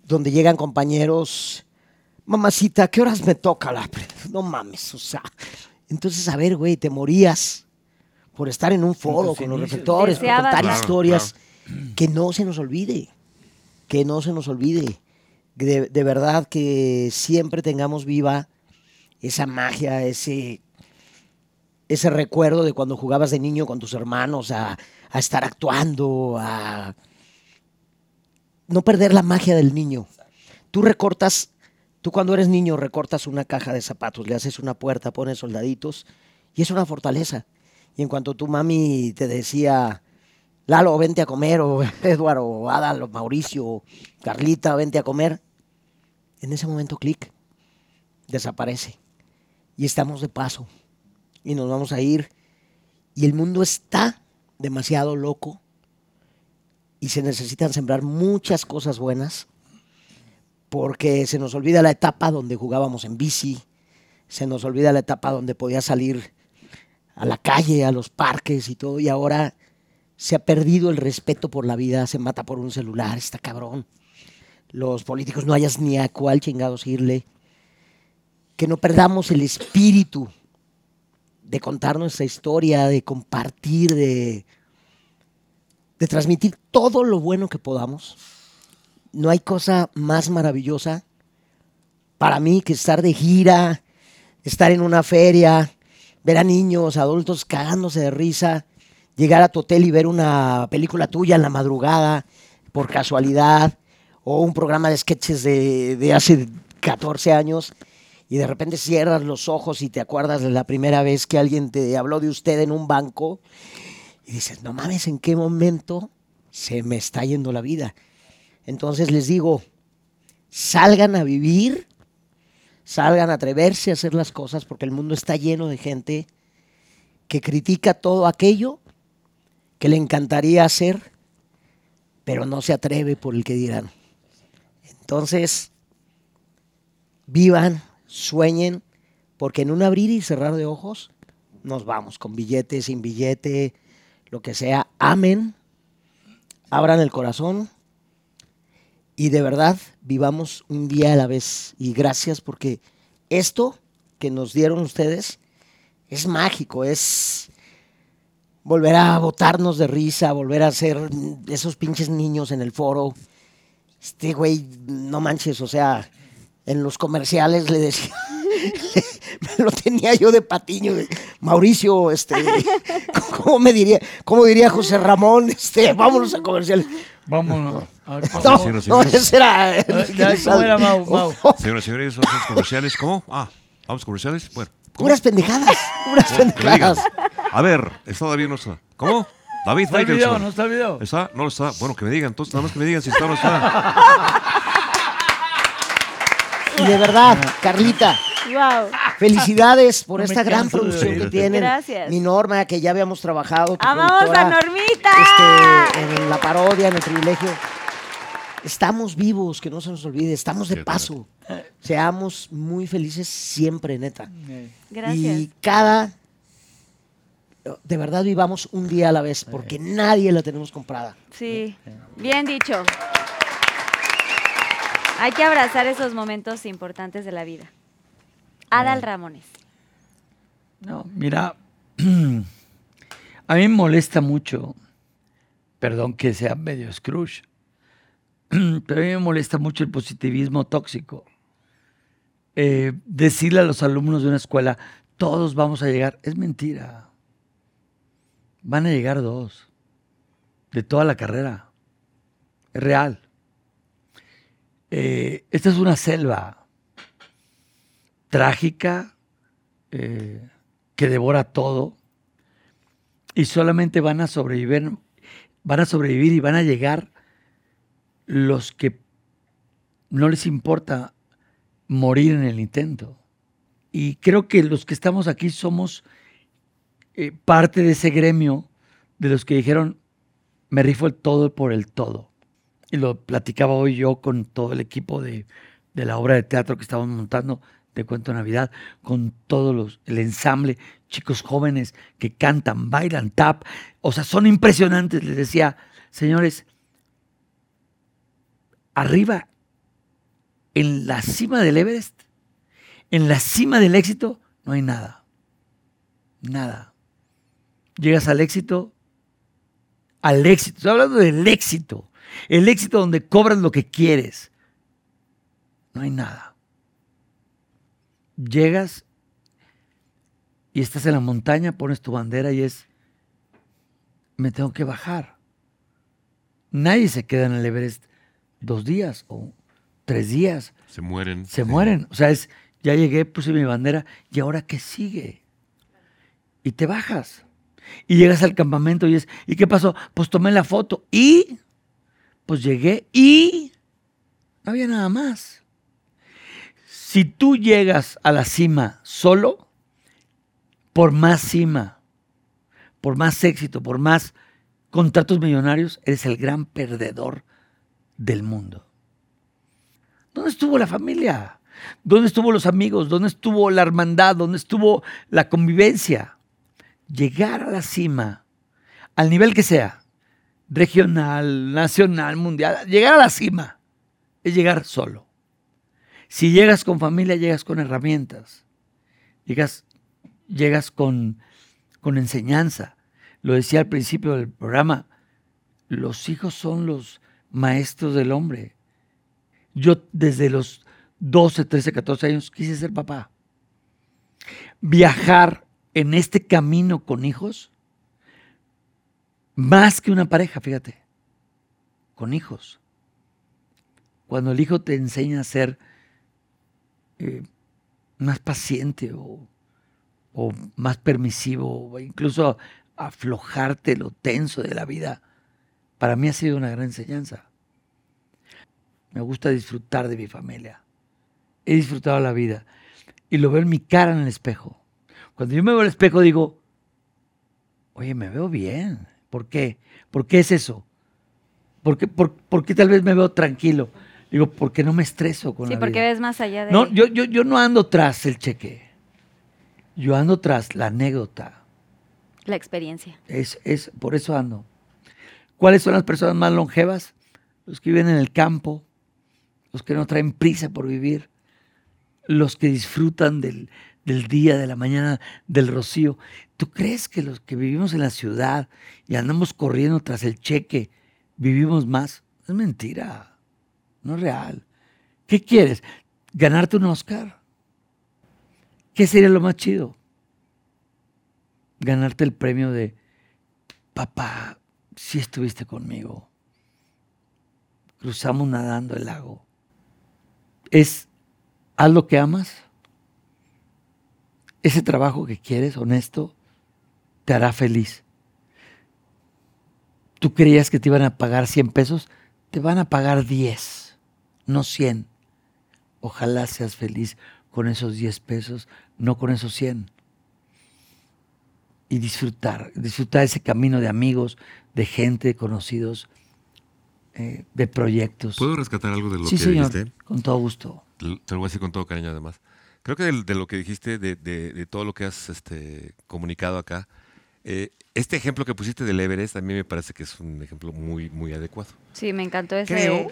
donde llegan compañeros. Mamacita, ¿qué horas me toca la.? pre-?" No mames, o sea. Entonces, a ver, güey, te morías por estar en un foro con los reflectores, por contar Claro, historias. Que no se nos olvide. Que no se nos olvide. De, de verdad que siempre tengamos viva esa magia, ese, ese recuerdo de cuando jugabas de niño con tus hermanos, a, a estar actuando, a no perder la magia del niño. Tú recortas, tú cuando eres niño recortas una caja de zapatos, le haces una puerta, pones soldaditos y es una fortaleza. Y en cuanto tu mami te decía, Lalo, vente a comer, o Eduardo, o Adal, o Mauricio, o Carlita, vente a comer, en ese momento clic, desaparece. Y estamos de paso. Y nos vamos a ir. Y el mundo está demasiado loco. Y se necesitan sembrar muchas cosas buenas. Porque se nos olvida la etapa donde jugábamos en bici. Se nos olvida la etapa donde podías salir a la calle, a los parques y todo. Y ahora se ha perdido el respeto por la vida. Se mata por un celular. Está cabrón. Los políticos no hayas ni a cuál chingados irle que no perdamos el espíritu de contar nuestra historia, de compartir, de, de transmitir todo lo bueno que podamos. No hay cosa más maravillosa para mí que estar de gira, estar en una feria, ver a niños, adultos cagándose de risa, llegar a tu hotel y ver una película tuya en la madrugada por casualidad, o un programa de sketches de, de hace 14 años y de repente cierras los ojos y te acuerdas de la primera vez que alguien te habló de usted en un banco y dices, no mames, ¿en qué momento se me está yendo la vida? Entonces les digo, salgan a vivir, salgan a atreverse a hacer las cosas porque el mundo está lleno de gente que critica todo aquello que le encantaría hacer, pero no se atreve por el que dirán. Entonces, vivan, sueñen, porque en un abrir y cerrar de ojos nos vamos, con billete, sin billete, lo que sea. Amen, abran el corazón y de verdad vivamos un día a la vez. Y gracias porque esto que nos dieron ustedes es mágico, es volver a botarnos de risa, volver a ser esos pinches niños en el foro. Este güey, no manches, o sea, en los comerciales le decía, me lo tenía yo de patiño, Mauricio, este, ¿cómo me diría, cómo diría José Ramón? Este, vámonos a comerciales. Vámonos. A ver, No, Señoras no, señores. ese era. Ya, ¿cómo era, Mau? Mau? Señoras y señores, los comerciales. ¿Cómo? Ah, vamos comerciales. Bueno, ¿cómo? Puras pendejadas, digan. pendejadas. A ver, ¿está David no está? ¿Cómo? David ¿Está el video? ¿No está el video? ¿Está? No lo está. Bueno, que me digan. Entonces, nada más que me digan si está o no está. Y de verdad, Carlita, Wow. felicidades por No esta gran producción que tienen. Gracias. Mi Norma, que ya habíamos trabajado. ¡Amamos a Normita! este, en la parodia, en el privilegio. Estamos vivos, que no se nos olvide, estamos de paso. Seamos muy felices siempre, neta. Gracias. Y cada de verdad vivamos un día a la vez, porque nadie la tenemos comprada. Sí, bien dicho. Hay que abrazar esos momentos importantes de la vida. Adal Ramones. No, mira, a mí me molesta mucho, perdón que sea medio Scrooge, pero a mí me molesta mucho el positivismo tóxico. Eh, decirle a los alumnos de una escuela, todos vamos a llegar, es mentira. Van a llegar dos, de toda la carrera. Es real. Eh, esta es una selva trágica eh, que devora todo y solamente van a sobrevivir, van a sobrevivir y van a llegar los que no les importa morir en el intento. Y creo que los que estamos aquí somos eh, parte de ese gremio de los que dijeron, me rifo el todo por el todo. Y lo platicaba hoy yo con todo el equipo de, de la obra de teatro que estamos montando de Cuento Navidad, con todos los, el ensamble, chicos jóvenes que cantan, bailan, tap, o sea, son impresionantes. Les decía, señores, arriba, en la cima del Everest, en la cima del éxito, no hay nada. Nada. Llegas al éxito, al éxito. Estoy hablando del éxito. El éxito donde cobras lo que quieres. No hay nada. Llegas y estás en la montaña, pones tu bandera y es, me tengo que bajar. Nadie se queda en el Everest dos días o tres días. Se mueren. Se mueren. O sea, es, ya llegué, puse mi bandera y ahora qué sigue. Y te bajas. Y llegas al campamento y es, ¿y qué pasó? Pues tomé la foto y, pues llegué y no había nada más. Si tú llegas a la cima solo, por más cima, por más éxito, por más contratos millonarios, eres el gran perdedor del mundo. ¿Dónde estuvo la familia? ¿Dónde estuvo los amigos? ¿Dónde estuvo la hermandad? ¿Dónde estuvo la convivencia? Llegar a la cima, al nivel que sea, regional, nacional, mundial, llegar a la cima es llegar solo. Si llegas con familia, llegas con herramientas, llegas, llegas con, con enseñanza. Lo decía al principio del programa, los hijos son los maestros del hombre. Yo desde los 12, 13, 14 años quise ser papá. Viajar en este camino con hijos, más que una pareja, fíjate, con hijos. Cuando el hijo te enseña a ser eh, más paciente o, más permisivo, o incluso aflojarte lo tenso de la vida, para mí ha sido una gran enseñanza. Me gusta disfrutar de mi familia. He disfrutado la vida y lo veo en mi cara en el espejo. Cuando yo me veo al espejo digo, oye, me veo bien. ¿Por qué? ¿Por qué es eso? ¿Por qué, por, por qué tal vez me veo tranquilo? Digo, porque no me estreso con Sí, la porque vida. ves más allá de... No, yo, yo, yo no ando tras el cheque. Yo ando tras la anécdota. La experiencia. Es, es, por eso ando. ¿Cuáles son las personas más longevas? Los que viven en el campo, los que no traen prisa por vivir, los que disfrutan del, del día, de la mañana, del rocío. ¿Tú crees que los que vivimos en la ciudad y andamos corriendo tras el cheque, vivimos más? Es mentira, no es real. ¿Qué quieres? ¿Ganarte un Oscar? ¿Qué sería lo más chido? Ganarte el premio de, papá, si estuviste conmigo. Cruzamos nadando el lago. Es, haz lo que amas. Ese trabajo que quieres, honesto, te hará feliz. Tú creías que te iban a pagar 100 pesos, te van a pagar 10, no 100. Ojalá seas feliz con esos 10 pesos, no con esos 100. Y disfrutar, disfrutar ese camino de amigos, de gente, de conocidos, eh, de proyectos. ¿Puedo rescatar algo de lo sí, que señor, dijiste? con todo gusto. Te lo voy a decir con todo cariño además. Creo que de, de lo que dijiste, de, de- de todo lo que has este, comunicado acá, Eh, este ejemplo que pusiste del Everest a mí me parece que es un ejemplo muy, muy adecuado. Sí, me encantó ese. Creo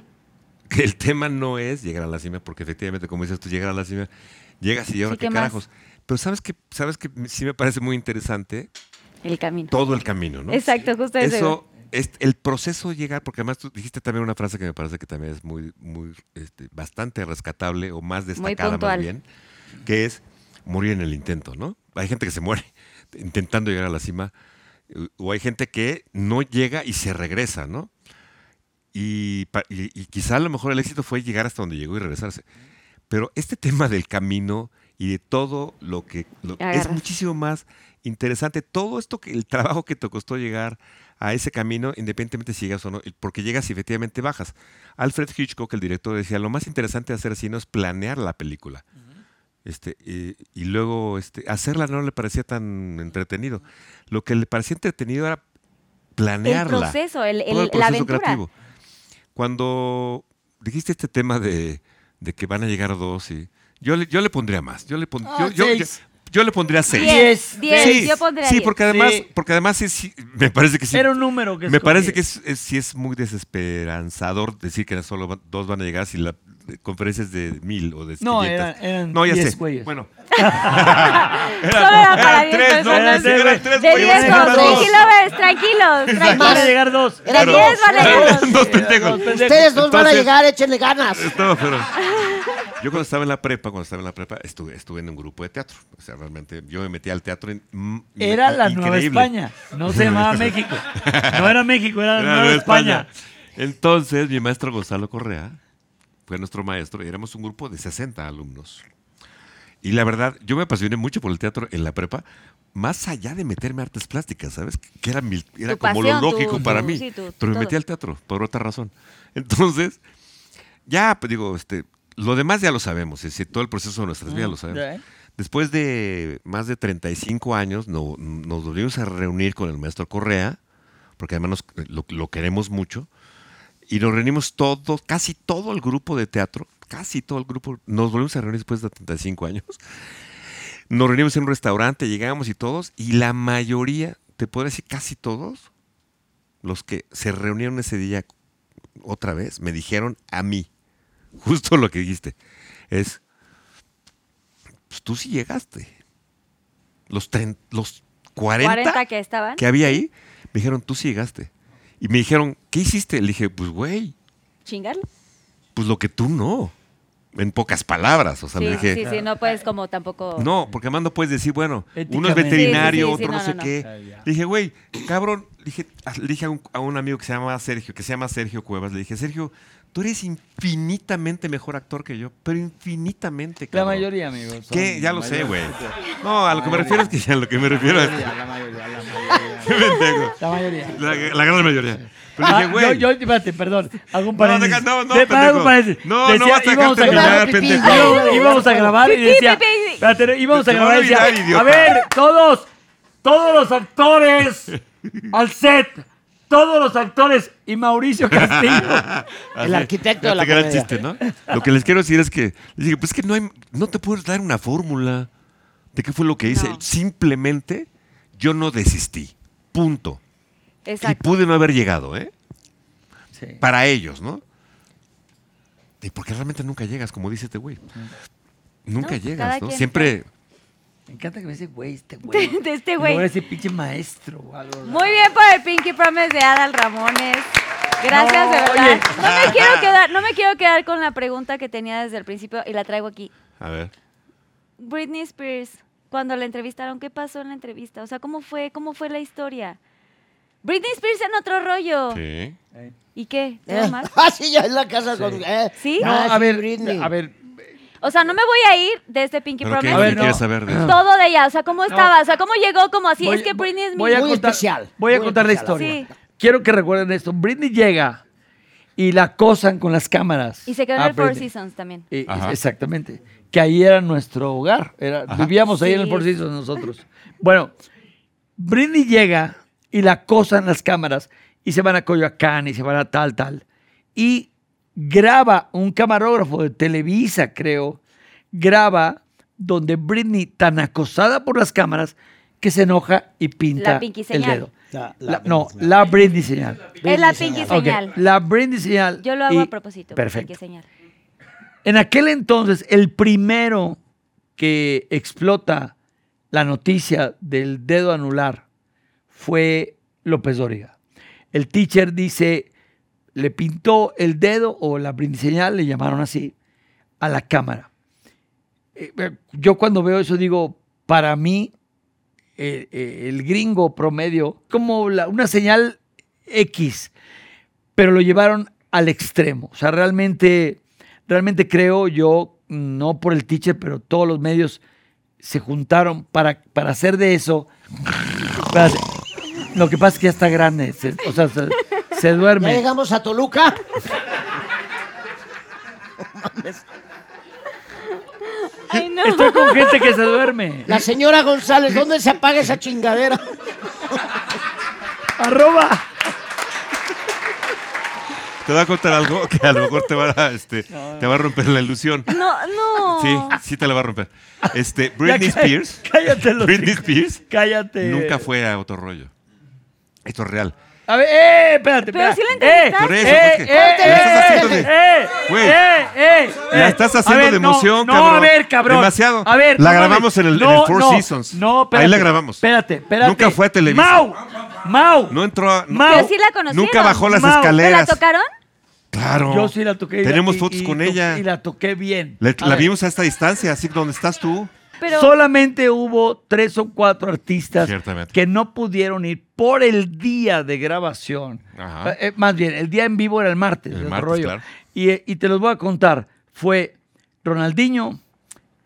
que el tema no es llegar a la cima, porque efectivamente, como dices tú, llegar a la cima, llegas y ahora Sí, qué ¿qué más? carajos. Pero sabes que, sabes que sí me parece muy interesante El camino. todo el camino, ¿no? Exacto, justo ese. Eso, es, el proceso de llegar, porque además tú dijiste también una frase que me parece que también es muy, muy, este, bastante rescatable o más destacada más puntual. bien, que es morir en el intento, ¿no? Hay gente que se muere intentando llegar a la cima, o hay gente que no llega y se regresa, ¿no? Y, pa- y- y quizá a lo mejor el éxito fue llegar hasta donde llegó y regresarse. Pero este tema del camino y de todo lo que lo- es muchísimo más interesante. Todo esto que el trabajo que te costó llegar a ese camino, independientemente si llegas o no, porque llegas y efectivamente bajas. Alfred Hitchcock, el director, decía, lo más interesante de hacer cine es planear la película. Este, y, y luego este, hacerla no le parecía tan entretenido. Lo que le parecía entretenido era planearla. El proceso, el- todo el- la proceso aventura. creativo. Cuando dijiste este tema de, de que van a llegar dos y yo le, yo le pondría más. Yo le, pon- Ah, yo, yo- yo- le pondría seis. Diez, diez, Sí, yo pondría sí, diez. porque además, Sí. porque además sí, sí, me parece que sí. Era un número que me parece que es, es- sí es muy desesperanzador decir que solo van- dos van a llegar si la conferencia es de mil o de No, 500. eran- eran no, ya diez sé. güeyes. Bueno, Solo era para eran 10 tres, ¿no? eran tres De güeyes. 10 Eran dos. tranquilos, tranquilos, Van a llegar dos. Eran De. 10 van a llegar dos. Dos pendejos. Dos pendejos. Ustedes dos van a llegar, échenle ganas. No, pero yo cuando estaba en la prepa, cuando estaba en la prepa, estuve, estuve en un grupo de teatro. O sea, realmente yo me metí al teatro en, mm, Era la Nueva. España. No se llamaba México. No era México, era la Era Nueva Nueva España. Entonces, mi maestro Gonzalo Correa fue nuestro maestro y éramos un grupo de 60 alumnos. Y la verdad, yo me apasioné mucho por el teatro en la prepa, más allá de meterme a artes plásticas, ¿sabes? Que era, mi- era como pasión, lo lógico para mí. sí, pero me todo. metí al teatro por otra razón. Entonces, ya, pues digo, este, lo demás ya lo sabemos, es decir, todo el proceso de nuestras vidas lo sabemos. Ya, ¿eh? Después de más de 35 años, no- nos volvimos a reunir con el maestro Correa, porque además nos- lo, lo queremos mucho, y nos reunimos todos, casi todo el grupo de teatro, casi todo el grupo, nos volvimos a reunir después de 35 años. Nos reunimos en un restaurante, llegamos y todos, y la mayoría, te puedo decir casi todos, los que se reunieron ese día otra vez, me dijeron a mí, justo lo que dijiste, es, pues tú sí llegaste. Los, los 40, 40 que estaban. que había ahí, me dijeron, tú sí llegaste. Y me dijeron, ¿qué hiciste? Le dije, pues güey, Chingarlo. pues lo que tú no. En pocas palabras. O sea, Sí, le dije, sí, sí, no puedes como tampoco. no, porque además no puedes decir, bueno, uno es veterinario, Sí, sí, sí, otro sí, no, no, sé no, qué. Ah. Le dije, güey, cabrón, le dije, le dije a, un, a un amigo que se llama Sergio, que se llama Sergio Cuevas, le dije, Sergio, tú eres infinitamente mejor actor que yo, pero infinitamente, La cabrón. mayoría, amigos. ¿Qué? Ya la lo sé, güey. No, a lo que me refiero es que ya a lo que me refiero La es mayoría, la mayoría, la mayoría. Qué pendejo. La mayoría. La, la gran mayoría. Pero Ah, dije, güey. yo, yo, espérate, perdón. Hago un No, paréntesis. no, no, para pendejo. un paréntesis. No, no Decía, vas a íbamos dejarte grabar, pendejo. íbamos, íbamos a grabar y decía, espérate, íbamos a a grabar y decía, a ver, todos, todos los actores al set, todos los actores y Mauricio Castillo. El arquitecto de la comedia. chiste, ¿no? Lo que les quiero decir es que, dije, pues es que no hay, no te puedes dar una fórmula de qué fue lo que hice. No. Simplemente yo no desistí. Punto. Y pude no haber llegado, ¿eh? Sí. Para ellos, ¿no? Y porque realmente nunca llegas, como dice este güey. Nunca No, cada llegas, ¿no? quien Siempre. Me encanta que me dice güey, este güey. De, de este güey. luego ese pinche maestro o algo. Muy bien por el Pinky Promise de Adal Ramones. Gracias, No, de verdad. oye. No me quiero quedar, no me quiero quedar con la pregunta que tenía desde el principio y la traigo aquí. A ver. Britney Spears, cuando la entrevistaron, ¿qué pasó en la entrevista? O sea, ¿cómo fue? ¿Cómo fue la historia? Britney Spears en otro rollo. Sí. ¿Y qué? ¿Te Eh, mal? Ah, sí, ya en la casa con. eh. ¿Sí? No, Ah, a sí, ver, Britney. a ver, O sea, no me voy a ir de este Pinky ¿Pero qué, Promise. A ver, ¿Qué no. quieres saber de eso? Todo de ella, o sea, ¿cómo estaba? O sea, ¿cómo llegó? Como así, Voy- es que Britney es mi... voy a Muy contar, especial, Voy a muy contar la especial. historia. Sí. Quiero que recuerden esto. Britney llega y la acosan con las cámaras. Y se quedó en a el Four Britney. Seasons también. Eh, Ajá. exactamente. Que ahí era nuestro hogar. Era, vivíamos ahí en el Sí. Four Seasons nosotros. Bueno, Britney llega y la acosan las cámaras y se van a Coyoacán y se van a tal, tal. Y graba un camarógrafo de Televisa, creo, graba donde Britney, tan acosada por las cámaras, que se enoja y pinta el dedo. La- La- la no, la Britney señal. Es la pinky señal. La Britney señal. Yo lo hago y- a propósito. Perfecto. pinky señal. En aquel entonces, el primero que explota la noticia del dedo anular fue López Dóriga. El teacher dice, le pintó el dedo o la señal, le llamaron así, a la cámara. Eh, eh, Yo cuando veo eso digo, para mí, eh, el gringo promedio, como una señal X, pero lo llevaron al extremo. O sea, realmente, realmente creo yo, no por el teacher, pero todos los medios se juntaron para, para hacer de eso. para lo que pasa es que ya está grande, o sea, se, se Ya duerme. llegamos a Toluca. Ay, no. Estoy con gente que se duerme. La señora González, ¿dónde se apaga esa chingadera? Arroba. Te voy a contar algo que a lo mejor te va a, este, te va a romper la ilusión. No, no. Sí, sí te la va a romper. Este, Ya Britney Spears. Cállate, los Britney. Spears Cállate. nunca fue a otro rollo. Esto es real. A ver, eh, espérate, Pero espérate. sí la entrevistaste. Por eso, eh, ¿por qué? eh, La estás eh, haciendo eh, Güey. eh, eh, La eh. estás A haciendo ver, de no, emoción, no, cabrón. a ver, cabrón. Demasiado. A ver, La no grabamos en el- en No, el Four no, Seasons. No, Ahí espérate. la grabamos. Espérate, espérate. Nunca fue a Televisa. Mau, Mau. No entró a. no- Mau. Pero sí la conocieron. nunca bajó las Mau. ¿Te la ¿Te la escaleras. tocaron? Claro. Yo sí la toqué. y la- Tenemos y- fotos y con to- ella. Y la toqué bien. Le- A la ver, vimos a esta distancia, así donde estás tú. Pero Solamente hubo tres o cuatro artistas que no pudieron ir por el día de grabación. Ajá. Eh, eh, más bien, el día en vivo era el martes. El martes, rollo. claro. Y, eh, y te los voy a contar. Fue Ronaldinho,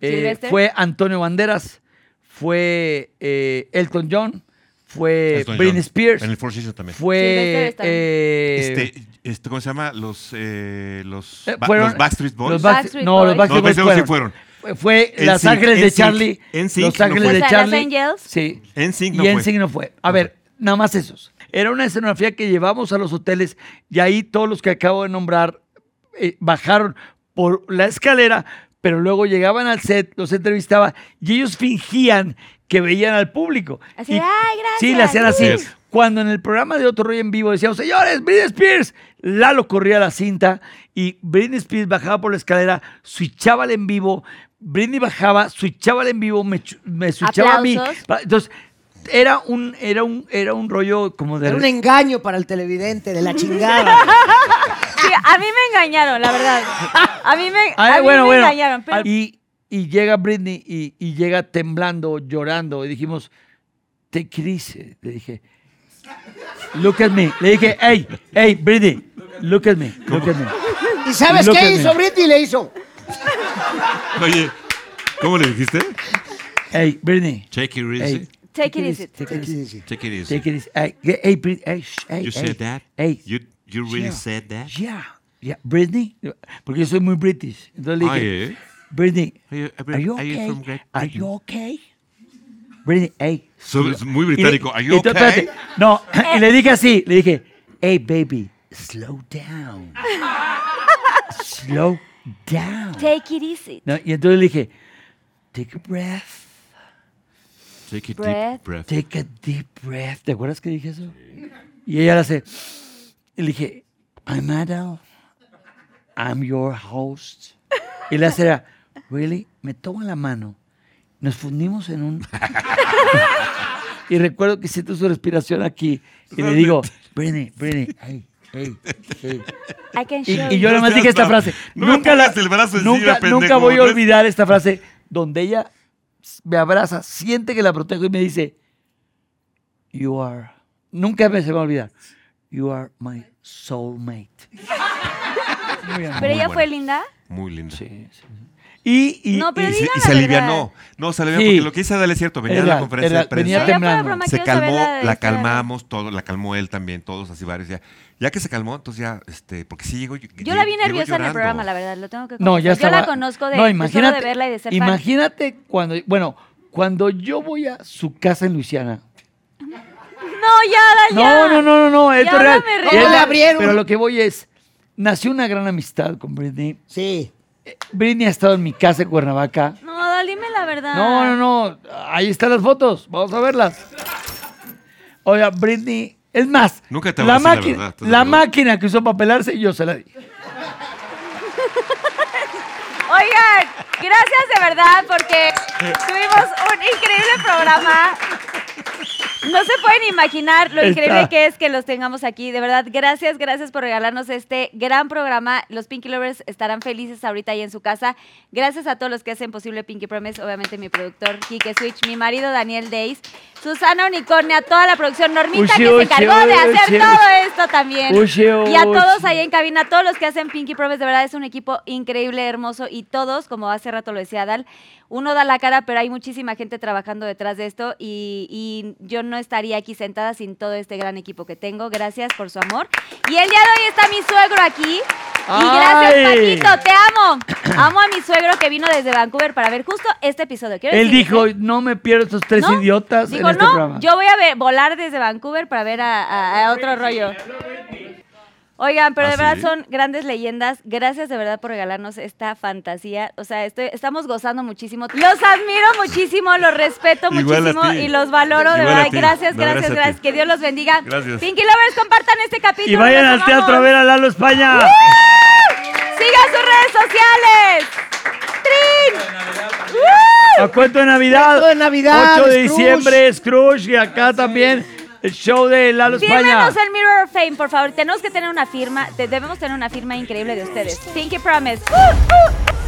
eh, fue Antonio Banderas, fue eh, Elton John, fue Elton Britney John. Spears, En el Four Seasons también. fue... Este, este, ¿cómo se llama? Los, eh, los, eh, fueron- los Backstreet Boys. los Backstreet- Backstreet no, los Boys. Backstreet No, Boys Backstreet Boys sí fueron. Fue- Fue NSYNC, Los Ángeles de Charlie. NSYNC Los Ángeles fue. de Charlie. Los Angels. Sí. NSYNC no y fue. NSYNC no fue. A ver, nada más esos. Era una escenografía que llevamos a los hoteles y ahí todos los que acabo de nombrar eh, bajaron por la escalera, pero luego llegaban al set, los entrevistaba y ellos fingían que veían al público. Así, Y- "Ay, gracias". Sí, le hacían así. Yes. Cuando en el programa de Otro Rollo en Vivo decíamos, señores, Britney Spears, Lalo corría la cinta y Britney Spears bajaba por la escalera, switchaba al en vivo, Britney bajaba, switchaba al en vivo, me, me switchaba a mí. Entonces, era un, era un, era un rollo como de... Era un engaño para el televidente de la chingada. Sí, a mí me engañaron, la verdad. A mí me, Ay, a mí bueno, me bueno. engañaron. Pero, Y, y llega Britney y, y llega temblando, llorando. Y dijimos, it easy. Le dije, look at me. Le dije, hey, hey, Britney, look at me, look at me. ¿Y sabes Look qué at me. hizo Britney? Le hizo. Oye, ¿cómo le dijiste? Hey, Britney. Take it Hey, easy. take it easy. Take it easy. Take it easy. Take it easy. Hey, hey, hey, You said that? Hey, You, you really Yeah. said that? yeah, yeah, Britney. Porque yo soy muy British. Entonces le dije, yeah. Britney, Are you- are you are you okay? from Are you okay? Britney, hey. So- es muy Y le- británico. Are you okay? espérate, No, y le dije así, le dije, hey baby, slow down. slow down. Take it easy. No, y entonces le dije, take a breath, Take a Breath. deep breath. take a deep breath. ¿Te acuerdas que dije eso? Y ella le hace, y le dije, I'm Adele, I'm your host. Y le hace, really, me toma la mano, nos fundimos en un... y recuerdo que siento su respiración aquí y le digo, Britney, Britney, hey, hey, hey. I can Y, show y yo you. nada más dije esta frase. no nunca la- pongas el brazo encima, nunca, pendejo, nunca voy a olvidar esta frase donde ella me abraza, siente que la protejo y me dice, You are, nunca me se me va a olvidar, You are my soulmate. Muy Pero ella buena. fue linda. Muy lindo. Sí, sí, sí. Y, y, No, pero y- Y se, y se alivianó. No, se alivianó Sí. porque lo que dice Adele es cierto. Venía de la conferencia de prensa. Venía temblando. se calmó, la la, historia. calmamos todo, la calmó él también, todos así varios ya. Ya que se calmó, entonces ya, este, porque sí llegó. Yo la vi nerviosa en el programa, la verdad, lo tengo que No, ya estaba. Yo la conozco de, no, de imagínate, solo de verla y de ser fan. Imagínate cuando, bueno, cuando yo voy a su casa en Luisiana. No, ya, da, ya. No, no, no, no, no, esto Ya es real. ¿Cómo le abrieron? Pero lo que voy es, nació una gran amistad con Britney. Sí. Britney ha estado en mi casa en Cuernavaca. No? Dime la verdad. No, no, no. Ahí están las fotos. Vamos a verlas. Oiga, Britney. Es más, Nunca te la, la máquina, verdad, ¿estás la acuerdo? máquina que usó para pelarse, yo se la di. Oigan, gracias de verdad porque tuvimos un increíble programa. No se pueden imaginar lo Está. increíble que es que los tengamos aquí. De verdad, gracias, gracias por regalarnos este gran programa. Los Pinky Lovers estarán felices ahorita ahí en su casa. Gracias a todos los que hacen posible Pinky Promise. Obviamente mi productor, Kike Switch, mi marido, Daniel Days, Susana Unicornia, toda la producción, Normita, que se encargó de hacer todo esto también. Y a todos ahí en cabina, todos los que hacen Pinky Promise, de verdad es un equipo increíble, hermoso. Y todos, como hace rato lo decía Dal, uno da la cara, pero hay muchísima gente trabajando detrás de esto. Y, y yo no estaría aquí sentada sin todo este gran equipo que tengo. Gracias por su amor. Y el día de hoy está mi suegro aquí. Y gracias, ¡Ay! Paquito, te amo. Amo a mi suegro que vino desde Vancouver para ver justo este episodio. Quiero Él dijo, ¿eh? no me pierdo estos tres ¿No? idiotas Dijo, en este no, programa. yo voy a ver, volar desde Vancouver para ver a, a- a otro rollo. Oigan, pero ¿Ah, de verdad sí? son grandes leyendas. Gracias de verdad por regalarnos esta fantasía. O sea, estoy, estamos gozando muchísimo. Los admiro muchísimo, los respeto Igual muchísimo y los valoro de Igual verdad. Gracias, No, gracias, gracias. Que Dios los bendiga. Gracias. Pinky Lovers, compartan este capítulo. Y vayan al teatro a ver a Lalo España. Sigan sus redes sociales. ¡Trin! ¡Uh! A cuento de Navidad. Cuento de Navidad, 8 de Scrooge. diciembre, Scrooge. Y acá también el show de Lalo España. Fírmenos el Mirror of Fame, por favor. Tenemos que tener una firma, debemos tener una firma increíble de ustedes. Pinky Promise. ¡Uh, uh!